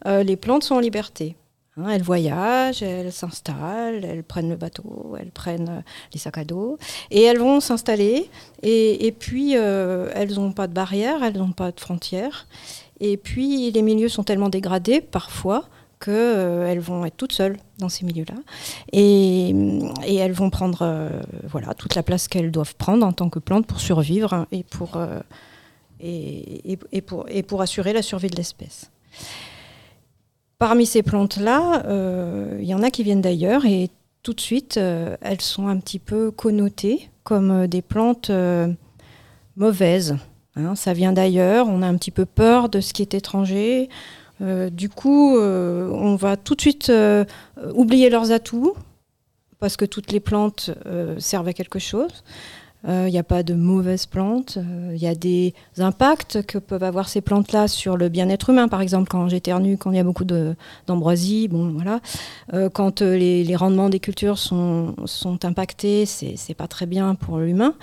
euh, les plantes sont en liberté. Hein, elles voyagent, elles s'installent, elles prennent le bateau, elles prennent euh, les sacs à dos, et elles vont s'installer. Et, puis, elles n'ont pas de barrières, elles n'ont pas de frontières. Et puis, les milieux sont tellement dégradés, parfois, qu'elles vont être toutes seules dans ces milieux-là. Et, elles vont prendre voilà, toute la place qu'elles doivent prendre en tant que plantes pour survivre et pour, pour, et pour assurer la survie de l'espèce. Parmi ces plantes-là, euh, il y en a qui viennent d'ailleurs et tout de suite, euh, elles sont un petit peu connotées comme euh, des plantes mauvaises. Hein. ça vient d'ailleurs, on a un petit peu peur de ce qui est étranger. du coup, on va tout de suite oublier leurs atouts parce que toutes les plantes servent à quelque chose. Il euh, n'y a pas de mauvaises plantes. Il euh, y a des impacts que peuvent avoir ces plantes-là sur le bien-être humain. Par exemple, quand j'éternue, quand il y a beaucoup d'ambroisie, bon, voilà. Euh, quand les, rendements des cultures sont, sont impactés, c'est pas très bien pour l'humain.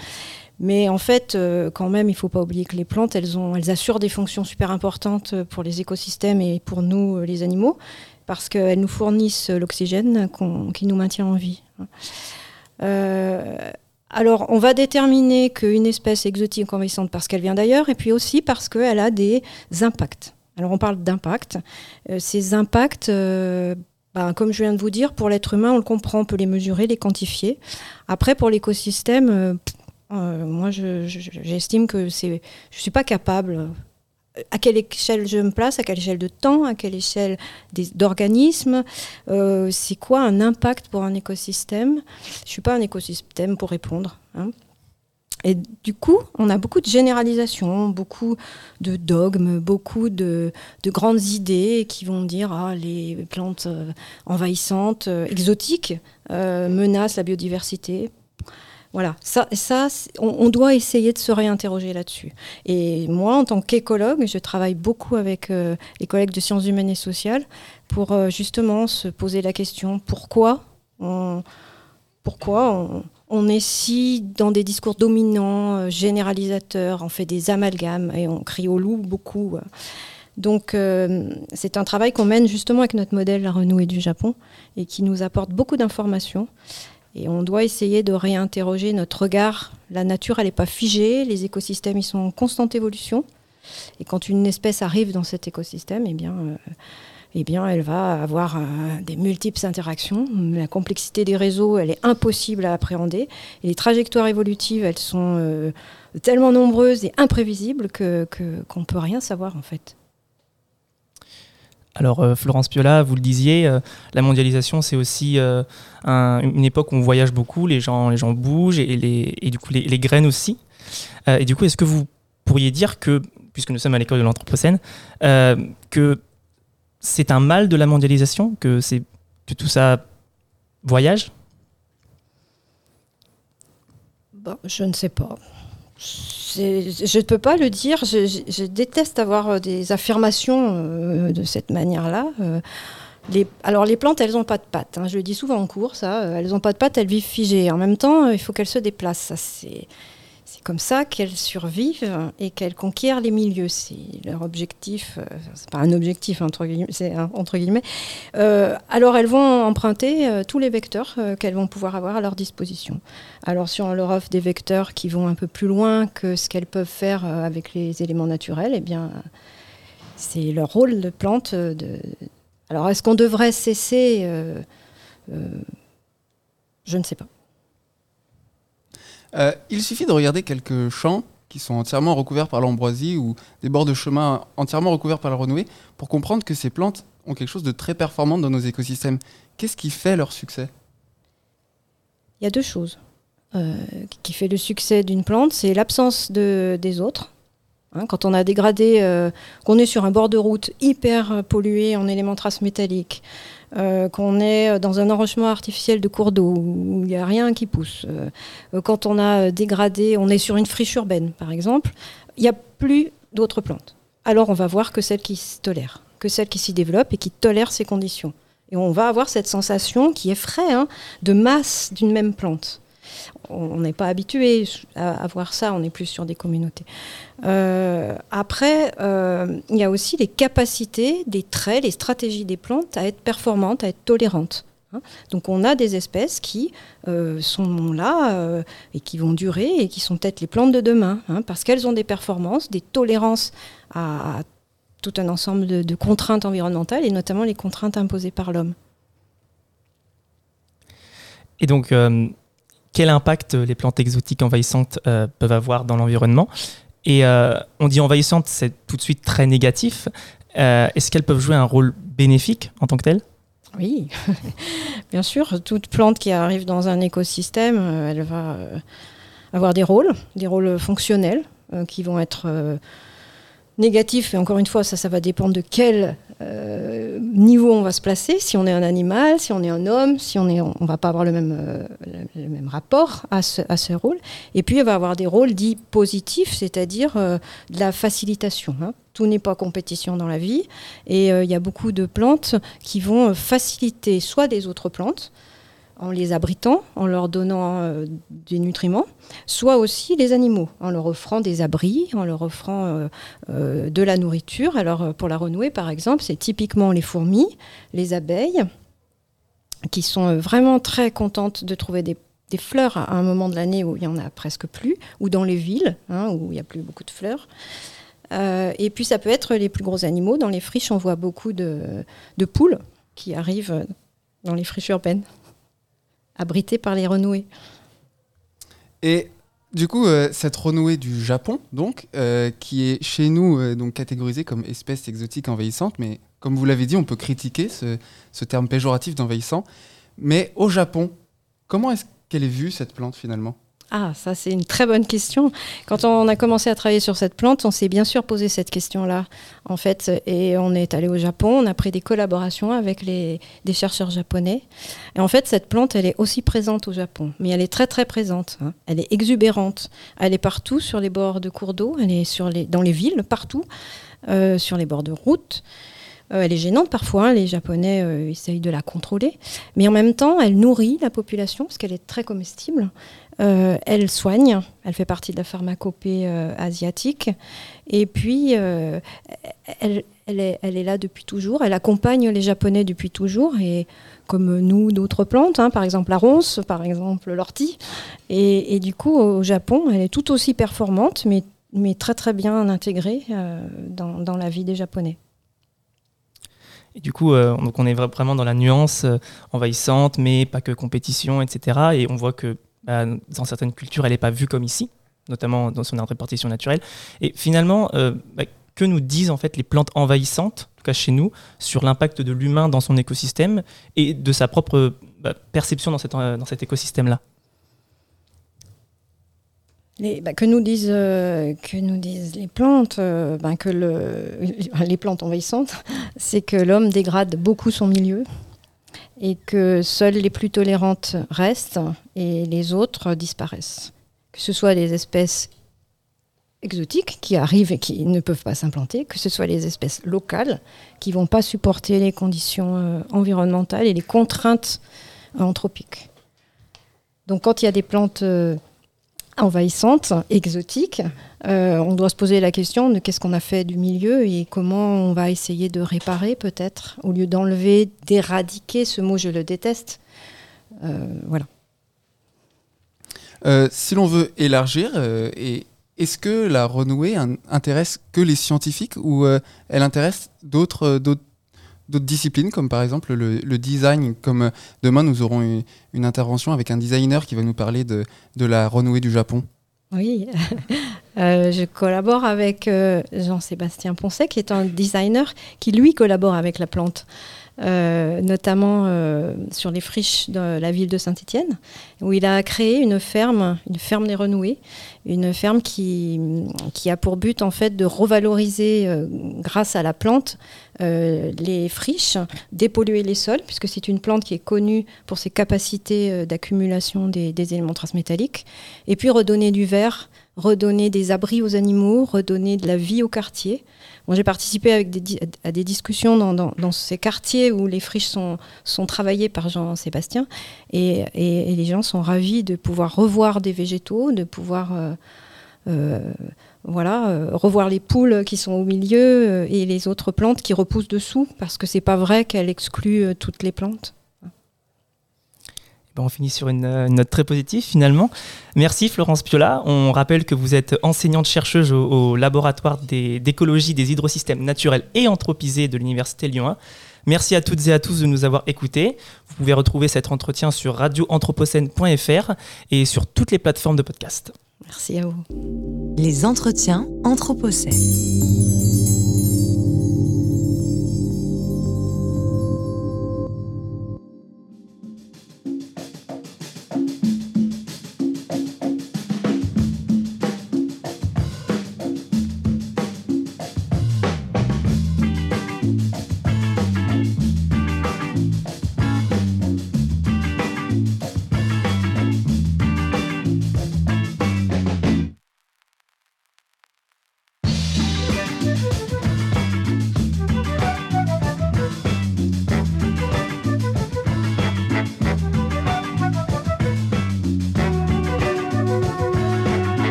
Mais en fait, quand même, il ne faut pas oublier que les plantes, elles, assurent des fonctions super importantes pour les écosystèmes et pour nous, les animaux, parce qu'elles nous fournissent l'oxygène qui nous maintient en vie. Euh, alors, on va déterminer qu'une espèce exotique envahissante parce qu'elle vient d'ailleurs, et puis aussi parce qu'elle a des impacts. Alors, on parle d'impact. Euh, ces impacts, euh, ben, comme je viens de vous dire, pour l'être humain, on le comprend, on peut les mesurer, les quantifier. Après, pour l'écosystème, euh, moi, j'estime que je ne suis pas capable à quelle échelle je me place, à quelle échelle de temps, à quelle échelle d'organismes, euh, c'est quoi un impact pour un écosystème? Je ne suis pas un écosystème pour répondre. Hein. Et du coup, on a beaucoup de généralisations, beaucoup de dogmes, beaucoup de, grandes idées qui vont dire ah, les plantes euh, envahissantes, euh, exotiques, menacent la biodiversité. Voilà, ça, ça on, doit essayer de se réinterroger là-dessus. Et moi, en tant qu'écologue, je travaille beaucoup avec euh, les collègues de sciences humaines et sociales pour euh, justement se poser la question pourquoi on, pourquoi on est si dans des discours dominants, euh, généralisateurs, on fait des amalgames et on crie au loup beaucoup. Donc c'est un travail qu'on mène justement avec notre modèle La Renouée du Japon et qui nous apporte beaucoup d'informations. Et on doit essayer de réinterroger notre regard. La nature, elle n'est pas figée, les écosystèmes, ils sont en constante évolution. Et quand une espèce arrive dans cet écosystème, eh bien, euh, eh bien, elle va avoir euh, des multiples interactions. La complexité des réseaux, elle est impossible à appréhender. Et les trajectoires évolutives, elles sont tellement nombreuses et imprévisibles que qu'on ne peut rien savoir en fait. Alors euh, Florence Piola, vous le disiez, euh, la mondialisation c'est aussi euh, une époque où on voyage beaucoup, les gens, les gens bougent et, les, et du coup les, graines aussi. et du coup, est-ce que vous pourriez dire que, puisque nous sommes à l'école de l'Anthropocène, que c'est un mal de la mondialisation, que, que tout ça voyage? Bon, Je ne sais pas je ne peux pas le dire. Je, déteste avoir euh, des affirmations euh, de cette manière-là. Euh, alors les plantes, elles n'ont pas de pattes. Hein. je le dis souvent en cours, ça. elles n'ont pas de pattes, elles vivent figées. En même temps, il faut qu'elles se déplacent. Ça, c'est comme ça qu'elles survivent et qu'elles conquièrent les milieux. C'est leur objectif, euh, c'est pas un objectif entre guillemets, entre guillemets. Euh, alors elles vont emprunter euh, tous les vecteurs qu'elles vont pouvoir avoir à leur disposition. Alors si on leur offre des vecteurs qui vont un peu plus loin que ce qu'elles peuvent faire avec les éléments naturels, eh bien c'est leur rôle de plante. Alors est-ce qu'on devrait cesser Je ne sais pas. Euh, il suffit de regarder quelques champs qui sont entièrement recouverts par l'ambroisie ou des bords de chemin entièrement recouverts par la renouée pour comprendre que ces plantes ont quelque chose de très performant dans nos écosystèmes. Qu'est-ce qui fait leur succès? Il y a deux choses. Euh, qui fait le succès d'une plante, c'est l'absence de, des autres. Hein, quand on a dégradé, euh, qu'on est sur un bord de route hyper pollué en éléments traces métalliques, euh, qu'on est dans un enrochement artificiel de cours d'eau où il n'y a rien qui pousse. Euh, quand on a dégradé, on est sur une friche urbaine par exemple, il n'y a plus d'autres plantes. Alors on va voir que celles qui se tolèrent, que celles qui s'y développent et qui tolèrent ces conditions. Et on va avoir cette sensation qui effraie hein, de masse d'une même plante on n'est pas habitué à, voir ça, on est plus sur des communautés. Euh, après, euh, il y a aussi les capacités, des traits, les stratégies des plantes à être performantes, à être tolérantes. Hein. Donc on a des espèces qui euh, sont là et qui vont durer et qui sont peut-être les plantes de demain, hein, parce qu'elles ont des performances, des tolérances à, tout un ensemble de, contraintes environnementales et notamment les contraintes imposées par l'homme. Et donc, quel impact les plantes exotiques envahissantes peuvent avoir dans l'environnement? Et euh, on dit envahissantes, c'est tout de suite très négatif. Euh, est-ce qu'elles peuvent jouer un rôle bénéfique en tant que telles? Oui, *laughs* bien sûr. Toute plante qui arrive dans un écosystème, elle va avoir des rôles, des rôles fonctionnels qui vont être négatif, et encore une fois, ça, ça va dépendre de quel euh, niveau on va se placer. Si on est un animal, si on est un homme, si on est, on, va pas avoir le même, euh, le même rapport à ce, à ce, rôle. Et puis, il va avoir des rôles dits positifs, c'est-à-dire euh, de la facilitation. Hein. Tout n'est pas compétition dans la vie, et il y a beaucoup de plantes qui vont faciliter soit des autres plantes, en les abritant, en leur donnant euh, des nutriments, soit aussi les animaux, en leur offrant des abris, en leur offrant euh, euh, de la nourriture. Alors pour la renouée, par exemple, c'est typiquement les fourmis, les abeilles, qui sont vraiment très contentes de trouver des, fleurs à un moment de l'année où il y en a presque plus, ou dans les villes, hein, où il n'y a plus beaucoup de fleurs. et puis ça peut être les plus gros animaux. Dans les friches, on voit beaucoup de poules qui arrivent dans les friches urbaines abrité par les renouées. Et du coup, euh, cette renouée du Japon, donc, euh, qui est chez nous euh, donc catégorisée comme espèce exotique envahissante, mais comme vous l'avez dit, on peut critiquer ce, ce terme péjoratif d'envahissant. Mais au Japon, comment est-ce qu'elle est vue cette plante finalement? Ah, ça c'est une très bonne question. Quand on a commencé à travailler sur cette plante, on s'est bien sûr posé cette question-là, en fait, et on est allé au Japon, on a pris des collaborations avec des chercheurs japonais. Et en fait, cette plante, elle est aussi présente au Japon, mais elle est très très présente. Hein. Elle est exubérante. Elle est partout sur les bords de cours d'eau, elle est dans les villes, partout, euh, sur les bords de route. Euh, elle est gênante parfois, hein, les Japonais euh, essayent de la contrôler, mais en même temps, elle nourrit la population parce qu'elle est très comestible. Elle soigne, elle fait partie de la pharmacopée asiatique. Et puis, elle, elle, est, là depuis toujours. Elle accompagne les Japonais depuis toujours. Et comme nous, d'autres plantes, hein, par exemple la ronce, par exemple l'ortie. Et, du coup, au Japon, elle est tout aussi performante, mais, très très bien intégrée dans, la vie des Japonais. Et du coup, euh, donc on est vraiment dans la nuance euh, envahissante, mais pas que compétition, etc. Et on voit que bah, dans certaines cultures, elle n'est pas vue comme ici, notamment dans son répartition naturelle. Et finalement, euh, bah, que nous disent en fait les plantes envahissantes, en tout cas chez nous, sur l'impact de l'humain dans son écosystème et de sa propre bah, perception dans, cet écosystème-là? Bah, que, nous disent, euh, que nous disent les plantes, euh, que le, *laughs* les plantes envahissantes, c'est que l'homme dégrade beaucoup son milieu et que seules les plus tolérantes restent et les autres disparaissent. Que ce soit des espèces exotiques qui arrivent et qui ne peuvent pas s'implanter, que ce soit les espèces locales qui ne vont pas supporter les conditions euh, environnementales et les contraintes anthropiques. Donc quand il y a des plantes envahissante, exotique, euh, on doit se poser la question de qu'est-ce qu'on a fait du milieu et comment on va essayer de réparer peut-être, au lieu d'enlever, d'éradiquer, ce mot je le déteste. Euh, voilà. Euh, si l'on veut élargir, est-ce que la renouée intéresse que les scientifiques ou elle intéresse d'autres d'autres disciplines, comme par exemple le, design. Comme euh, demain, nous aurons une, intervention avec un designer qui va nous parler de, de la renouée du Japon. Oui, *laughs* euh, je collabore avec euh, Jean-Sébastien Poncet, qui est un designer qui, lui, collabore avec la plante. Notamment sur les friches de la ville de Saint-Étienne, où il a créé une ferme, une ferme des renouées, une ferme qui, qui a pour but en fait de revaloriser, grâce à la plante, euh, les friches, dépolluer les sols, puisque c'est une plante qui est connue pour ses capacités euh, d'accumulation des, éléments transmétalliques, et puis redonner du verre, redonner des abris aux animaux, redonner de la vie au quartier. J'ai participé avec à des discussions dans, ces quartiers où les friches sont, sont travaillées par Jean-Sébastien, et, les gens sont ravis de pouvoir revoir des végétaux, de pouvoir... Euh, voilà, euh, revoir les poules qui sont au milieu euh, et les autres plantes qui repoussent dessous, parce que c'est pas vrai qu'elle exclut euh, toutes les plantes. Ben, on finit sur une, note très positive finalement. Merci Florence Piola. On rappelle que vous êtes enseignante chercheuse au, laboratoire d'écologie des, hydrosystèmes naturels et anthropisés de l'Université Lyon 1. Merci à toutes et à tous de nous avoir écoutés. Vous pouvez retrouver cet entretien sur radioanthropocène.fr et sur toutes les plateformes de podcast. Merci à vous. Les entretiens Anthropocène.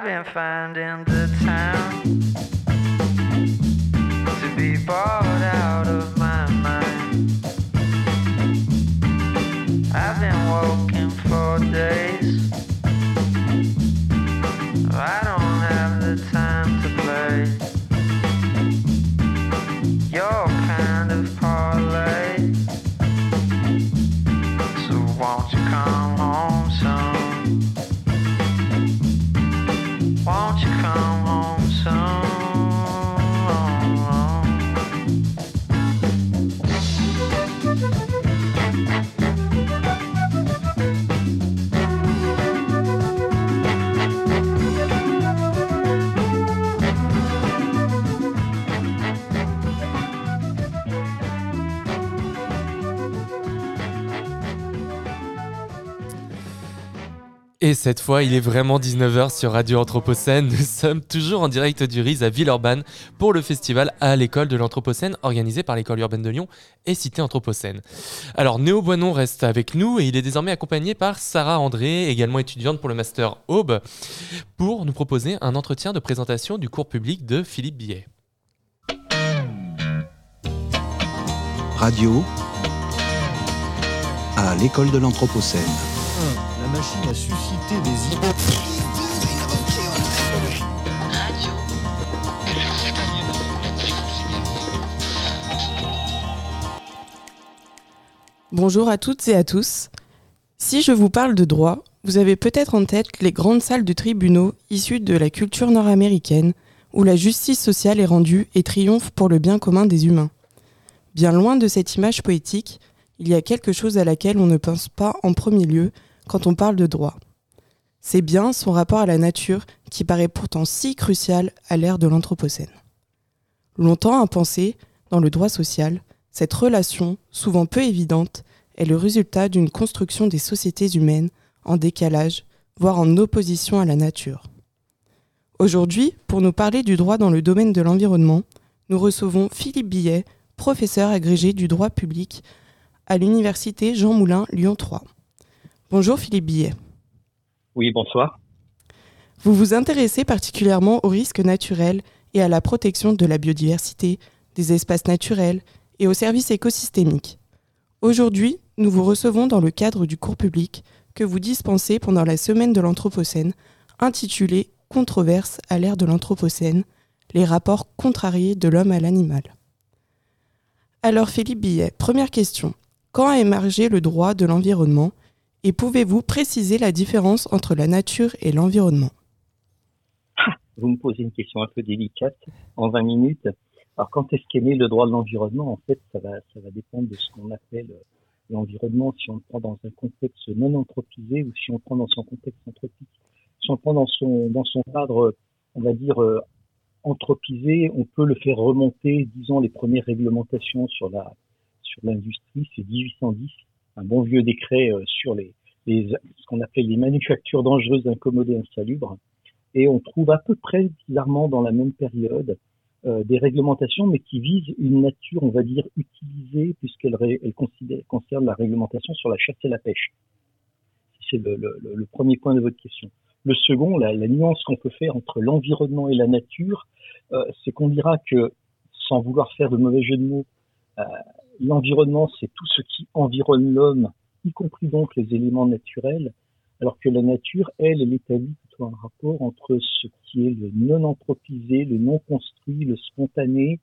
Finding the time to be bored out of Et cette fois, il est vraiment 19h sur Radio Anthropocène. Nous sommes toujours en direct du RIS à Villeurbanne pour le festival à l'école de l'Anthropocène organisé par l'école urbaine de Lyon et Cité Anthropocène. Alors, Néo Boinon reste avec nous et il est désormais accompagné par Sarah André, également étudiante pour le Master Aube, pour nous proposer un entretien de présentation du cours public de Philippe Billet. Radio à l'école de l'Anthropocène. La machine a suscité des idées. Bonjour à toutes et à tous. Si je vous parle de droit, vous avez peut-être en tête les grandes salles de tribunaux issues de la culture nord-américaine, où la justice sociale est rendue et triomphe pour le bien commun des humains. Bien loin de cette image poétique, il y a quelque chose à laquelle on ne pense pas en premier lieu quand on parle de droit. C'est bien son rapport à la nature qui paraît pourtant si crucial à l'ère de l'Anthropocène. Longtemps impensée dans le droit social, cette relation, souvent peu évidente, est le résultat d'une construction des sociétés humaines en décalage, voire en opposition à la nature. Aujourd'hui, pour nous parler du droit dans le domaine de l'environnement, nous recevons Philippe Billet, professeur agrégé du droit public à l'université Jean Moulin Lyon 3. Bonjour Philippe Billet. Oui, bonsoir. Vous vous intéressez particulièrement aux risques naturels et à la protection de la biodiversité, des espaces naturels et aux services écosystémiques. Aujourd'hui, nous vous recevons dans le cadre du cours public que vous dispensez pendant la semaine de l'Anthropocène, intitulé Controverse à l'ère de l'Anthropocène, les rapports contrariés de l'homme à l'animal. Alors Philippe Billet, première question. Quand a émergé le droit de l'environnement et pouvez-vous préciser la différence entre la nature et l'environnement? Vous me posez une question un peu délicate en 20 minutes. Alors, quand est-ce qu'est né le droit de l'environnement? En fait, ça va, ça va dépendre de ce qu'on appelle euh, l'environnement, si on le prend dans un contexte non anthropisé ou si on le prend dans son contexte anthropique. Si on le prend dans son, dans son cadre, on va dire, euh, anthropisé, on peut le faire remonter, disons, les premières réglementations sur la sur l'industrie, c'est 1810, un bon vieux décret euh, sur les, les ce qu'on appelle les manufactures dangereuses, incommodées, insalubres. Et on trouve à peu près, bizarrement, dans la même période, euh, des réglementations, mais qui visent une nature, on va dire, utilisée, puisqu'elle elle concerne la réglementation sur la chasse et la pêche. C'est le, le, le, premier point de votre question. Le second, la, la nuance qu'on peut faire entre l'environnement et la nature, euh, c'est qu'on dira que, sans vouloir faire de mauvais jeu de mots, euh, l'environnement, c'est tout ce qui environne l'homme, y compris donc les éléments naturels, alors que la nature, elle, elle établit plutôt un rapport entre ce qui est le non anthropisé, le non construit, le spontané,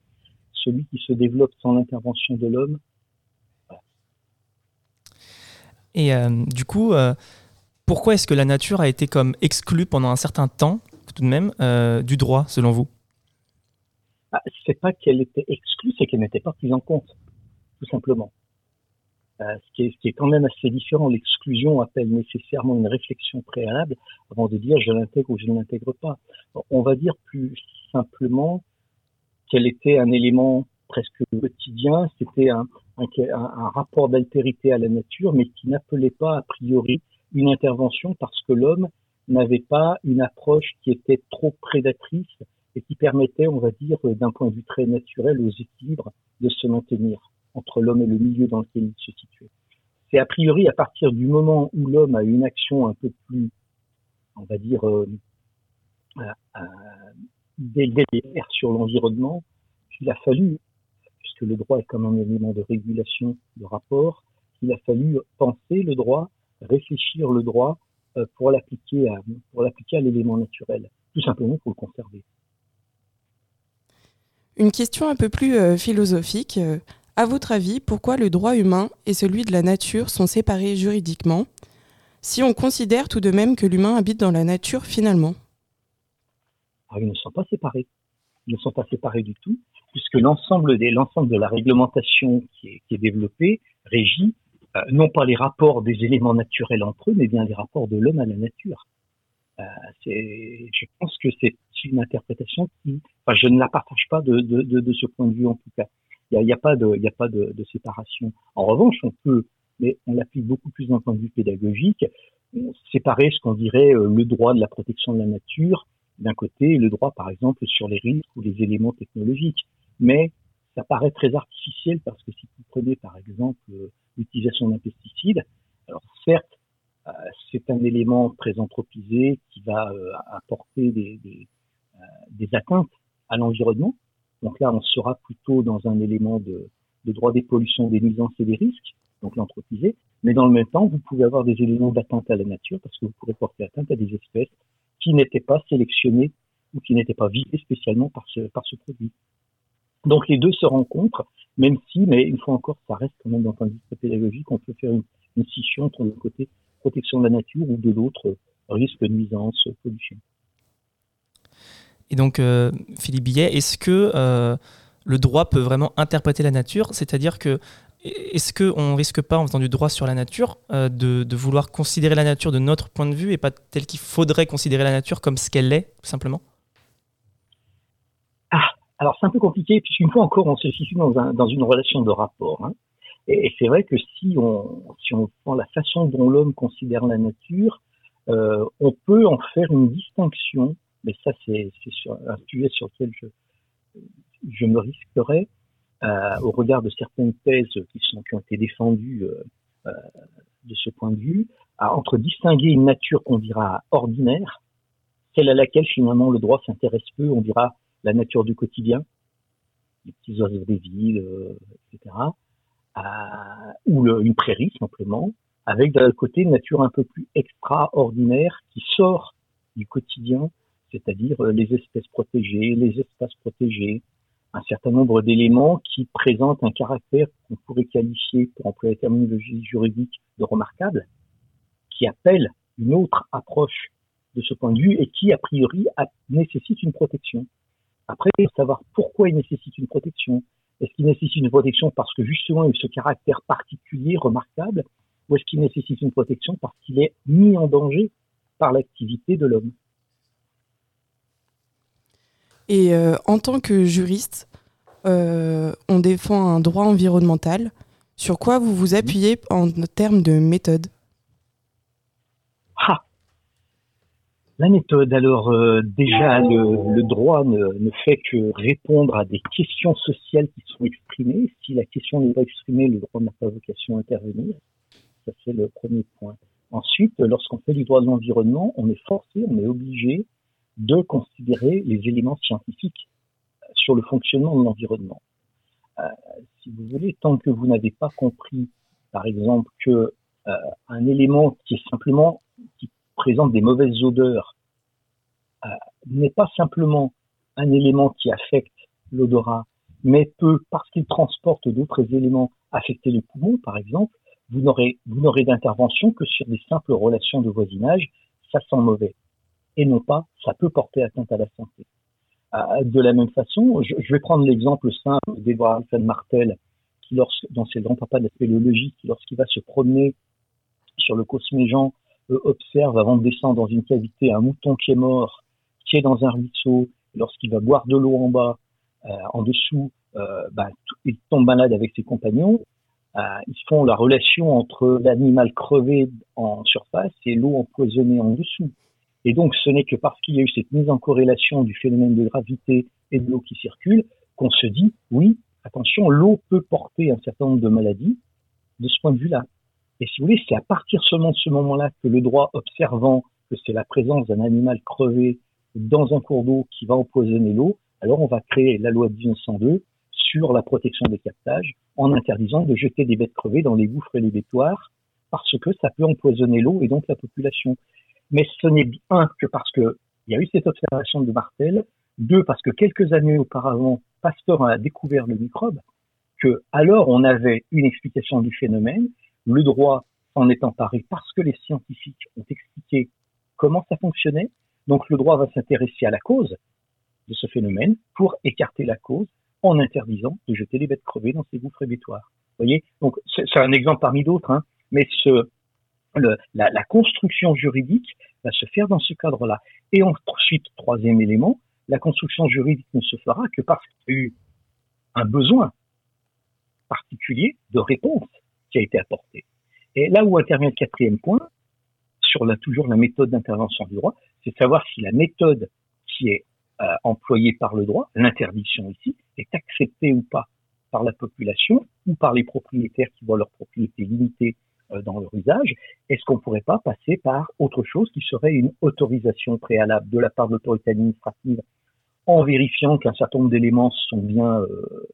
celui qui se développe sans l'intervention de l'homme. Et euh, du coup, euh, pourquoi est-ce que la nature a été comme exclue pendant un certain temps, tout de même, euh, du droit, selon vous? Ah, C'est pas qu'elle était exclue, c'est qu'elle n'était pas prise en compte, tout simplement. Euh, ce, qui est, quand même assez différent. L'exclusion appelle nécessairement une réflexion préalable avant de dire je l'intègre ou je ne l'intègre pas. On va dire plus simplement qu'elle était un élément presque quotidien, c'était un, rapport d'altérité à la nature, mais qui n'appelait pas a priori une intervention parce que l'homme n'avait pas une approche qui était trop prédatrice et qui permettait, on va dire, d'un point de vue très naturel aux équilibres de se maintenir entre l'homme et le milieu dans lequel il se situait. C'est a priori à partir du moment où l'homme a une action un peu plus, on va dire, euh, euh, délétère sur l'environnement, qu'il a fallu, puisque le droit est comme un élément de régulation de rapport, il a fallu penser le droit, réfléchir le droit euh, pour l'appliquer à, pour l'appliquer à l'élément naturel, tout simplement pour le conserver. Une question un peu plus euh, philosophique. À votre avis, pourquoi le droit humain et celui de la nature sont séparés juridiquement, si on considère tout de même que l'humain habite dans la nature finalement? Ah, Ils ne sont pas séparés. Ils ne sont pas séparés du tout, puisque l'ensemble de la réglementation qui est, développée régit euh, non pas les rapports des éléments naturels entre eux, mais bien les rapports de l'homme à la nature. Euh, je pense que c'est une interprétation qui, je ne la partage pas de ce point de vue en tout cas. Il n'y a, pas, de, y a pas de, séparation. En revanche, on peut, mais on l'applique beaucoup plus d'un point de vue pédagogique, séparer ce qu'on dirait euh, le droit de la protection de la nature d'un côté et le droit, par exemple, sur les risques ou les éléments technologiques. Mais ça paraît très artificiel parce que si vous prenez, par exemple, euh, l'utilisation d'un pesticide, alors certes, euh, c'est un élément très anthropisé qui va apporter des atteintes à l'environnement. Donc là, on sera plutôt dans un élément de, de droit des pollutions, des nuisances et des risques, donc l'anthropisé. Mais dans le même temps, vous pouvez avoir des éléments d'atteinte à la nature parce que vous pourrez porter atteinte à des espèces qui n'étaient pas sélectionnées ou qui n'étaient pas visées spécialement par ce, produit. Donc les deux se rencontrent, même si, mais une fois encore, ça reste quand même dans un vue pédagogique, on peut faire une, scission entre le côté protection de la nature ou de l'autre risque, nuisance, pollution. Et donc, euh, Philippe Billet, est-ce que euh, le droit peut vraiment interpréter la nature? C'est-à-dire que est-ce qu'on risque pas, en faisant du droit sur la nature, euh, de, vouloir considérer la nature de notre point de vue et pas tel qu'il faudrait considérer la nature comme ce qu'elle est, tout simplement? Ah, alors c'est un peu compliqué, puisqu'une fois encore, on se situe dans, un, dans une relation de rapport. Hein. Et, c'est vrai que si on, prend la façon dont l'homme considère la nature, on peut en faire une distinction, mais ça c'est un sujet sur lequel je, je me risquerais, euh, au regard de certaines thèses qui, sont, qui ont été défendues euh, euh, de ce point de vue, à, entre distinguer une nature qu'on dira ordinaire, celle à laquelle finalement le droit s'intéresse peu, on dira la nature du quotidien, les petits oiseaux des villes, etc., ou une prairie simplement, avec d'un côté une nature un peu plus extraordinaire qui sort du quotidien, c'est-à-dire les espèces protégées, les espaces protégés, un certain nombre d'éléments qui présentent un caractère qu'on pourrait qualifier, pour employer la terminologie juridique, de remarquable, qui appelle une autre approche de ce point de vue et qui, a priori, nécessite une protection. Après, savoir pourquoi il nécessite une protection. Est-ce qu'il nécessite une protection parce que justement il a ce caractère particulier, remarquable, ou est-ce qu'il nécessite une protection parce qu'il est mis en danger par l'activité de l'homme? Et euh, en tant que juriste, euh, on défend un droit environnemental. Sur quoi vous vous appuyez en termes de méthode? Ah. La méthode, alors euh, déjà, le, droit ne, ne, fait que répondre à des questions sociales qui sont exprimées. Si la question n'est pas exprimée, le droit n'a pas vocation à intervenir. Ça, c'est le premier point. Ensuite, lorsqu'on fait du droit de l'environnement, on est forcé, on est obligé de considérer les éléments scientifiques sur le fonctionnement de l'environnement. Euh, si vous voulez, tant que vous n'avez pas compris, par exemple, que euh, un élément qui est simplement qui présente des mauvaises odeurs euh, n'est pas simplement un élément qui affecte l'odorat, mais peut, parce qu'il transporte d'autres éléments, affecter les poumons, par exemple, vous n'aurez d'intervention que sur des simples relations de voisinage, ça sent mauvais et non pas ça peut porter atteinte à la santé. Euh, de la même façon, je, vais prendre l'exemple simple d'Edouard Alfred Martel, qui lorsque, dans ses grands papas de lorsqu'il va se promener sur le Cosméjean, euh, observe avant de descendre dans une cavité un mouton qui est mort, qui est dans un ruisseau, lorsqu'il va boire de l'eau en bas, euh, en dessous, euh, bah, il tombe malade avec ses compagnons, ils font la relation entre l'animal crevé en surface et l'eau empoisonnée en dessous. Et donc, ce n'est que parce qu'il y a eu cette mise en corrélation du phénomène de gravité et de l'eau qui circule qu'on se dit, oui, attention, l'eau peut porter un certain nombre de maladies de ce point de vue-là. Et si vous voulez, c'est à partir seulement de ce moment-là que le droit observant que c'est la présence d'un animal crevé dans un cours d'eau qui va empoisonner l'eau, alors on va créer la loi de 1902 sur la protection des captages en interdisant de jeter des bêtes crevées dans les gouffres et les bétoirs parce que ça peut empoisonner l'eau et donc la population mais ce n'est un que parce que il y a eu cette observation de Martel, deux parce que quelques années auparavant, Pasteur a découvert le microbe, que alors on avait une explication du phénomène, le droit en est emparé parce que les scientifiques ont expliqué comment ça fonctionnait, donc le droit va s'intéresser à la cause de ce phénomène pour écarter la cause en interdisant de jeter les bêtes crevées dans ces gouffres émétoires. Vous voyez, donc c'est un exemple parmi d'autres, hein, mais ce, la, construction juridique va se faire dans ce cadre-là. Et ensuite, troisième élément, la construction juridique ne se fera que parce qu'il y a eu un besoin particulier de réponse qui a été apporté. Et là où intervient le quatrième point, sur toujours la méthode d'intervention du droit, c'est de savoir si la méthode qui est euh, employée par le droit, l'interdiction ici, est acceptée ou pas par la population ou par les propriétaires qui voient leur propriété limitée dans leur usage. Est-ce qu'on ne pourrait pas passer par autre chose qui serait une autorisation préalable de la part de l'autorité administrative en vérifiant qu'un certain nombre d'éléments sont bien, euh,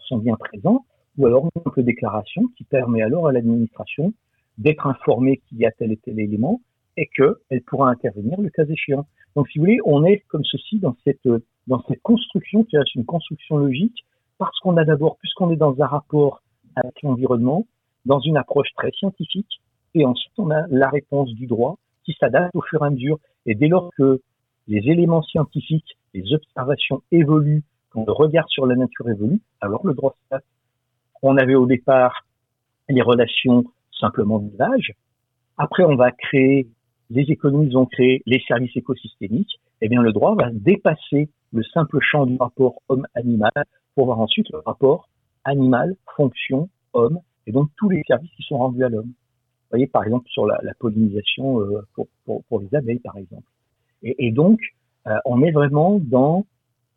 sont bien présents, ou alors une simple déclaration qui permet alors à l'administration d'être informée qu'il y a tel et tel élément et qu'elle pourra intervenir le cas échéant. Donc, si vous voulez, on est comme ceci dans cette, dans cette construction qui reste une construction logique parce qu'on a d'abord, puisqu'on est dans un rapport avec l'environnement, dans une approche très scientifique, et ensuite on a la réponse du droit qui s'adapte au fur et à mesure. Et dès lors que les éléments scientifiques, les observations évoluent, quand le regard sur la nature évolue, alors le droit s'adapte. On avait au départ les relations simplement d'usage. Après, on va créer, les économies vont créer les services écosystémiques. Eh bien, le droit va dépasser le simple champ du rapport homme-animal pour voir ensuite le rapport animal, fonction, homme, et donc tous les services qui sont rendus à l'homme. Vous voyez, par exemple, sur la, pollinisation euh, pour, pour, les abeilles, par exemple. Et, donc, euh, on est vraiment dans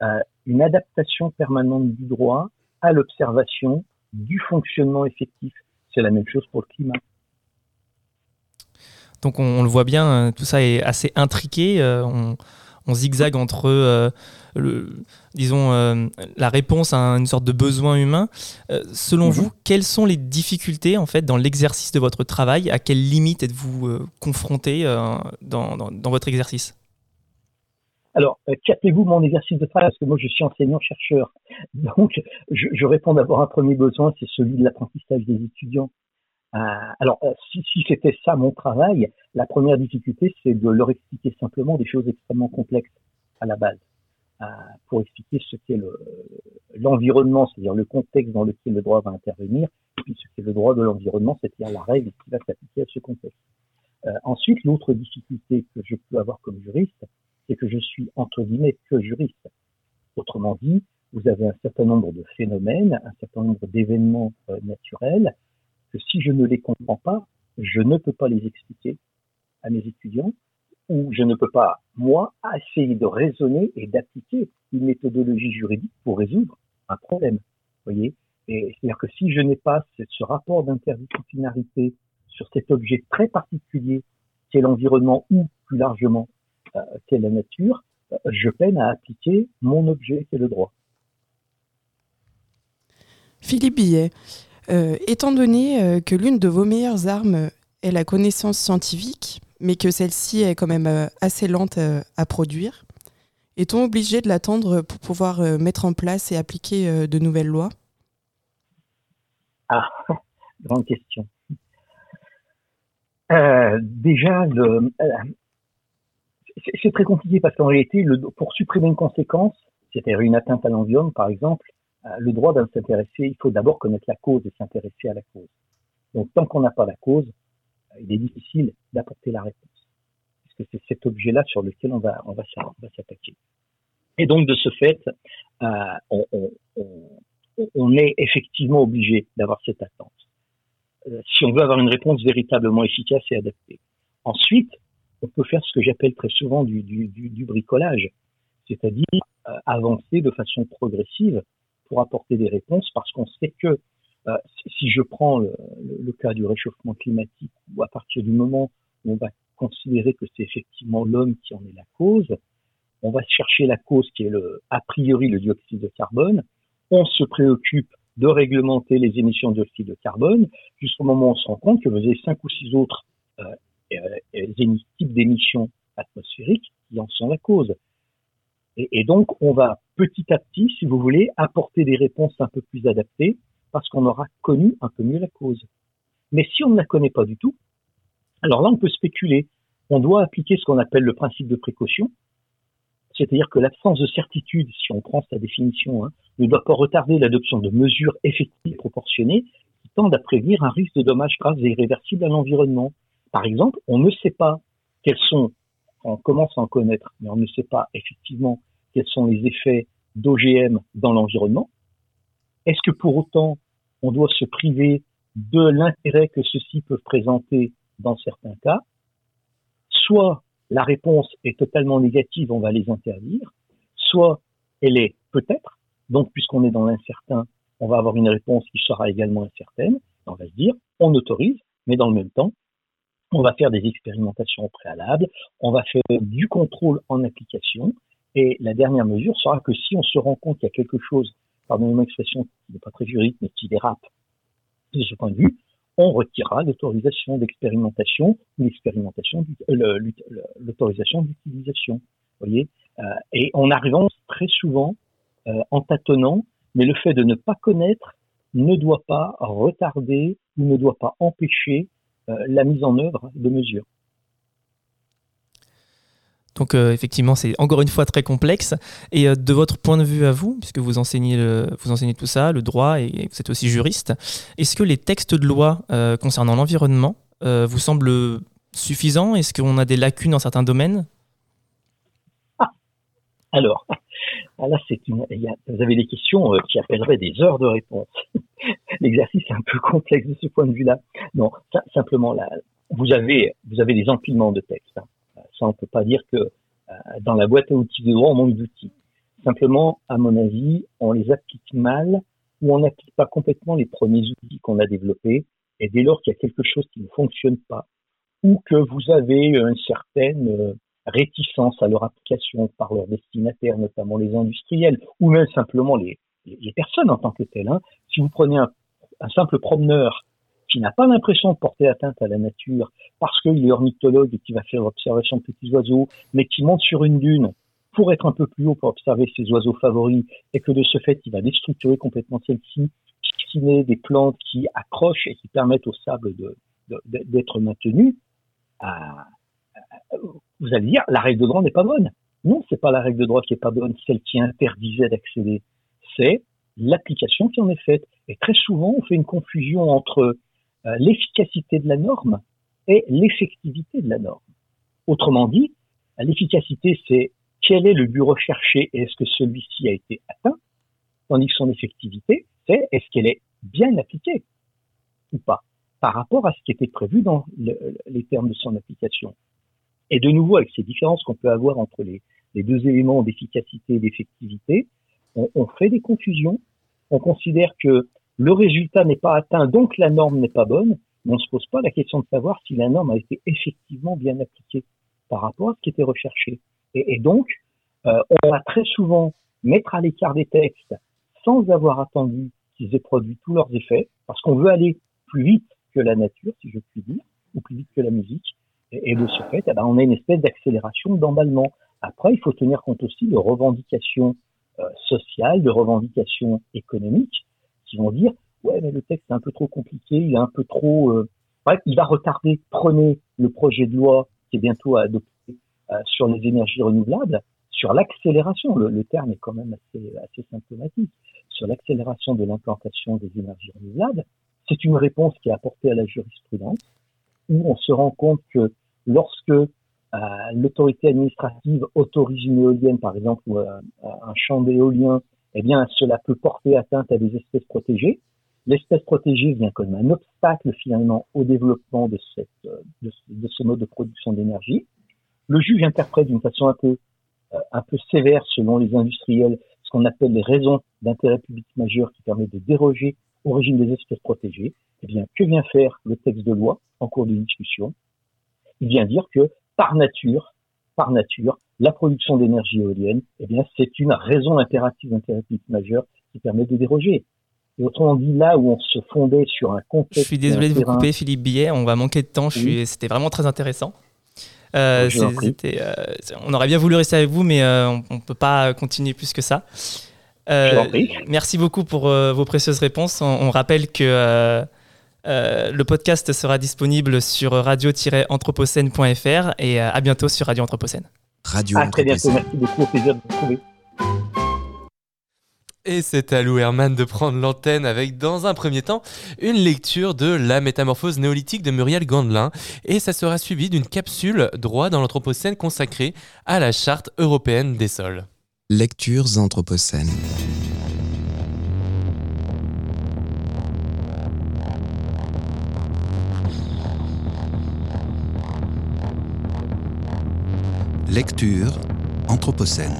euh, une adaptation permanente du droit à l'observation du fonctionnement effectif. C'est la même chose pour le climat. Donc on, on le voit bien, tout ça est assez intriqué. On, on zigzague entre, euh, le, disons, euh, la réponse à une sorte de besoin humain. Euh, selon vous, quelles sont les difficultés en fait dans l'exercice de votre travail? À quelles limites êtes-vous confronté dans, dans, votre exercice? Alors, captez-vous mon exercice de travail? Parce que moi je suis enseignant-chercheur. *laughs* Donc, je, je réponds d'abord à un premier besoin, c'est celui de l'apprentissage des étudiants. Euh, alors, euh, si, c'était ça mon travail, la première difficulté, c'est de leur expliquer simplement des choses extrêmement complexes à la base, euh, pour expliquer ce qu'est l'environnement, c'est-à-dire le contexte dans lequel le droit va intervenir, et puis ce qu'est le droit de l'environnement, c'est-à-dire la règle qui va s'appliquer à ce contexte. Ensuite, l'autre difficulté que je peux avoir comme juriste, c'est que je suis entre guillemets que juriste. Autrement dit, vous avez un certain nombre de phénomènes, un certain nombre d'événements naturels que si je ne les comprends pas, je ne peux pas les expliquer à mes étudiants ou je ne peux pas, moi, essayer de raisonner et d'appliquer une méthodologie juridique pour résoudre un problème. voyez c'est-à-dire que si je n'ai pas ce rapport d'interdisciplinarité sur cet objet très particulier qu'est l'environnement ou plus largement euh, qu'est la nature, euh, je peine à appliquer mon objet qui est le droit. Philippe Billet, étant donné euh, que l'une de vos meilleures armes est la connaissance scientifique, mais que celle-ci est quand même euh, assez lente à produire, est-on obligé de l'attendre pour pouvoir mettre en place et appliquer de nouvelles lois? Ah, *laughs* grande question. déjà, c'est très compliqué parce qu'en réalité, pour supprimer une conséquence, c'est-à-dire une atteinte à l'environnement, par exemple, euh, le droit de s'intéresser, il faut d'abord connaître la cause et s'intéresser à la cause. Donc tant qu'on n'a pas la cause, euh, il est difficile d'apporter la réponse. Parce que c'est cet objet-là sur lequel on va, s'attaquer. Et donc de ce fait, euh, on, est effectivement obligé d'avoir cette attente. si on veut avoir une réponse véritablement efficace et adaptée. Ensuite, on peut faire ce que j'appelle très souvent du bricolage, c'est-à-dire avancer de façon progressive pour apporter des réponses parce qu'on sait que euh, si je prends le, cas du réchauffement climatique, ou à partir du moment où on va considérer que c'est effectivement l'homme qui en est la cause, on va chercher la cause qui est a priori le dioxyde de carbone, on se préoccupe de réglementer les émissions de dioxyde de carbone, jusqu'au moment où on se rend compte que vous avez cinq ou six autres euh, euh, types d'émissions atmosphériques qui en sont la cause. Et, donc, on va petit à petit, si vous voulez, apporter des réponses un peu plus adaptées parce qu'on aura connu un peu mieux la cause. Mais si on ne la connaît pas du tout, alors là, on peut spéculer. On doit appliquer ce qu'on appelle le principe de précaution, c'est-à-dire que l'absence de certitude, si on prend sa définition, hein, ne doit pas retarder l'adoption de mesures effectives et proportionnées qui tendent à prévenir un risque de dommages graves et irréversibles à l'environnement. Par exemple, on ne sait pas quels sont, on commence à en connaître, mais on ne sait pas effectivement quels sont les effets d'OGM dans l'environnement. Est-ce que pour autant, on doit se priver de l'intérêt que ceux-ci peuvent présenter dans certains cas? Soit la réponse est totalement négative, on va les interdire, soit elle est peut-être, donc puisqu'on est dans l'incertain, on va avoir une réponse qui sera également incertaine, on va se dire, on autorise, mais dans le même temps, on va faire des expérimentations préalables, on va faire du contrôle en application, et la dernière mesure sera que si on se rend compte qu'il y a quelque chose, pardonnez mon expression qui n'est pas très juridique, mais qui dérape de ce point de vue, on retirera l'autorisation d'expérimentation ou euh, l'autorisation d'utilisation. voyez euh, Et on arrive très souvent euh, en tâtonnant, mais le fait de ne pas connaître ne doit pas retarder ou ne doit pas empêcher la mise en œuvre de mesures. Donc effectivement, c'est encore une fois très complexe. Et de votre point de vue à vous, puisque vous enseignez, vous enseignez tout ça, le droit, et vous êtes aussi juriste, est-ce que les textes de loi concernant l'environnement vous semblent suffisants? Est-ce qu'on a des lacunes dans certains domaines? Ah, Alors, là, c'est une, vous avez des questions qui appelleraient des heures de réponse. *laughs* L'exercice est un peu complexe de ce point de vue-là. Non, simplement, là, vous avez, vous avez des empilements de textes. Hein. Ça, on peut pas dire que euh, dans la boîte à outils de droit, on manque d'outils. Simplement, à mon avis, on les applique mal ou on n'applique pas complètement les premiers outils qu'on a développés. Et dès lors qu'il y a quelque chose qui ne fonctionne pas ou que vous avez une certaine euh, réticence à leur application par leurs destinataires, notamment les industriels, ou même simplement les, personnes en tant que telles. Hein. Si vous prenez un simple promeneur qui n'a pas l'impression de porter atteinte à la nature parce qu'il est ornithologue et qui va faire l'observation de petits oiseaux, mais qui monte sur une dune pour être un peu plus haut pour observer ses oiseaux favoris et que de ce fait, il va déstructurer complètement celle-ci, met des plantes qui accrochent et qui permettent au sable d'être maintenu, vous allez dire, la règle de droit n'est pas bonne. Non, c'est pas la règle de droit qui est pas bonne, celle qui interdisait d'accéder. C'est l'application qui en est faite. Et très souvent, on fait une confusion entre euh, l'efficacité de la norme et l'effectivité de la norme. Autrement dit, l'efficacité, c'est quel est le but recherché et est-ce que celui-ci a été atteint, tandis que son effectivité, c'est est-ce qu'elle est bien appliquée ou pas par rapport à ce qui était prévu dans les termes de son application. Et de nouveau, avec ces différences qu'on peut avoir entre les, deux éléments d'efficacité et d'effectivité, on, on, fait des confusions. On considère que le résultat n'est pas atteint, donc la norme n'est pas bonne, mais on ne se pose pas la question de savoir si la norme a été effectivement bien appliquée par rapport à ce qui était recherché. Et, donc, euh, on va très souvent mettre à l'écart des textes sans avoir attendu qu'ils aient produit tous leurs effets, parce qu'on veut aller plus vite que la nature, si je puis dire, ou plus vite que la musique. Et, de ce fait, eh ben, on a une espèce d'accélération, d'emballement. Après, il faut tenir compte aussi de revendications euh, sociales, de revendications économiques, qui vont dire ouais mais le texte est un peu trop compliqué, il est un peu trop euh... il va retarder. Prenez le projet de loi qui est bientôt à adopter euh, sur les énergies renouvelables, sur l'accélération. Le, terme est quand même assez, assez symptomatique. Sur l'accélération de l'implantation des énergies renouvelables, c'est une réponse qui est apportée à la jurisprudence où on se rend compte que lorsque euh, l'autorité administrative autorise une éolienne, par exemple, ou euh, un champ d'éolien eh bien, cela peut porter atteinte à des espèces protégées. L'espèce protégée vient comme un obstacle finalement au développement de, de, ce mode de production d'énergie. Le juge interprète d'une façon un peu, euh, un peu sévère selon les industriels ce qu'on appelle les raisons d'intérêt public majeur qui permettent de déroger au régime des espèces protégées. Eh bien, que vient faire le texte de loi en cours de discussion? Il vient dire que par nature, par nature, la production d'énergie éolienne, eh bien, c'est une raison impérative d'intérêt public majeur qui permet de déroger. Et autrement dit, là où on se fondait sur un contexte. Je suis désolé de vous couper, Philippe Billet, on va manquer de temps. C'était vraiment très intéressant. Euh, euh, on aurait bien voulu rester avec vous, mais euh, on ne peut pas continuer plus que ça. merci beaucoup pour vos précieuses réponses. On, rappelle que le podcast sera disponible sur radio-anthropocène.fr et à bientôt sur Radio Anthropocène. Radio à très bientôt, merci beaucoup, au plaisir de vous retrouver. Et c'est à Lou Herman de prendre l'antenne avec, dans un premier temps, une lecture de La métamorphose néolithique de Muriel Gandelin. Et ça sera suivi d'une capsule droit dans l'Anthropocène consacrée à la Charte européenne des sols. Lectures Anthropocènes. Lecture Anthropocène.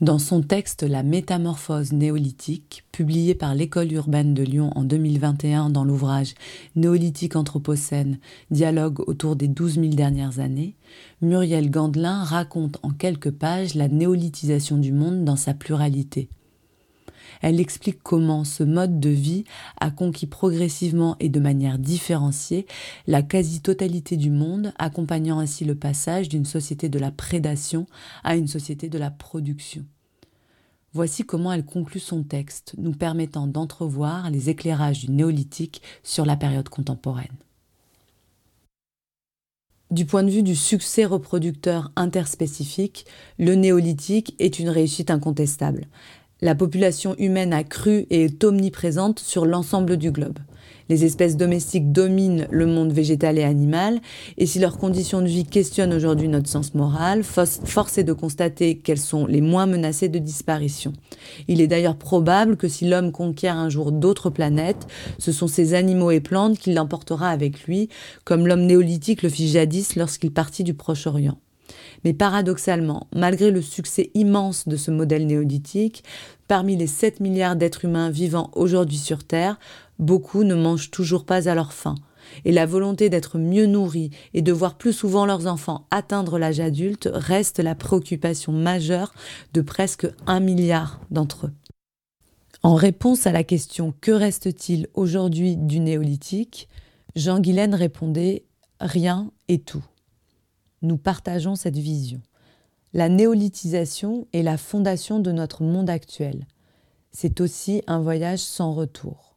Dans son texte La métamorphose néolithique, publié par l'École urbaine de Lyon en 2021 dans l'ouvrage Néolithique Anthropocène, dialogue autour des 12 000 dernières années, Muriel Gandelin raconte en quelques pages la néolithisation du monde dans sa pluralité. Elle explique comment ce mode de vie a conquis progressivement et de manière différenciée la quasi-totalité du monde, accompagnant ainsi le passage d'une société de la prédation à une société de la production. Voici comment elle conclut son texte, nous permettant d'entrevoir les éclairages du néolithique sur la période contemporaine. Du point de vue du succès reproducteur interspécifique, le néolithique est une réussite incontestable. La population humaine a cru et est omniprésente sur l'ensemble du globe. Les espèces domestiques dominent le monde végétal et animal, et si leurs conditions de vie questionnent aujourd'hui notre sens moral, force est de constater qu'elles sont les moins menacées de disparition. Il est d'ailleurs probable que si l'homme conquiert un jour d'autres planètes, ce sont ces animaux et plantes qu'il emportera avec lui, comme l'homme néolithique le fit jadis lorsqu'il partit du Proche-Orient. Mais paradoxalement, malgré le succès immense de ce modèle néolithique, parmi les 7 milliards d'êtres humains vivant aujourd'hui sur Terre, beaucoup ne mangent toujours pas à leur faim. Et la volonté d'être mieux nourris et de voir plus souvent leurs enfants atteindre l'âge adulte reste la préoccupation majeure de presque un milliard d'entre eux. En réponse à la question Que reste-t-il aujourd'hui du néolithique? Jean Guilaine répondait Rien et tout nous partageons cette vision. La néolithisation est la fondation de notre monde actuel. C'est aussi un voyage sans retour.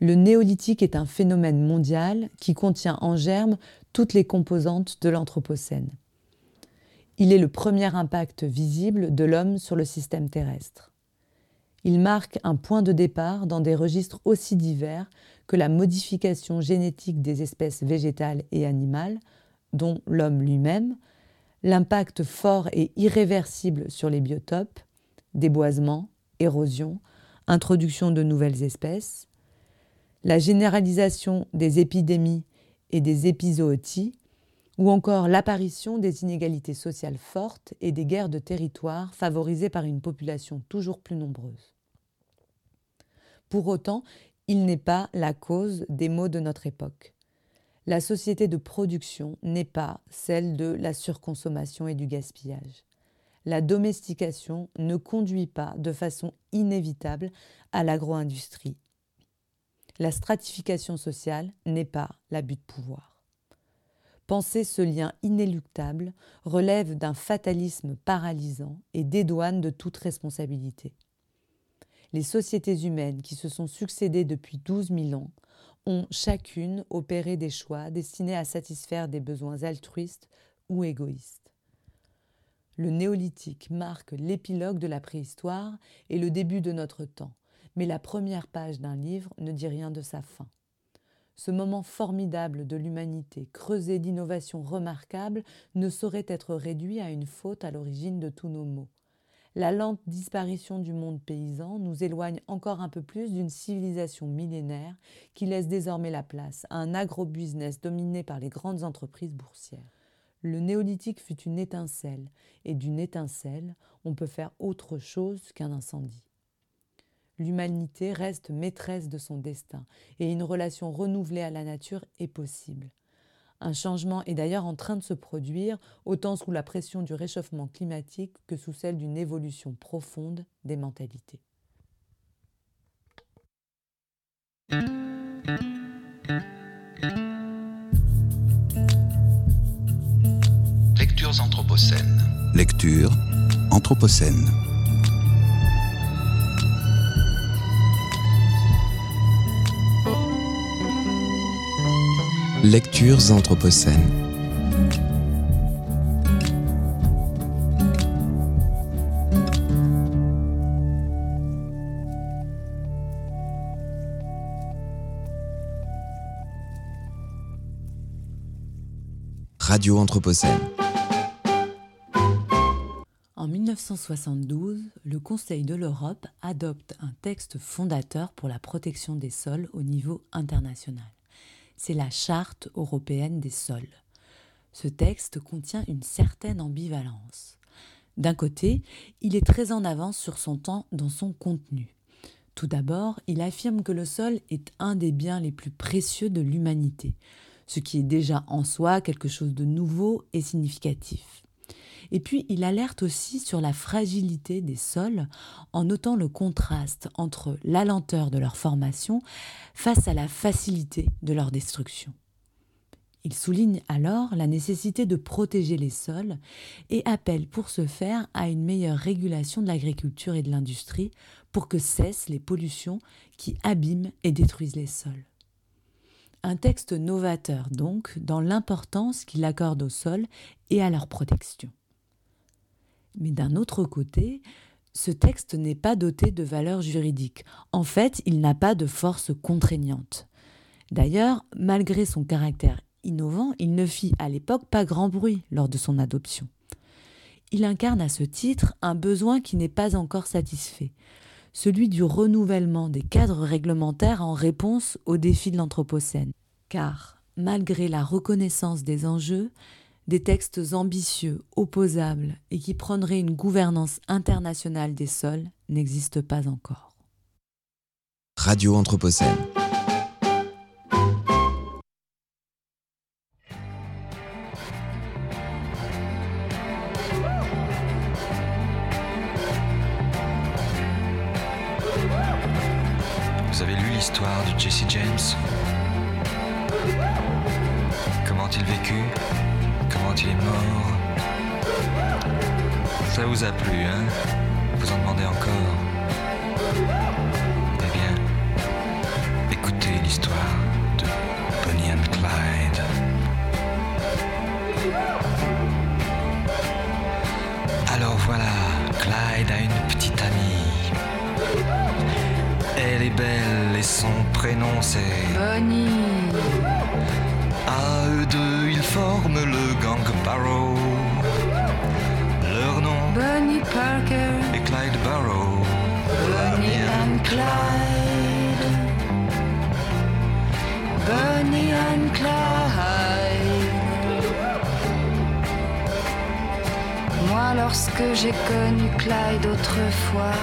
Le néolithique est un phénomène mondial qui contient en germe toutes les composantes de l'Anthropocène. Il est le premier impact visible de l'homme sur le système terrestre. Il marque un point de départ dans des registres aussi divers que la modification génétique des espèces végétales et animales, dont l'homme lui-même, l'impact fort et irréversible sur les biotopes, déboisement, érosion, introduction de nouvelles espèces, la généralisation des épidémies et des épizooties, ou encore l'apparition des inégalités sociales fortes et des guerres de territoire favorisées par une population toujours plus nombreuse. Pour autant, il n'est pas la cause des maux de notre époque la société de production n'est pas celle de la surconsommation et du gaspillage. La domestication ne conduit pas de façon inévitable à l'agro-industrie. La stratification sociale n'est pas l'abus de pouvoir. Penser ce lien inéluctable relève d'un fatalisme paralysant et dédouane de toute responsabilité. Les sociétés humaines qui se sont succédées depuis 12 000 ans ont chacune opéré des choix destinés à satisfaire des besoins altruistes ou égoïstes. Le néolithique marque l'épilogue de la préhistoire et le début de notre temps, mais la première page d'un livre ne dit rien de sa fin. Ce moment formidable de l'humanité, creusé d'innovations remarquables, ne saurait être réduit à une faute à l'origine de tous nos maux la lente disparition du monde paysan nous éloigne encore un peu plus d'une civilisation millénaire qui laisse désormais la place à un agro-business dominé par les grandes entreprises boursières. Le néolithique fut une étincelle, et d'une étincelle, on peut faire autre chose qu'un incendie. L'humanité reste maîtresse de son destin, et une relation renouvelée à la nature est possible. Un changement est d'ailleurs en train de se produire, autant sous la pression du réchauffement climatique que sous celle d'une évolution profonde des mentalités. Lectures anthropocènes. Lecture anthropocène. Lectures anthropocènes. Radio Anthropocène. En 1972, le Conseil de l'Europe adopte un texte fondateur pour la protection des sols au niveau international. C'est la Charte européenne des sols. Ce texte contient une certaine ambivalence. D'un côté, il est très en avance sur son temps dans son contenu. Tout d'abord, il affirme que le sol est un des biens les plus précieux de l'humanité, ce qui est déjà en soi quelque chose de nouveau et significatif. Et puis, il alerte aussi sur la fragilité des sols en notant le contraste entre la lenteur de leur formation face à la facilité de leur destruction. Il souligne alors la nécessité de protéger les sols et appelle pour ce faire à une meilleure régulation de l'agriculture et de l'industrie pour que cessent les pollutions qui abîment et détruisent les sols. Un texte novateur donc dans l'importance qu'il accorde aux sols et à leur protection. Mais d'un autre côté, ce texte n'est pas doté de valeur juridique. En fait, il n'a pas de force contraignante. D'ailleurs, malgré son caractère innovant, il ne fit à l'époque pas grand bruit lors de son adoption. Il incarne à ce titre un besoin qui n'est pas encore satisfait, celui du renouvellement des cadres réglementaires en réponse aux défis de l'Anthropocène. Car, malgré la reconnaissance des enjeux, des textes ambitieux, opposables et qui prendraient une gouvernance internationale des sols n'existent pas encore. Radio Anthropocène. L'histoire de Jesse James. Comment il vécut Comment il est mort. Ça vous a plu, hein? Vous en demandez encore? Eh bien, écoutez l'histoire de Bonnie and Clyde. Alors voilà, Clyde a une petite amie. Elle est belle prénom c'est Bonnie. À eux deux, ils forment le gang Barrow. Leur nom Bonnie Parker. est Clyde Barrow. Bonnie and Clyde. Bonnie and Clyde. Moi, lorsque j'ai connu Clyde autrefois,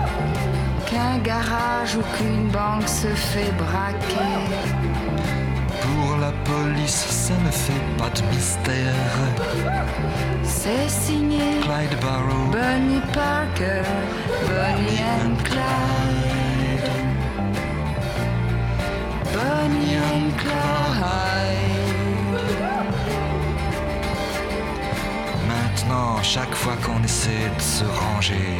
Qu'un garage ou qu'une banque se fait braquer. pour la police, ça ne fait pas de mystère. C'est signé Clyde Barrow, Bonnie Parker, Bonnie and Clyde. Bonnie and Clyde. Maintenant, chaque fois qu'on essaie de se ranger,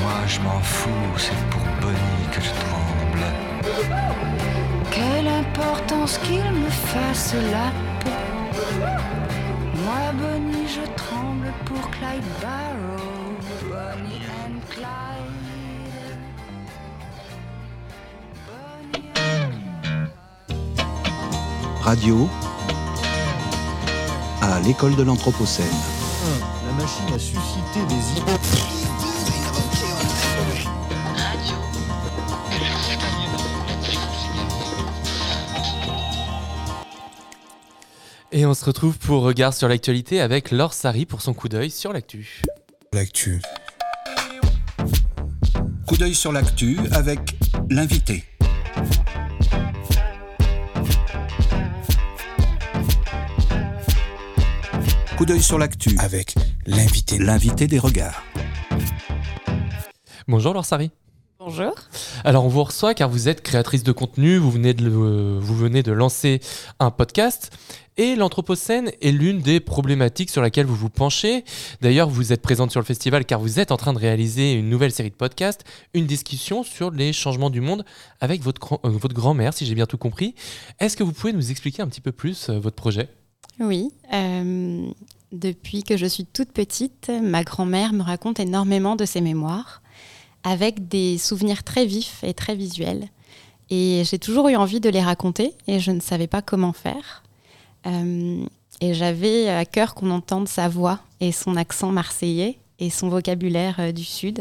Moi je m'en fous, c'est pour Bonnie que je tremble. Quelle importance qu'il me fasse la peau. Moi Bonnie je tremble pour Clyde Barrow. Bonnie and Clyde. radio à l'école de l'Anthropocène. Ah, la machine a suscité des idées. Et on se retrouve pour Regard sur l'actualité avec Laure Sari pour son coup d'œil sur l'actu. L'actu. Coup d'œil sur l'actu avec l'invité. Coup d'œil sur l'actu avec l'invité. L'invité des regards. Bonjour Laure Sari. Bonjour. Alors on vous reçoit car vous êtes créatrice de contenu, vous venez de, le- vous venez de lancer un podcast et l'Anthropocène est l'une des problématiques sur laquelle vous vous penchez. D'ailleurs vous êtes présente sur le festival car vous êtes en train de réaliser une nouvelle série de podcasts, une discussion sur les changements du monde avec votre, euh, votre grand-mère si j'ai bien tout compris. Est-ce que vous pouvez nous expliquer un petit peu plus euh, votre projet? Oui. euh, depuis que je suis toute petite, ma grand-mère me raconte énormément de ses mémoires, avec des souvenirs très vifs et très visuels. Et j'ai toujours eu envie de les raconter, et je ne savais pas comment faire. Euh, et j'avais à cœur qu'on entende sa voix et son accent marseillais et son vocabulaire euh, du Sud.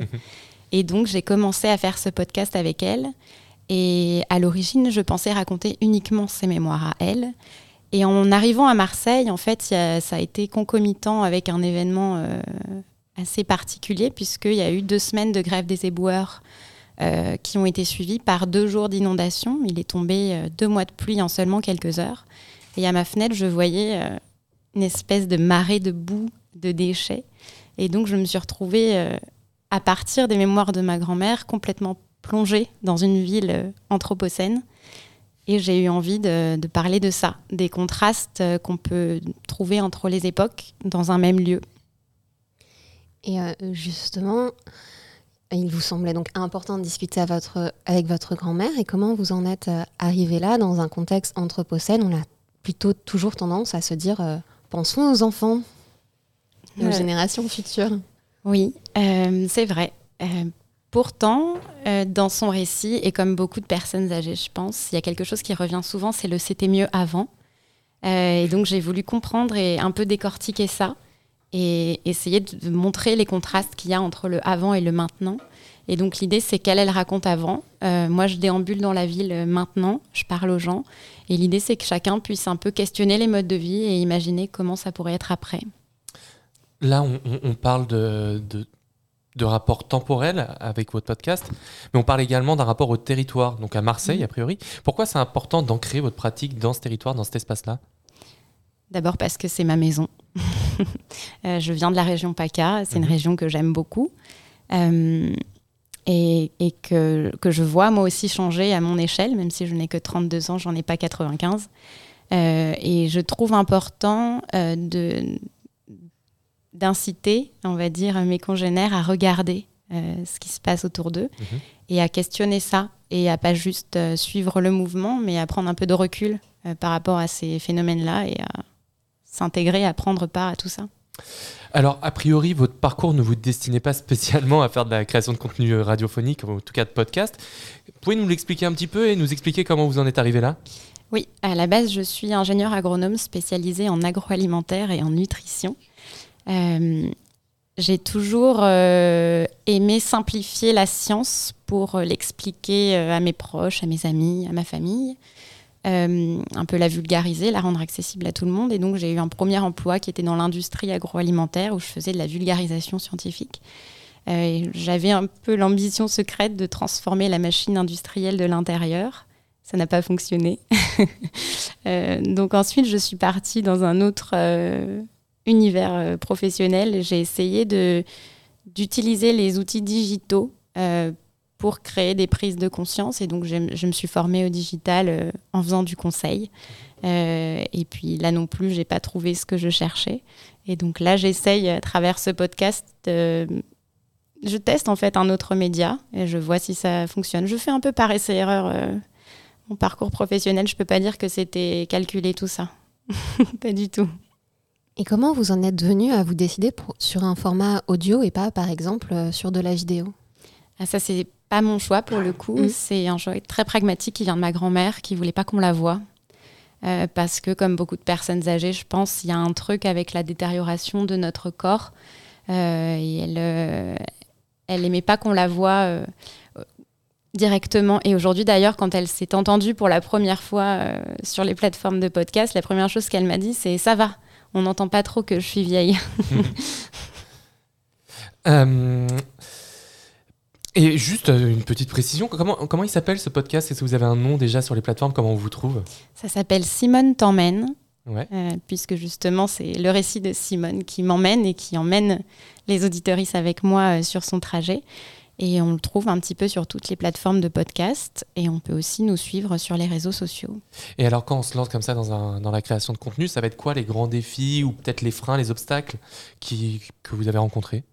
Et donc j'ai commencé à faire ce podcast avec elle. Et à l'origine, je pensais raconter uniquement ses mémoires à elle. Et en arrivant à Marseille, en fait, a- ça a été concomitant avec un événement euh, assez particulier, puisqu'il y a eu deux semaines de grève des éboueurs euh, qui ont été suivies par deux jours d'inondation. Il est tombé euh, deux mois de pluie en seulement quelques heures. Et à ma fenêtre, je voyais euh, une espèce de marée de boue, de déchets. Et donc, je me suis retrouvée, à partir des mémoires de ma grand-mère, complètement plongée dans une ville anthropocène. Et j'ai eu envie de, parler de ça, des contrastes qu'on peut trouver entre les époques dans un même lieu. Et euh, justement, il vous semblait donc important de discuter à votre, avec votre grand-mère. Et comment vous en êtes euh, arrivé là dans un contexte anthropocène? On a plutôt toujours tendance à se dire euh, pensons aux enfants, aux Ouais. générations futures. Oui, euh, c'est vrai. Euh, pourtant, dans son récit, et comme beaucoup de personnes âgées, je pense, il y a quelque chose qui revient souvent, c'est le c'était mieux avant. Et donc j'ai voulu comprendre et un peu décortiquer ça et essayer de montrer les contrastes qu'il y a entre le avant et le maintenant. Et donc l'idée, c'est qu'elle, elle raconte avant. Euh, moi, je déambule dans la ville euh, maintenant, je parle aux gens. Et l'idée, c'est que chacun puisse un peu questionner les modes de vie et imaginer comment ça pourrait être après. Là, on, parle de, de, de rapport temporel avec votre podcast, mais on parle également d'un rapport au territoire, donc à Marseille, Mhm. a priori. Pourquoi c'est important d'ancrer votre pratique dans ce territoire, dans cet espace-là? D'abord parce que c'est ma maison. *laughs* Euh, je viens de la région PACA, c'est une Mhm. région que j'aime beaucoup. Euh, et et que, que je vois moi aussi changer à mon échelle, même si je n'ai que 32 ans, j'en ai pas 95. Euh, et je trouve important euh, de d'inciter, on va dire, mes congénères à regarder ce qui se passe autour d'eux Mhm. et à questionner ça et à pas juste suivre le mouvement, mais à prendre un peu de recul par rapport à ces phénomènes-là et à s'intégrer, à prendre part à tout ça. Alors, a priori, votre parcours ne vous destinait pas spécialement à faire de la création de contenu euh, radiophonique, ou en tout cas de podcast. Pouvez nous l'expliquer un petit peu et nous expliquer comment vous en êtes arrivé là? Oui, à la base, je suis ingénieur agronome spécialisé en agroalimentaire et en nutrition. Euh, j'ai toujours euh, aimé simplifier la science pour l'expliquer à mes proches, à mes amis, à ma famille. Euh, un peu la vulgariser, la rendre accessible à tout le monde. Et donc, j'ai eu un premier emploi qui était dans l'industrie agroalimentaire où je faisais de la vulgarisation scientifique. Euh, J'avais un peu l'ambition secrète de transformer la machine industrielle de l'intérieur. Ça n'a pas fonctionné. *laughs* Euh, donc ensuite, je suis partie dans un autre univers professionnel. J'ai essayé d'utiliser les outils digitaux pour créer des prises de conscience. Et donc, je, me suis formée au digital euh, en faisant du conseil. Euh, et puis là non plus, j'ai pas trouvé ce que je cherchais. Et donc là, j'essaye à travers ce podcast. euh, je teste en fait un autre média et je vois si ça fonctionne. Je fais un peu par essai-erreur euh, mon parcours professionnel. Je peux pas dire que c'était calculé tout ça. *laughs* pas du tout. Et comment vous en êtes venu à vous décider pour- sur un format audio et pas, par exemple, sur de la vidéo? Ah, ça, c'est pas mon choix pour le coup. Mm. C'est un choix très pragmatique qui vient de ma grand-mère qui voulait pas qu'on la voie. euh, parce que comme beaucoup de personnes âgées, je pense, il y a un truc avec la détérioration de notre corps. Euh, et elle, euh, elle aimait pas qu'on la voie directement. Et aujourd'hui, d'ailleurs, quand elle s'est entendue pour la première fois sur les plateformes de podcast, la première chose qu'elle m'a dit, c'est ça va. On n'entend pas trop que je suis vieille. *laughs* *laughs* Et juste euh, une petite précision, comment, comment il s'appelle ce podcast? Est-ce que vous avez un nom déjà sur les plateformes Comment on vous trouve? Ça s'appelle Simone t'emmène, Ouais. euh, puisque justement c'est le récit de Simone qui m'emmène et qui emmène les auditoristes avec moi euh, sur son trajet. Et on le trouve un petit peu sur toutes les plateformes de podcast et on peut aussi nous suivre sur les réseaux sociaux. Et alors quand on se lance comme ça dans, un- dans la création de contenu, ça va être quoi les grands défis ou peut-être les freins, les obstacles qui, que vous avez rencontrés?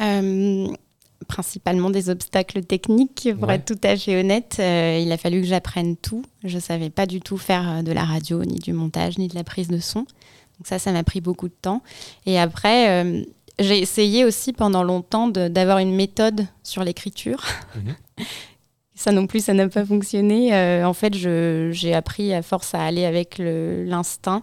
Euh, principalement des obstacles techniques, pour Ouais. être tout à fait honnête. Euh, il a fallu que j'apprenne tout. Je ne savais pas du tout faire euh, de la radio, ni du montage, ni de la prise de son. Donc ça, ça m'a pris beaucoup de temps. Et après, euh, j'ai essayé aussi pendant longtemps d'avoir une méthode sur l'écriture. *laughs* Ça non plus, ça n'a pas fonctionné. Euh, en fait, j'ai appris à force à aller avec l'instinct.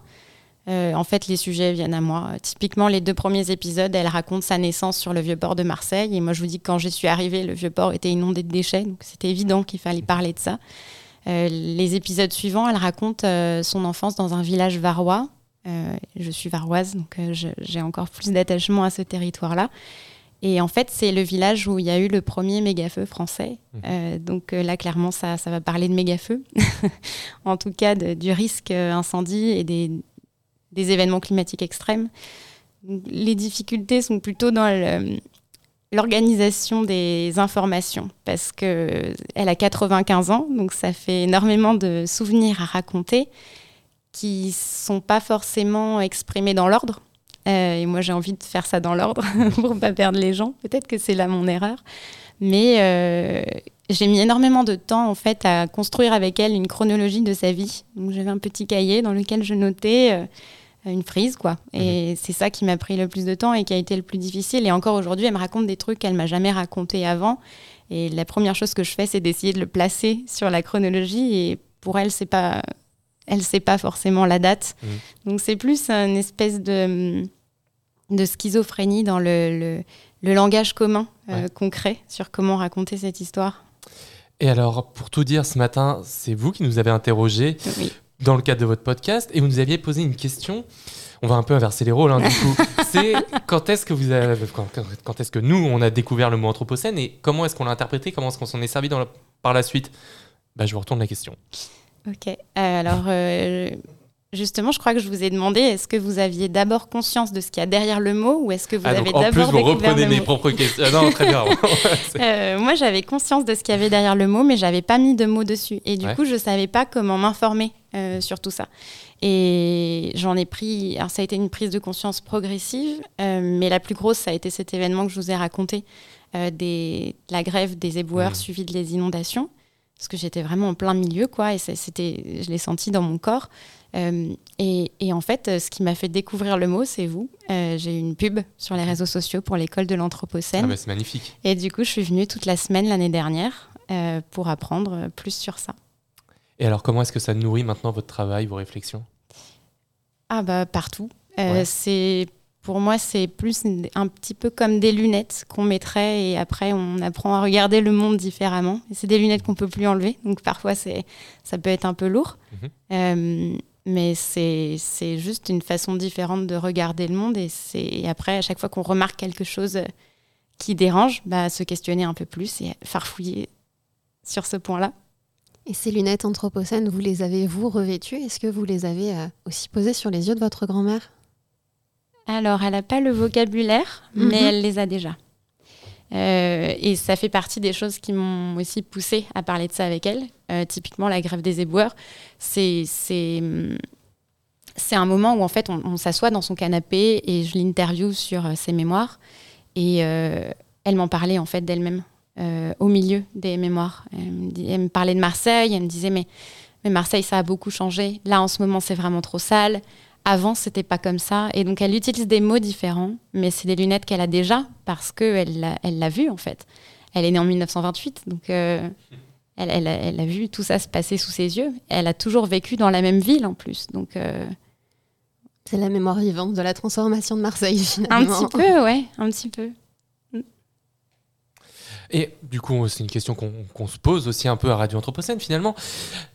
Euh, en fait, les sujets viennent à moi. Typiquement, les deux premiers épisodes, elle raconte sa naissance sur le vieux port de Marseille. Et moi, je vous dis que quand j'y suis arrivée, le vieux port était inondé de déchets. Donc, c'était évident qu'il fallait parler de ça. Euh, les épisodes suivants, elle raconte euh, son enfance dans un village varois. Je suis varoise, donc j'ai encore plus d'attachement à ce territoire-là. Et en fait, c'est le village où il y a eu le premier méga-feu français. Euh, donc là, clairement, ça, ça va parler de méga-feu. *laughs* en tout cas, de- du risque incendie et des, des événements climatiques extrêmes. Les difficultés sont plutôt dans l'organisation des informations parce que elle a 95 ans, donc ça fait énormément de souvenirs à raconter qui sont pas forcément exprimés dans l'ordre. Euh, et moi, j'ai envie de faire ça dans l'ordre *laughs* pour pas perdre les gens. Peut-être que c'est là mon erreur, mais euh, j'ai mis énormément de temps en fait à construire avec elle une chronologie de sa vie. Donc j'avais un petit cahier dans lequel je notais euh, une frise quoi. Et c'est ça qui m'a pris le plus de temps et qui a été le plus difficile. Et encore aujourd'hui, elle me raconte des trucs qu'elle m'a jamais raconté avant. Et la première chose que je fais, c'est d'essayer de le placer sur la chronologie. Et pour elle, c'est pas, elle sait pas forcément la date. Donc c'est plus une espèce de de schizophrénie dans le, le, le langage commun euh, qu'on crée sur comment raconter cette histoire. Et alors, pour tout dire, ce matin, c'est vous qui nous avez interrogés dans le cadre de votre podcast et vous nous aviez posé une question. On va un peu inverser les rôles, hein, du coup. *laughs* c'est quand est-ce que vous avez, quand, est-ce que nous on a découvert le mot anthropocène et comment est-ce qu'on l'a interprété, comment est-ce qu'on s'en est servi dans la- par la suite? Bah, je vous retourne la question. Ok. Euh, alors, euh, justement, je crois que je vous ai demandé est-ce que vous aviez d'abord conscience de ce qu'il y a derrière le mot ou est-ce que vous Ah, avez donc, en plus, d'abord vous reprenez mes mot propres questions. Ah non, très bien. *laughs* Euh, moi, j'avais conscience de ce qu'il y avait derrière le mot, mais j'avais pas mis de mots dessus. Et du Ouais. coup, je savais pas comment m'informer euh, sur tout ça. Et j'en ai pris. Alors, ça a été une prise de conscience progressive, euh, mais la plus grosse, ça a été cet événement que je vous ai raconté, des, la grève des éboueurs Mhm. suivie de les inondations. Parce que j'étais vraiment en plein milieu, quoi, et c'était, je l'ai senti dans mon corps. Euh, et, et en fait, euh, ce qui m'a fait découvrir le mot, c'est vous. Euh, j'ai eu une pub sur les réseaux sociaux pour l'école de l'Anthropocène. Ah bah, c'est magnifique. Et du coup, je suis venue toute la semaine l'année dernière pour apprendre plus sur ça. Et alors, comment est-ce que ça nourrit maintenant votre travail, vos réflexions? Ah bah partout. Euh, Ouais. C'est pour moi, c'est plus un petit peu comme des lunettes qu'on mettrait et après on apprend à regarder le monde différemment. C'est des lunettes qu'on peut plus enlever, donc parfois c'est ça peut être un peu lourd. Mhm. Euh, mais c'est c'est juste une façon différente de regarder le monde et c'est et après à chaque fois qu'on remarque quelque chose qui dérange, bah, se questionner un peu plus et farfouiller sur ce point-là. Et ces lunettes anthropocènes, vous les avez vous revêtues? Est-ce que vous les avez euh, aussi posées sur les yeux de votre grand-mère? Alors, elle n'a pas le vocabulaire, Mhm. mais elle les a déjà. Euh, et ça fait partie des choses qui m'ont aussi poussée à parler de ça avec elle. Euh, typiquement, la grève des éboueurs, c'est un moment où en fait on, s'assoit dans son canapé et je l'interview sur euh, ses mémoires et elle m'en parlait en fait d'elle-même au milieu des mémoires. Elle me, dit- elle me parlait de Marseille, elle me disait mais mais Marseille ça a beaucoup changé. Là en ce moment c'est vraiment trop sale. Avant, c'était pas comme ça. Et donc, elle utilise des mots différents, mais c'est des lunettes qu'elle a déjà parce qu'elle l'a elle l'a vu, en fait. Elle est née en 1928, donc euh, elle, elle, a- elle a vu tout ça se passer sous ses yeux. Elle a toujours vécu dans la même ville en plus. Donc, euh, C'est la mémoire vivante de la transformation de Marseille, un finalement. petit peu, ouais, un petit peu. Et du coup, c'est une question qu'on se pose aussi un peu à Radio Anthropocène finalement.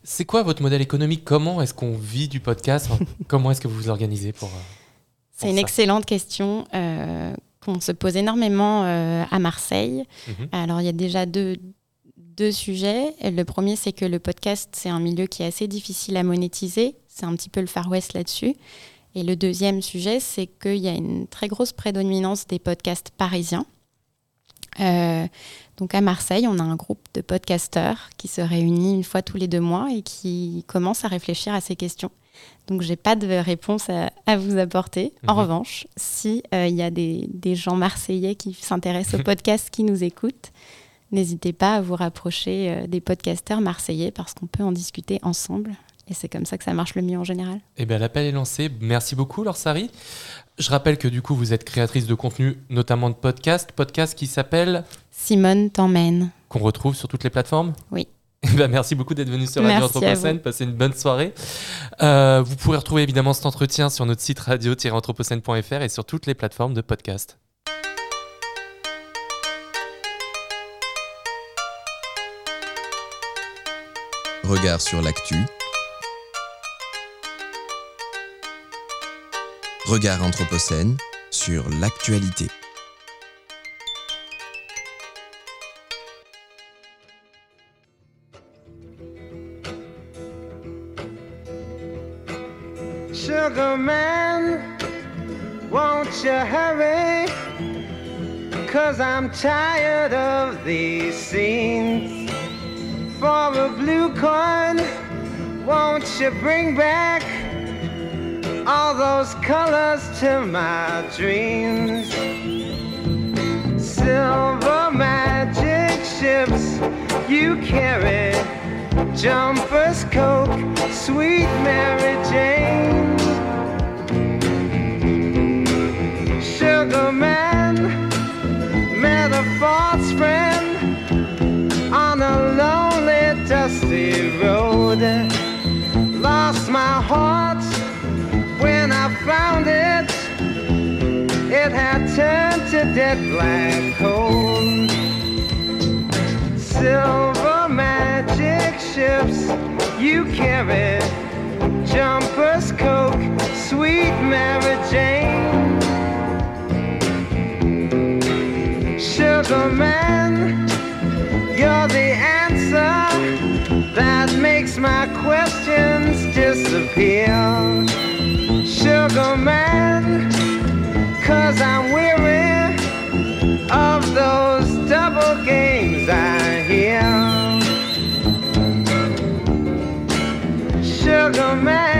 C'est quoi votre modèle économique? Comment est-ce qu'on vit du podcast? *laughs* Comment est-ce que vous vous organisez pour... euh, C'est une excellente question euh, qu'on se pose énormément euh, à Marseille. Mhm. Alors, il y a déjà deux, deux sujets. Le premier, c'est que le podcast, c'est un milieu qui est assez difficile à monétiser. C'est un petit peu le Far West là-dessus. Et le deuxième sujet, c'est qu'il y a une très grosse prédominance des podcasts parisiens. Euh, donc à Marseille, on a un groupe de podcasteurs qui se réunit une fois tous les deux mois et qui commence à réfléchir à ces questions. Donc j'ai pas de réponse à, à vous apporter. En Mhm. revanche, si euh, il y a des, des gens marseillais qui s'intéressent au *laughs* podcast, qui nous écoutent, n'hésitez pas à vous rapprocher euh, des podcasteurs marseillais parce qu'on peut en discuter ensemble. Et c'est comme ça que ça marche le mieux en général. Eh bien, l'appel est lancé. Merci beaucoup, Laure Sari. Je rappelle que du coup, vous êtes créatrice de contenu, notamment de podcasts. Podcast qui s'appelle, Simone t'emmène. qu'on retrouve sur toutes les plateformes Oui. *laughs* Eh ben, merci beaucoup d'être venu sur Radio Anthropocène. Passez une bonne soirée. Euh, vous pourrez retrouver évidemment cet entretien sur notre site radio-anthropocène.fr et sur toutes les plateformes de podcast. Regard sur l'actu. Regard Anthropocène sur l'actualité. Sugar man, won't you hurry? Cause I'm tired of these scenes. For a blue coin, won't you bring back all those colors to my dreams? Silver magic ships you carry, jumpers, coke, sweet Mary Jane. Sugar It had turned to dead black coal. Silver magic ships you carry, jumpers, coke, sweet Mary Jane. Sugar man, you're the answer that makes my questions disappear. Sugar man, cause I'm weary of those double games I hear. Sugar man,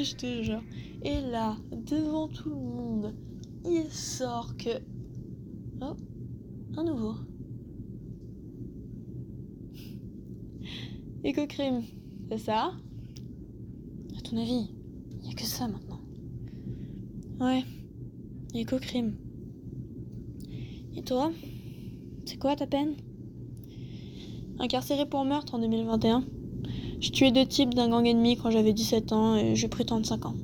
Je te jure. Et là, devant tout le monde, il sort que. Oh, un nouveau. *laughs* Éco-crime, c'est ça? À ton avis, il n'y a que ça maintenant. Ouais, éco-crime. Et toi C'est quoi ta peine? Incarcéré pour meurtre en 2021. J'ai tué deux types d'un gang ennemi quand j'avais 17 ans et j'ai pris 35 ans.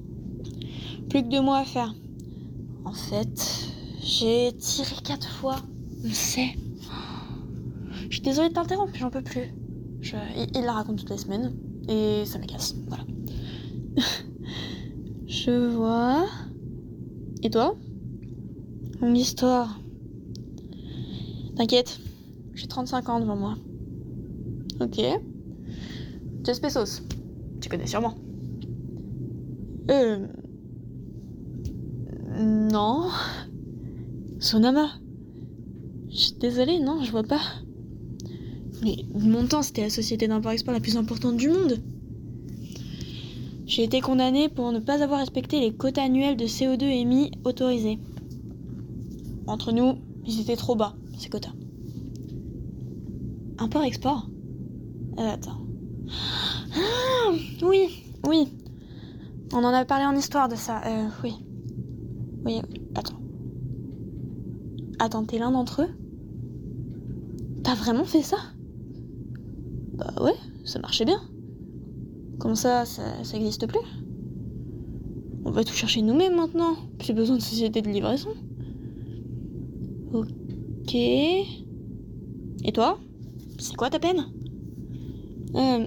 Plus que deux mois à faire. En fait, j'ai tiré quatre fois. On sait. Je suis désolée de t'interrompre, j'en peux plus. Il, la raconte toutes les semaines et ça me casse. Voilà. *laughs* Je vois. Et toi? Longue histoire. T'inquiète, j'ai 35 ans devant moi. Ok. Jess Pesos, tu connais sûrement. Euh. Non. Sonama. Je suis désolée, non, je vois pas. Mais mon temps, c'était la société d'import-export la plus importante du monde. J'ai été condamnée pour ne pas avoir respecté les quotas annuels de CO2 émis autorisés. Entre nous, ils étaient trop bas, ces quotas. Import-export Euh, Attends. Ah, oui, oui. On en a parlé en histoire de ça. Euh, oui. Oui. Attends. Attends, t'es l'un d'entre eux? T'as vraiment fait ça? Bah ouais, ça marchait bien. Comment ça, ça, ça existe plus On va tout chercher nous-mêmes maintenant. Plus besoin de société de livraison. Ok. Et toi? C'est quoi ta peine? Euh,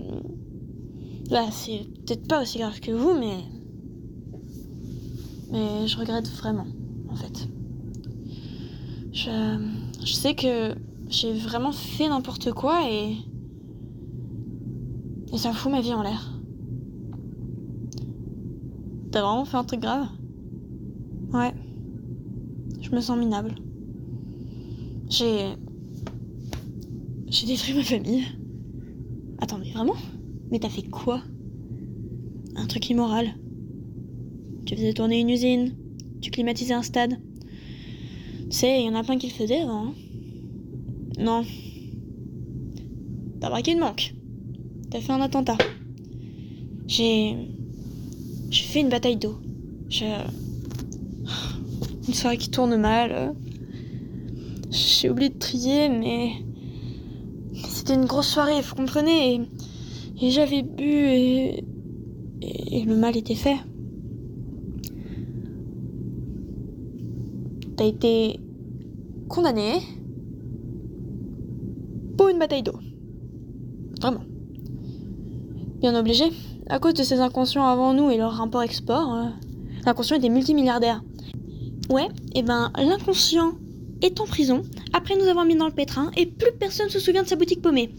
Bah, c'est peut-être pas aussi grave que vous, mais. Mais je regrette vraiment, en fait. Je, je sais que j'ai vraiment fait n'importe quoi et. Et ça fout ma vie en l'air. T'as vraiment fait un truc grave? Ouais. Je me sens minable. J'ai. J'ai détruit ma famille. Attends, mais vraiment Mais t'as fait quoi? Un truc immoral. Tu faisais tourner une usine. Tu climatisais un stade. Tu sais, il y en a plein qui le faisaient avant. hein. Non. T'as braqué une banque. T'as fait un attentat. J'ai. J'ai fait une bataille d'eau. J'ai. Une soirée qui tourne mal. J'ai oublié de trier, mais. C'était une grosse soirée, vous comprenez Et, et j'avais bu et... le mal était fait. T'as été condamné pour une bataille d'eau. Vraiment. Bien obligé. À cause de ces inconscients avant nous et leur import-export, euh, l'inconscient était multimilliardaire. Ouais, et ben l'inconscient est en prison après nous avoir mis dans le pétrin et plus personne se souvient de sa boutique paumée.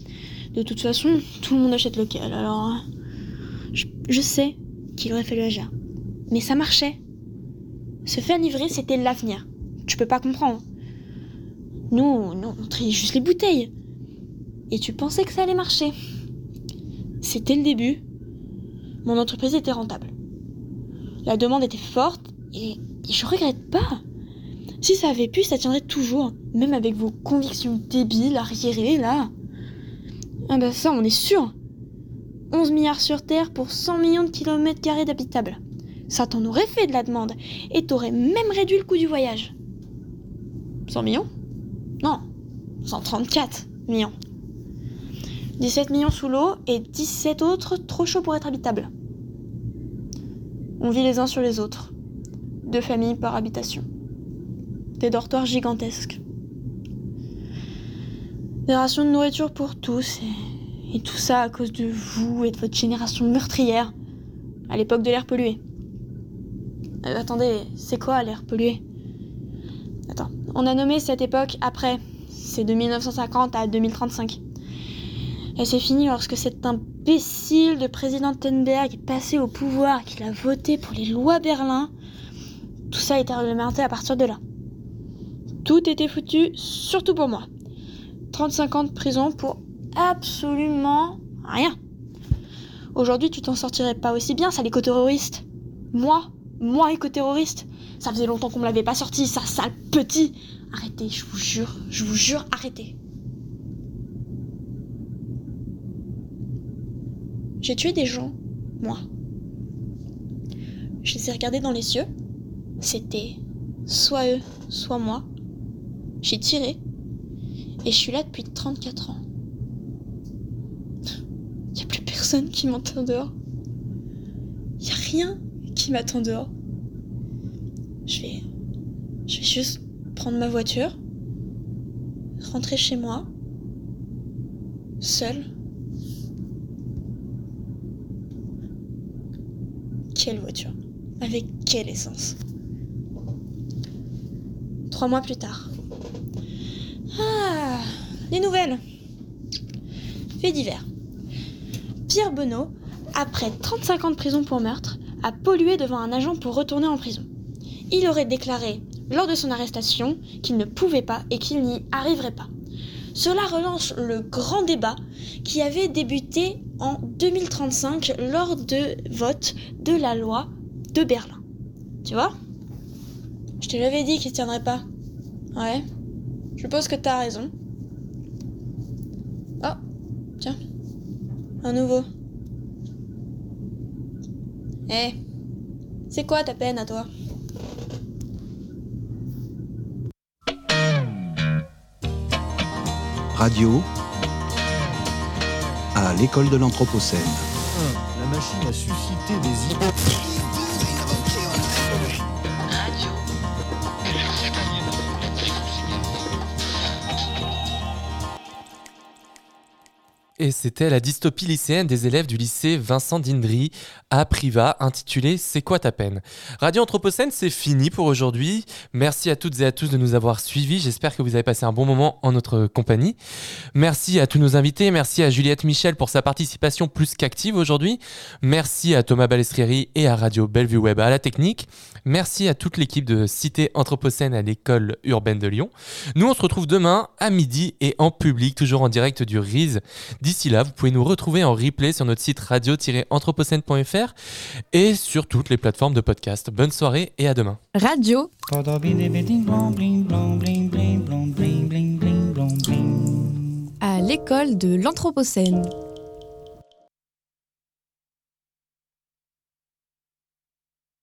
De toute façon, tout le monde achète local, alors. euh, Je, sais qu'il aurait fallu agir. Mais ça marchait. Se faire livrer, c'était l'avenir. Tu peux pas comprendre. Nous, nous, on triait juste les bouteilles. Et tu pensais que ça allait marcher. C'était le début. Mon entreprise était rentable. La demande était forte et, et je regrette pas. Si ça avait pu, ça tiendrait toujours, même avec vos convictions débiles, arriérées, là. Ah bah ça, on est sûr. 11 milliards sur Terre pour 100 millions de kilomètres carrés d'habitables. Ça t'en aurait fait de la demande, et t'aurais même réduit le coût du voyage. 100 millions? Non, 134 millions. 17 millions sous l'eau et 17 autres trop chauds pour être habitables. On vit les uns sur les autres. Deux familles par habitation. Des dortoirs gigantesques. Des rations de nourriture pour tous et, tout ça à cause de vous et de votre génération meurtrière à l'époque de l'air pollué. Euh, attendez, c'est quoi l'air pollué? Attends, On a nommé cette époque après. C'est de 1950 à 2035. Et c'est fini lorsque cet imbécile de président Tenberg est passé au pouvoir, qu'il a voté pour les lois Berlin. Tout ça a été réglementé à partir de là. Tout était foutu, surtout pour moi. 35 ans de prison pour absolument rien. Aujourd'hui, tu t'en sortirais pas aussi bien, ça l'éco-terroriste. Moi, moi éco-terroriste. Ça faisait longtemps qu'on me l'avait pas sorti, ça sale petit. Arrêtez, je vous jure, je vous jure, arrêtez. J'ai tué des gens, moi. Je les ai regardés dans les yeux. C'était soit eux, soit moi. J'ai tiré. Et je suis là depuis 34 ans. Y a plus personne qui m'entend dehors. Y a rien qui m'attend dehors. Je vais. Je vais juste prendre ma voiture, rentrer chez moi, seule. Quelle voiture? Avec quelle essence? Trois mois plus tard. Ah Les nouvelles Fait divers. Pierre Benoît, après 35 ans de prison pour meurtre, a pollué devant un agent pour retourner en prison. Il aurait déclaré lors de son arrestation qu'il ne pouvait pas et qu'il n'y arriverait pas. Cela relance le grand débat qui avait débuté en 2035 lors de vote de la loi de Berlin. Tu vois? Je te l'avais dit qu'il ne tiendrait pas. Ouais. Je pense que t'as raison. Oh, tiens. Un nouveau. Eh, c'est quoi ta peine à toi? Radio à l'école de l'Anthropocène. La machine a suscité des idées. Et c'était la dystopie lycéenne des élèves du lycée Vincent Dindry à Priva, intitulée C'est quoi ta peine? Radio Anthropocène, c'est fini pour aujourd'hui. Merci à toutes et à tous de nous avoir suivis. J'espère que vous avez passé un bon moment en notre compagnie. Merci à tous nos invités. Merci à Juliette Michel pour sa participation plus qu'active aujourd'hui. Merci à Thomas Balestrieri et à Radio Bellevue Web à la technique. Merci à toute l'équipe de Cité Anthropocène à l'école urbaine de Lyon. Nous, on se retrouve demain à midi et en public, toujours en direct du RISE. D'ici là, vous pouvez nous retrouver en replay sur notre site radio-anthropocène.fr et sur toutes les plateformes de podcast. Bonne soirée et à demain. Radio à l'école de l'Anthropocène.